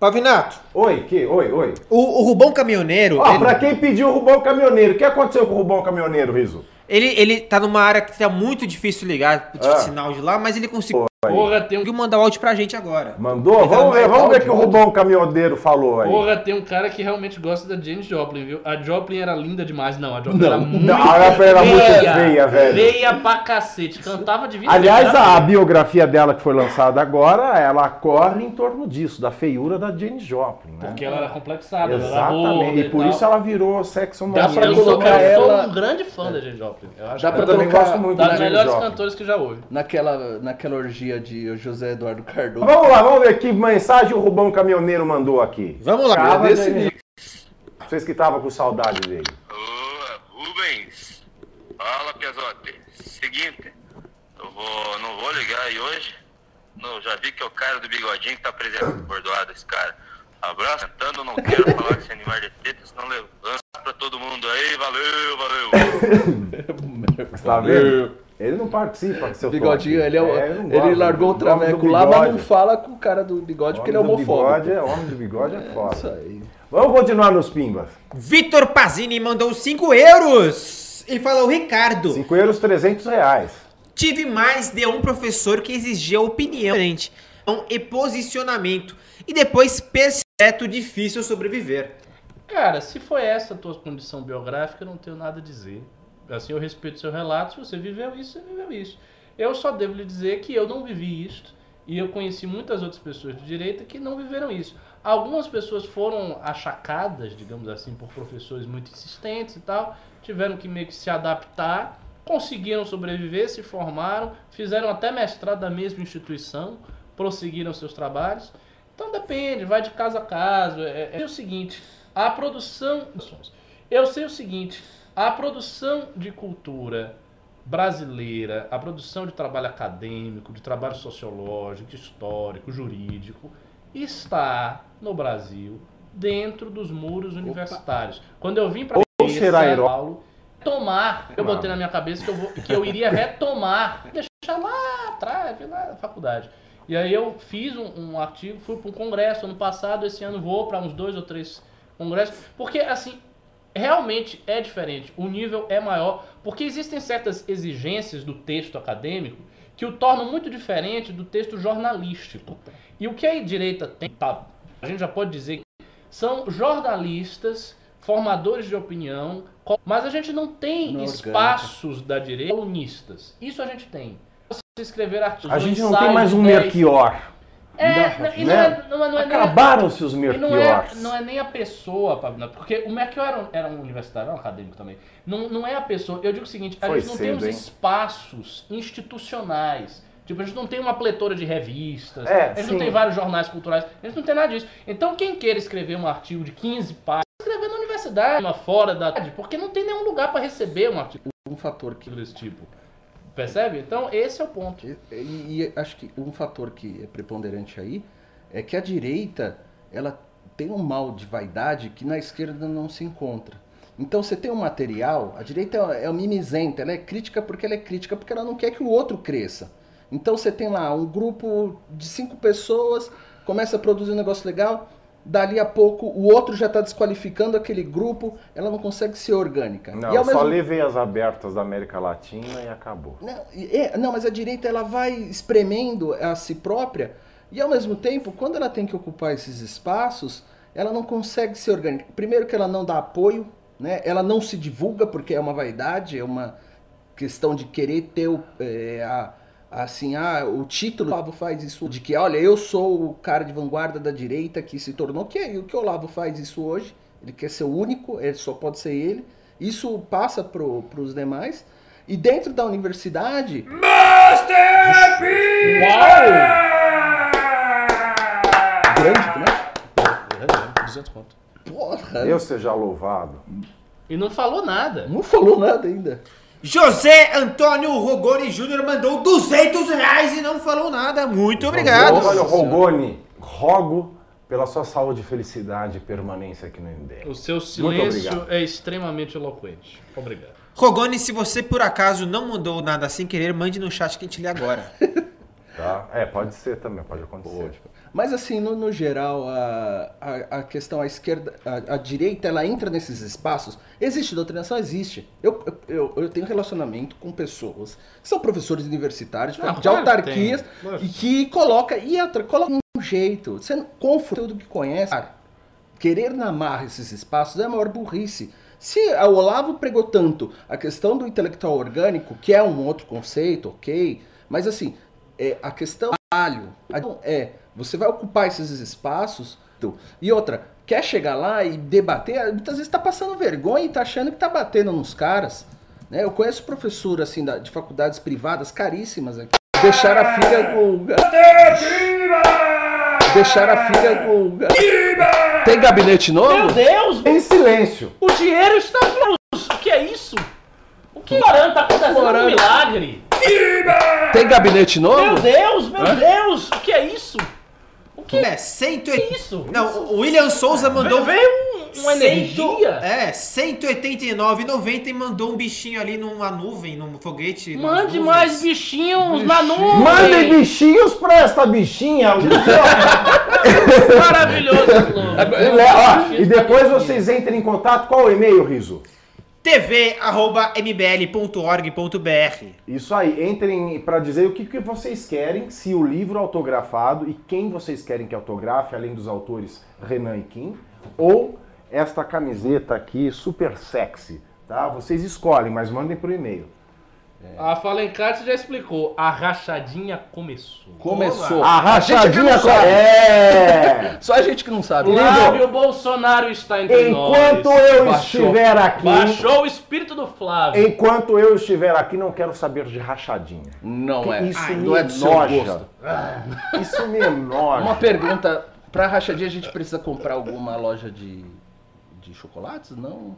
Pavinato, Oi, que? Oi, oi. o, o Rubão Caminhoneiro. Ó, ele- pra quem pediu o Rubão Caminhoneiro, o que aconteceu com o Rubão Caminhoneiro, Riso? Ele, ele tá numa área que tá muito difícil ligar o Ah. sinal de lá, mas ele conseguiu Porra, tem um, mandar o áudio pra gente agora. Mandou? Ele tá Vamos ver, no vamos ver o que o Rubão Caminhoneiro falou aí. porra, tem um cara que realmente gosta da James Joplin, viu? A Joplin era linda demais. Não, a Joplin Não, era muito não, a Joplin era muito feia, velho. Feia pra cacete. Cantava de vida. Aliás, a feia. biografia dela que foi lançada agora, ela corre em torno disso, da feiura da Jane Joplin, né? Porque ela era complexada, ela era Exatamente. E por isso ela virou sexo Dá pra Eu colocar eu sou um grande fã da Jane Joplin. Eu acho Dá que pra Eu também colocar gosto muito das da Jane melhores Joplin. cantores que já houve. Naquela, naquela orgia de José Eduardo Cardoso. Vamos lá, vamos ver que mensagem o Rubão Caminhoneiro mandou aqui. Vamos lá. Cava desse Jane- Vocês que estavam com saudade dele. Ô, Rubens, fala Piazote. Seguinte, eu vou, não vou ligar aí hoje. Não, já vi que é o cara do bigodinho que tá presente bordoado, esse cara. Abraço, tentando, não quero falar com esse animal de teta, senão levanta pra todo mundo aí. Valeu, valeu. Tá vendo? Ele não participa do seu Bigodinho, toque. ele, é, o- É, ele largou o traveco lá, mas não fala com o cara do bigode porque ele é homofóbico. bigode é- Homem do bigode é Isso foda. aí. Vamos continuar nos pimbas. Vitor Pazini mandou 5 euros e falou: Ricardo, 5 euros, 300 reais. tive mais de um professor que exigia opinião diferente e posicionamento e depois percebe difícil sobreviver. Cara, se foi essa a tua condição biográfica, eu não tenho nada a dizer. Assim, eu respeito seu relato, se você viveu isso, você viveu isso. Eu só devo lhe dizer que eu não vivi isso e eu conheci muitas outras pessoas de direita que não viveram isso. Algumas pessoas foram achacadas, digamos assim, por professores muito insistentes e tal, tiveram que meio que se adaptar, conseguiram sobreviver, se formaram, fizeram até mestrado da mesma instituição, prosseguiram seus trabalhos. Então depende, vai de caso a caso. É, é o seguinte, a produção. Eu sei o seguinte, a produção de cultura brasileira, a produção de trabalho acadêmico, de trabalho sociológico, histórico, jurídico, está no Brasil dentro dos muros universitários. Quando eu vim para herói- Paulo, tomar, eu botei na minha cabeça que eu, vou, que eu iria retomar, deixar lá atrás, lá na faculdade. E aí eu fiz um, um artigo, fui para um congresso ano passado, esse ano vou para uns dois ou três congressos, porque assim, realmente é diferente, o nível é maior, porque existem certas exigências do texto acadêmico que o tornam muito diferente do texto jornalístico. E o que a direita tem, tá, a gente já pode dizer que são jornalistas, formadores de opinião, mas a gente não tem Não espaços da direita colunistas. Isso a gente tem. escrever artigos. A gente não tem mais um 10. Melchior. É, não, e não né? é, não, é- não é Acabaram-se os não é, não é nem a pessoa, Pablo, porque o Melchior era um, era um universitário, era um acadêmico também. Não, não é a pessoa. Eu digo o seguinte: a Foi gente não cedo, tem os espaços institucionais. Tipo, a gente não tem uma pletora de revistas, É, a gente sim. não tem vários jornais culturais, a gente não tem nada disso. Então, quem queira escrever um artigo de 15 páginas, escrever na universidade, fora da. Porque não tem nenhum lugar para receber um artigo Um fator que desse tipo. Percebe? Então, esse é o ponto. E, e acho que um fator que é preponderante aí é que a direita ela tem um mal de vaidade que na esquerda não se encontra. Então você tem um material, a direita é, é mimizenta, ela é crítica porque ela é crítica porque ela não quer que o outro cresça. Então você tem lá um grupo de cinco pessoas, começa a produzir um negócio legal, dali a pouco o outro já está desqualificando aquele grupo, ela não consegue ser orgânica. Não, só levei as abertas da América Latina e acabou. não, é, não, mas a direita ela vai espremendo a si própria e ao mesmo tempo, quando ela tem que ocupar esses espaços, ela não consegue ser orgânica. Primeiro que ela não dá apoio, né? Ela não se divulga porque é uma vaidade, é uma questão de querer ter o, é, a, assim, ah, o título. O Olavo faz isso de que, olha, eu sou o cara de vanguarda da direita que se tornou que é o que o Olavo faz isso hoje. Ele quer ser o único, ele só pode ser ele. Isso passa para os demais. E dentro da universidade, grande, né? 200 pontos. Porra, Eu seja louvado. E não falou nada. não falou nada ainda. José Antônio Rogoni Júnior mandou 200 reais e não falou nada. Muito obrigado. Olha, Rogoni, rogo pela sua saúde, felicidade e permanência aqui no MDM. O seu silêncio é extremamente eloquente. Obrigado. Rogoni, se você por acaso não mandou nada sem querer, mande no chat que a gente lê agora. Tá? É, pode ser também, pode acontecer. Mas assim, no, no geral, a, a, a questão, a esquerda, a, a direita, ela entra nesses espaços. Existe doutrinação? Existe. Eu, eu, eu tenho relacionamento com pessoas que são professores universitários, Não, de autarquias, e que coloca, e outra, coloca um jeito. Você não- com o conteúdo que conhece, cara, querer namar esses espaços é a maior burrice. Se o Olavo pregou tanto a questão do intelectual orgânico, que é um outro conceito, ok, mas assim, é, a questão é, você vai ocupar esses espaços, tu- e outra, quer chegar lá e debater, muitas vezes está passando vergonha e está achando que está batendo nos caras. Né? Eu conheço professor assim, da- de faculdades privadas caríssimas aqui, deixar a filha com... Deixar a filha com... Tem gabinete novo? Meu Deus! Em silêncio. O dinheiro está. O que é isso? O que Morando, tá acontecendo um milagre. Tem gabinete Meu novo? Deus, meu Deus! O que é isso? O que É, é 180. isso? Não, o William Souza mandou. Veio um- uma energia. É, 189,90 e mandou um bichinho ali numa nuvem, num foguete. Mande nuvens. mais bichinhos na nuvem. Mandem bichinhos pra esta bichinha. Maravilhoso. E, ó, e depois vocês entrem em contato. Qual o e-mail, Riso? tv.mbl.org.br Isso aí, entrem para dizer o que, que vocês querem, se o livro autografado e quem vocês querem que autografe, além dos autores Renan e Kim, ou esta camiseta aqui super sexy, tá? Vocês escolhem, mas mandem por e-mail. A Falencarte já explicou. A rachadinha começou. Começou. A rachadinha não sabe. é. Só a gente que não sabe. Flávio Bolsonaro está entre Enquanto nós. eu Baixou. estiver aqui, Baixou o espírito do Flávio. enquanto eu estiver aqui, não quero saber de rachadinha. Não é. Isso não me é do seu enoja. gosto. Isso me enoja. Uma pergunta. Pra rachadinha a gente precisa comprar alguma loja de, de chocolates? Não?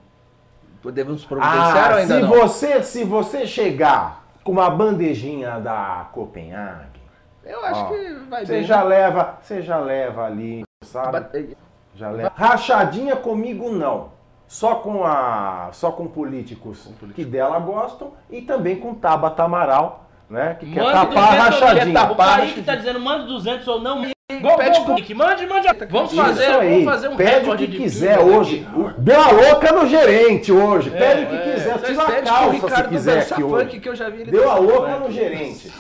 Podemos providenciar ou Ah, ainda se não? você, se você chegar com uma bandejinha da Copenhague, Eu acho Ó, que vai você bem. já leva, você já leva ali, sabe? Já leva. Rachadinha comigo não. Só com a, só com políticos que dela gostam e também com Tabata Amaral, né? Que quer tapar a 200 ou rachadinha. O tapar Kaique tá dizendo, manda 200 ou não. Pede Pede pro Mande, mande. Vamos fazer, vamos fazer um Pede o que de quiser hoje. Deu a louca no gerente hoje. Pede o que é. quiser. Tira a calça se quiser aqui hoje. que eu já vi ele Deu a louca no gerente.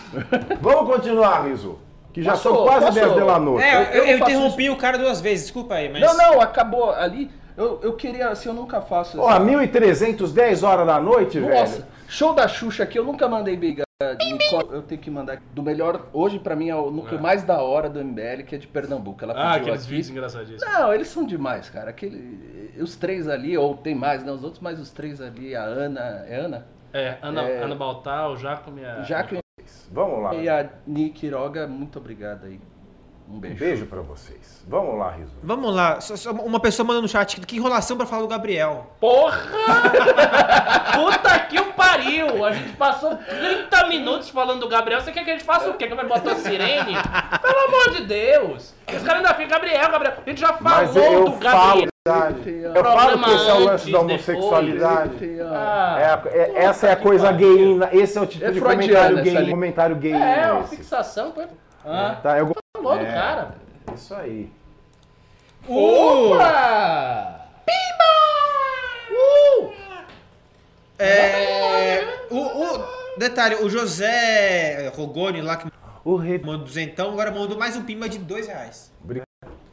Vamos continuar, Riso. Que já Passou, são quase passou. 10 da noite. É, eu, eu eu faço interrompi o cara duas vezes, desculpa aí, mas. Não, não, acabou ali. Eu, eu queria, assim, eu nunca faço Ó, 1.300, 10 horas da noite, Nossa, velho. show da Xuxa aqui, eu nunca mandei briga. Eu tenho que mandar do melhor. Hoje, pra mim, é o núcleo É. mais da hora do MBL, que é de Pernambuco. Ela Ah, aqueles aqui. vídeos engraçadíssimos. Não, eles são demais, cara. Aquele, os três ali, ou tem mais, né? Os outros, mas os três ali, a Ana. É Ana? É, Ana, É. Ana Baltar, o Jacome e a... Jaque Vamos lá. e a Nick Quiroga, muito obrigado aí. Um Um beijo. beijo pra vocês. Vamos lá, Riso. Vamos lá, uma pessoa mandando no chat, que enrolação pra falar do Gabriel. Porra! Puta que o pariu! A gente passou 30 minutos falando do Gabriel. Você quer que a gente faça o quê? Que vai botar a sirene? Pelo amor de Deus! Os caras ainda ficam, Gabriel, Gabriel. A gente já Mas falou eu do Gabriel. Eu falo que esse é o lance da homossexualidade. Ah, É é- essa é a coisa gayina. Esse é o tipo É de comentário gay. gay. É, uma fixação. Ah, Tá, eu... falou do É. cara. Isso aí. Opa! Uh! É. O, o- detalhe, o José Rogoni lá que O rei, mandou duzentão, agora mandou mais um pimba de dois reais.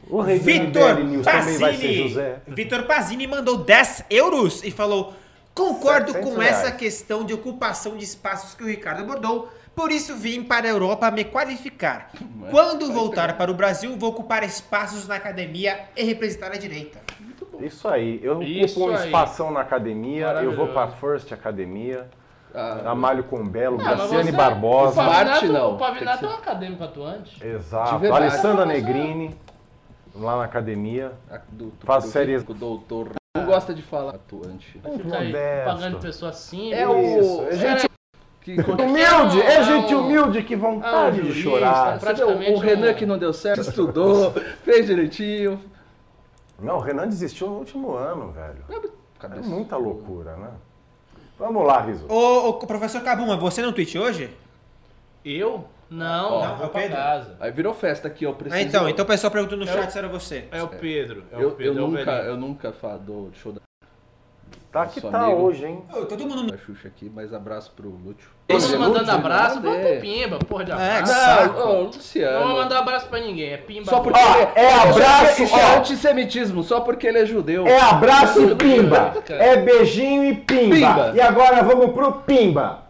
o rei Vitor Pazini. Vitor Pazini mandou 10 euros e falou: Concordo 700 com essa reais. questão de ocupação de espaços que o Ricardo abordou. Por isso vim para a Europa me qualificar. Quando voltar para o Brasil, vou ocupar espaços na academia e representar a direita. Isso aí. Eu Isso ocupo um espação na academia. Eu vou pra First Academia. ah, Amalho Combelo, Ah, Graciane você- Barbosa. O Pavinato, não. o Pavinato Tem é um acadêmico atuante. Exato. Alessandra Negrini. Lá na academia. a- do, do, Faz do- séries- do doutor. Não gosta de falar atuante. Fica aí Modesto. pagando pessoa assim. É Isso. o. É gente Que, humilde. É gente um- humilde. Que vontade Ah, de chorar. vê, o- o Renan um- que não deu certo, estudou, fez direitinho. Não, o Renan desistiu no último ano, velho. É muita loucura, né? Vamos lá, Riso. Ô, ô professor Cabuma, você no tweet hoje? Eu? Não, Não, eu é vou o pra Pedro. casa. Aí virou festa aqui, eu preciso. Ah, então, então o pessoal perguntou no chat se era você. É o Pedro. É o Eu, Pedro, eu é o nunca, eu nunca falo do show da Tá que tá amigo. hoje, hein? Ô, todo mundo da Xuxa aqui, mas abraço pro Lúcio. Todo mundo mandando abraço, vamos pro Pimba, porra de É, abraço. saco. Não, ô, Não Luciano. vou mandar abraço pra ninguém, é Pimba. Só porque Ó, ele é abraço, Isso é antissemitismo, só porque ele é judeu. É abraço e pimba. Cara. É beijinho e pimba. Pimba. E agora vamos pro pimba.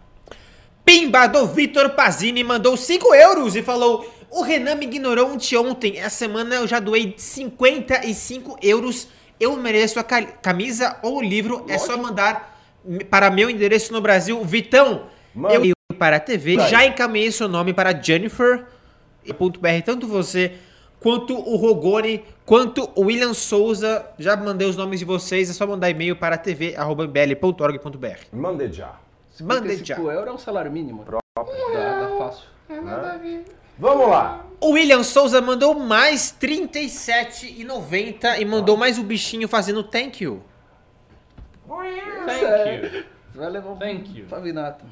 Pimba do Vitor Pazini mandou 5 euros e falou: O Renan me ignorou anteontem. Essa semana eu já doei 55 euros. Eu mereço a ca- camisa ou o livro. É só mandar para meu endereço no Brasil. Vitão, Manda. eu ir para a TV. Vai. Já encaminhei seu nome para Jennifer. ponto .br, tanto você quanto o Rogoni, quanto o William Souza. Já mandei os nomes de vocês. É só mandar e-mail para tv.mbl.org.br. Mande já. Mande já. 55 euros é um salário mínimo. Dá, dá fácil. Vamos lá. O William Souza mandou mais R$ 37,90 e mandou mais o bichinho fazendo thank you. Thank you. Você vai levar um Thank you. Pavinato.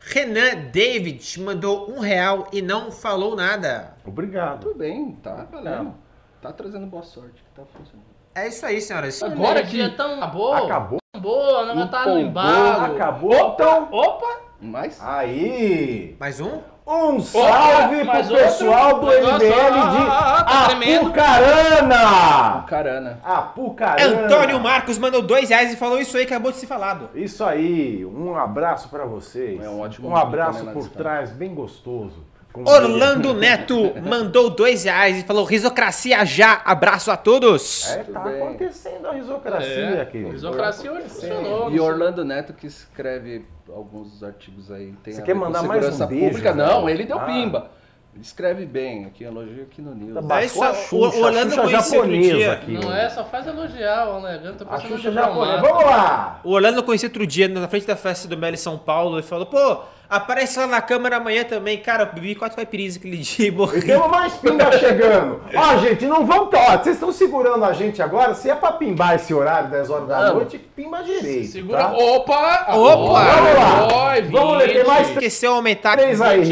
Renan David mandou um real e não falou nada. Obrigado. Tudo bem, tá valendo. Tá trazendo boa sorte, tá funcionando. É isso aí, senhoras. Agora que já tão acabou. Acabou. Acabou, não tá no embalo. Acabou, então. Opa! Mas, Aí. Mais um? Um salve pro mais pessoal outro. do Negócio, MBL ó, ó, ó, tá de tremendo. Apucarana. carana. Apucarana. Antônio Marcos mandou dois reais e falou isso aí que acabou de ser falado. Isso aí, um abraço pra vocês. É um ótimo Um abraço lá por trás, bem gostoso. Orlando Neto mandou dois reais e falou risocracia já. Abraço a todos. É, tá bem. acontecendo a risocracia É, aqui. risocracia hoje funcionou. E Orlando Neto que escreve alguns artigos aí. Tem Você quer mandar mais um beijo, pública? velho? Não, ele deu Ah. pimba. Ele escreve bem, aqui elogio aqui no News. Tá É a o- Xuxa, o Orlando a Xuxa conheceu outro japonesa dia. aqui. Não hoje. é, só faz elogiar o Elegante. Tô A Xuxa por japonesa. Vamos lá. O Orlando eu conheci outro dia na frente da festa do Mel em São Paulo e falou: pô, aparece lá na câmera amanhã também. Cara, eu bebi quatro caipirinhas aquele dia e E morri. temos mais pinga chegando. Ó, gente, não vamos. Ó, vocês estão segurando a gente agora. Se é pra pimbar esse horário, 10 horas da noite, pimba direito. Segura. Tá? Opa! Opa! Vamos lá. Oi, Vamos ler, tem mais Esqueceu aumentar. Três aí,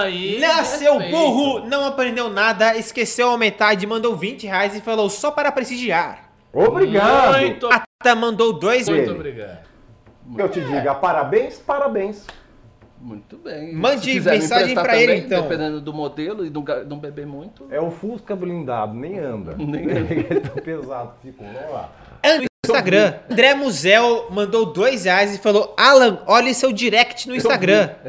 aí. Nasceu burro, não aprendeu nada, esqueceu a metade, mandou 20 reais e falou só para prestigiar. Obrigado. Muito, Ata mandou dois muito obrigado. Eu te diga, parabéns, parabéns. Muito bem. Mande mensagem pra ele, também, então. Dependendo do modelo e ga- não beber muito. É o Fusca blindado, nem anda. Nem É tão pesado ficou. Vamos lá. No Instagram. André Musel mandou dois reais e falou: Alan, olhe seu direct no Instagram.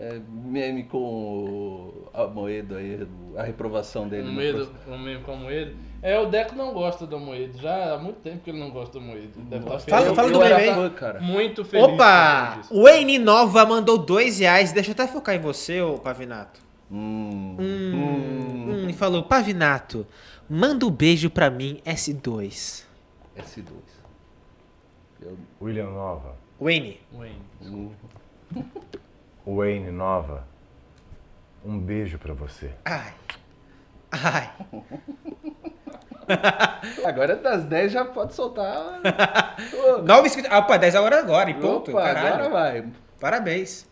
É, meme com o- a Moedo aí, a reprovação dele. Um no medo, um medo com o Moedo. É, o Deco não gosta do Moedo. Já há muito tempo que ele não gosta do Moedo. Deve estar Fala- feliz. fala do meme aí. fã, cara. Muito feliz. Opa! Wayne Nova mandou dois reais. Deixa eu até focar em você, ô Pavinato. Hum, Hum, hum, e falou: Pavinato, manda um beijo pra mim, S2. S2. Eu, William Nova. Wayne. Wayne. hum, Wayne Nova. Um beijo pra você. Ai. Ai. Agora das 10 já pode soltar. Nove inscritos. Ah, Opa, 10 horas agora, e ponto. Opa, Caralho. agora vai. Parabéns.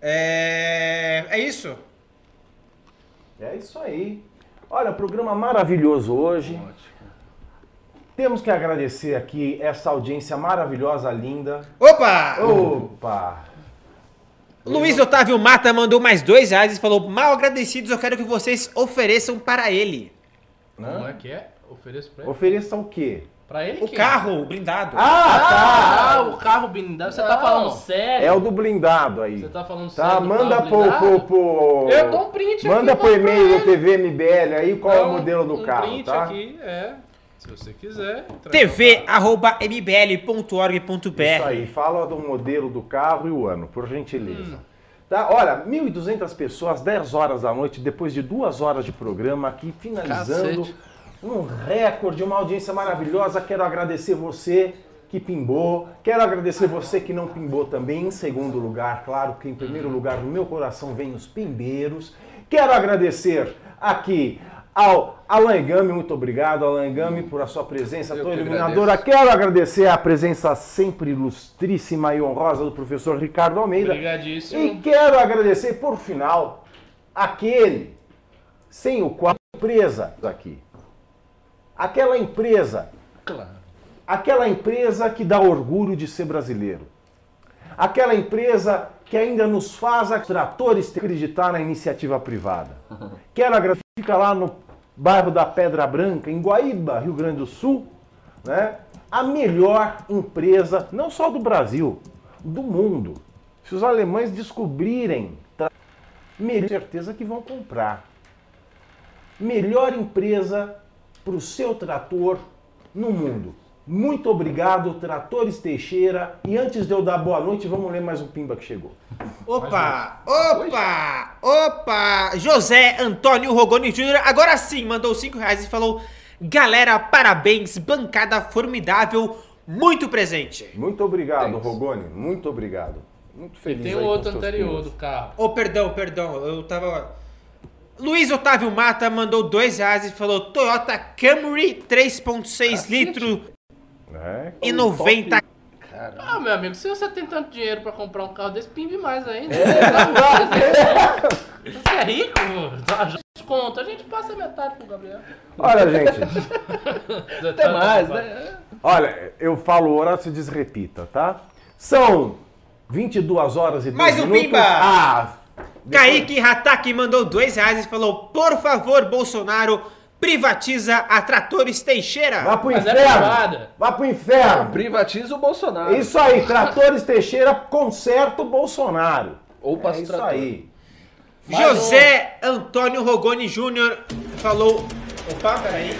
É... é isso. É isso aí. Olha, programa maravilhoso hoje. Temos que agradecer aqui essa audiência maravilhosa, linda. Opa! Opa! Luiz Otávio Mata mandou mais dois reais e falou: Mal agradecidos, eu quero que vocês ofereçam para ele. Como é que é? Ofereço pra ele. Ofereça o quê? Pra ele O quê? carro, o blindado. Ah, Ah, o carro blindado. Você tá Não. falando tá! sério? É o do blindado aí. Você tá falando Tá, sério? do manda carro pro, blindado? pro, pro- Eu dou um print Manda aqui. pro manda pra e-mail do ele. TV MBL aí qual é o modelo do um carro, print tá? aqui, é. Se você quiser. entrega tv o carro. arroba mbl.org.br Isso aí, fala do modelo do carro e o ano, por gentileza. Hum. Tá, olha, 1.200 pessoas, 10 horas da noite, depois de duas horas de programa aqui, finalizando Cacete. um recorde, uma audiência maravilhosa. Quero agradecer você que pimbou, quero agradecer você que não pimbou também, em segundo lugar, claro, porque em primeiro lugar no meu coração vem os pimbeiros. Quero agradecer aqui ao Alan Gami, muito obrigado, Alan Gami, por a sua presença Eu tão que iluminadora. agradeço. Quero agradecer a presença sempre ilustríssima e honrosa do professor Ricardo Almeida. Obrigadíssimo. E quero agradecer, por final, aquele sem o qual a empresa aqui. Aquela empresa, Claro. aquela empresa que dá orgulho de ser brasileiro. Aquela empresa que ainda nos faz tratores acreditar na iniciativa privada. Quero agradecer, fica lá no bairro da Pedra Branca, em Guaíba, Rio Grande do Sul, né? a melhor empresa, não só do Brasil, do mundo. Se os alemães descobrirem, melhor certeza que vão comprar. Melhor empresa para o seu trator no mundo. Muito obrigado, Tratores Teixeira. E antes de eu dar boa noite, vamos ler mais um pimba que chegou. Opa! Opa! Opa! José Antônio Rogoni Júnior, agora sim, mandou 5 reais e falou: Galera, parabéns, bancada formidável, muito presente. Muito obrigado, Thanks. Rogoni. Muito obrigado. Muito E feliz. tem aí o com outro anterior pimbas. do carro. Oh, perdão, perdão, eu tava. Luiz Otávio Mata mandou 2 reais e falou: Toyota Camry 3,6 litros É, e 90 Cara, Ah, meu amigo, se você tem tanto dinheiro pra comprar um carro desse, pimbe mais ainda. Você é rico, desconto. A gente passa metade pro Gabriel. Olha, gente. até mais, né? Olha, eu falo Horácio desrepita, tá? São 22 horas e 10 Mais um minutos. pimba! Ah, Kaique Hataki mandou 2 reais e falou: Por favor, Bolsonaro, privatiza a Tratores Teixeira. vá pro Mas é inferno. vá pro inferno. Privatiza o Bolsonaro. É isso aí, Tratores Teixeira conserta o Bolsonaro. Ou É passa o isso trator. aí. José Antônio Rogoni Júnior falou. Opa, peraí.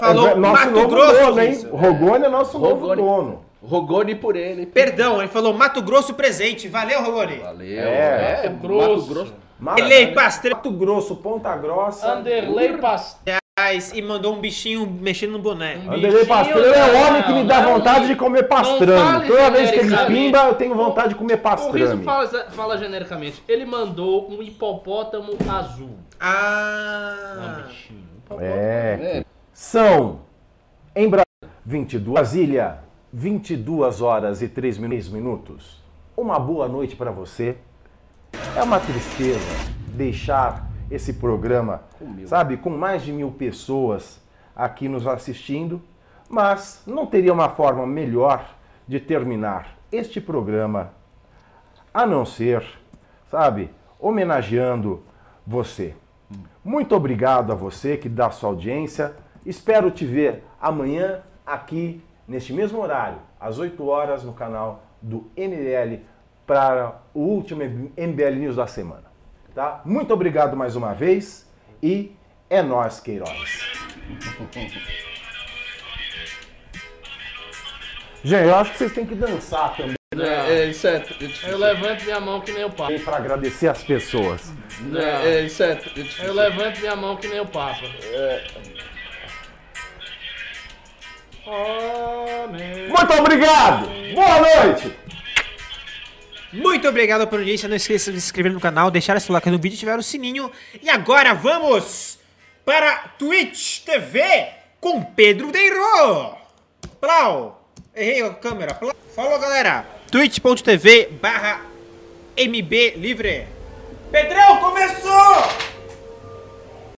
Falou é nosso Mato novo Grosso, dono, hein? isso. Rogoni é nosso novo Rogoni. dono. Rogoni por ele. Perdão, ele falou Mato Grosso presente. Valeu, Rogoni. Valeu. É, É, Mato Grosso. Mato Grosso. Mato Grosso, Ponta Grossa. Anderley Pastel. Reais e mandou um bichinho mexendo no boné. Anderlei Pastrano é o homem que me dá não, vontade não. de comer pastrame. Toda vez que ele pimba, eu tenho vontade de comer O Riso pastrame. fala, fala genericamente. Ele mandou um hipopótamo azul. Ah. bichinho. É. São em Brasília, 22, Brasília, 22 horas e 3 minutos. Uma boa noite para você. É uma tristeza deixar esse programa, sabe, com mais de mil pessoas aqui nos assistindo, mas não teria uma forma melhor de terminar este programa a não ser sabe, homenageando você. Muito obrigado a você que dá sua audiência. Espero te ver amanhã aqui neste mesmo horário, às 8 horas no canal do MBL para o último MBL News da semana. Tá? Muito obrigado mais uma vez e é nós, Queiroz. Gente, eu acho que vocês têm que dançar também É, é, isso é. Eu levanto minha mão que nem o Papa. para agradecer as pessoas. É, é, isso é. Eu levanto minha mão que nem o Papa. Amém. Muito obrigado! Boa noite! Muito obrigado pela audiência. Não esqueça de se inscrever no canal, deixar seu like no vídeo, ativar o sininho. E agora vamos para Twitch TV com Pedro Deiro. Plau. Errei a câmera. Plau. Falou, galera. twitch.tv barra MB Livre. Pedrão, começou!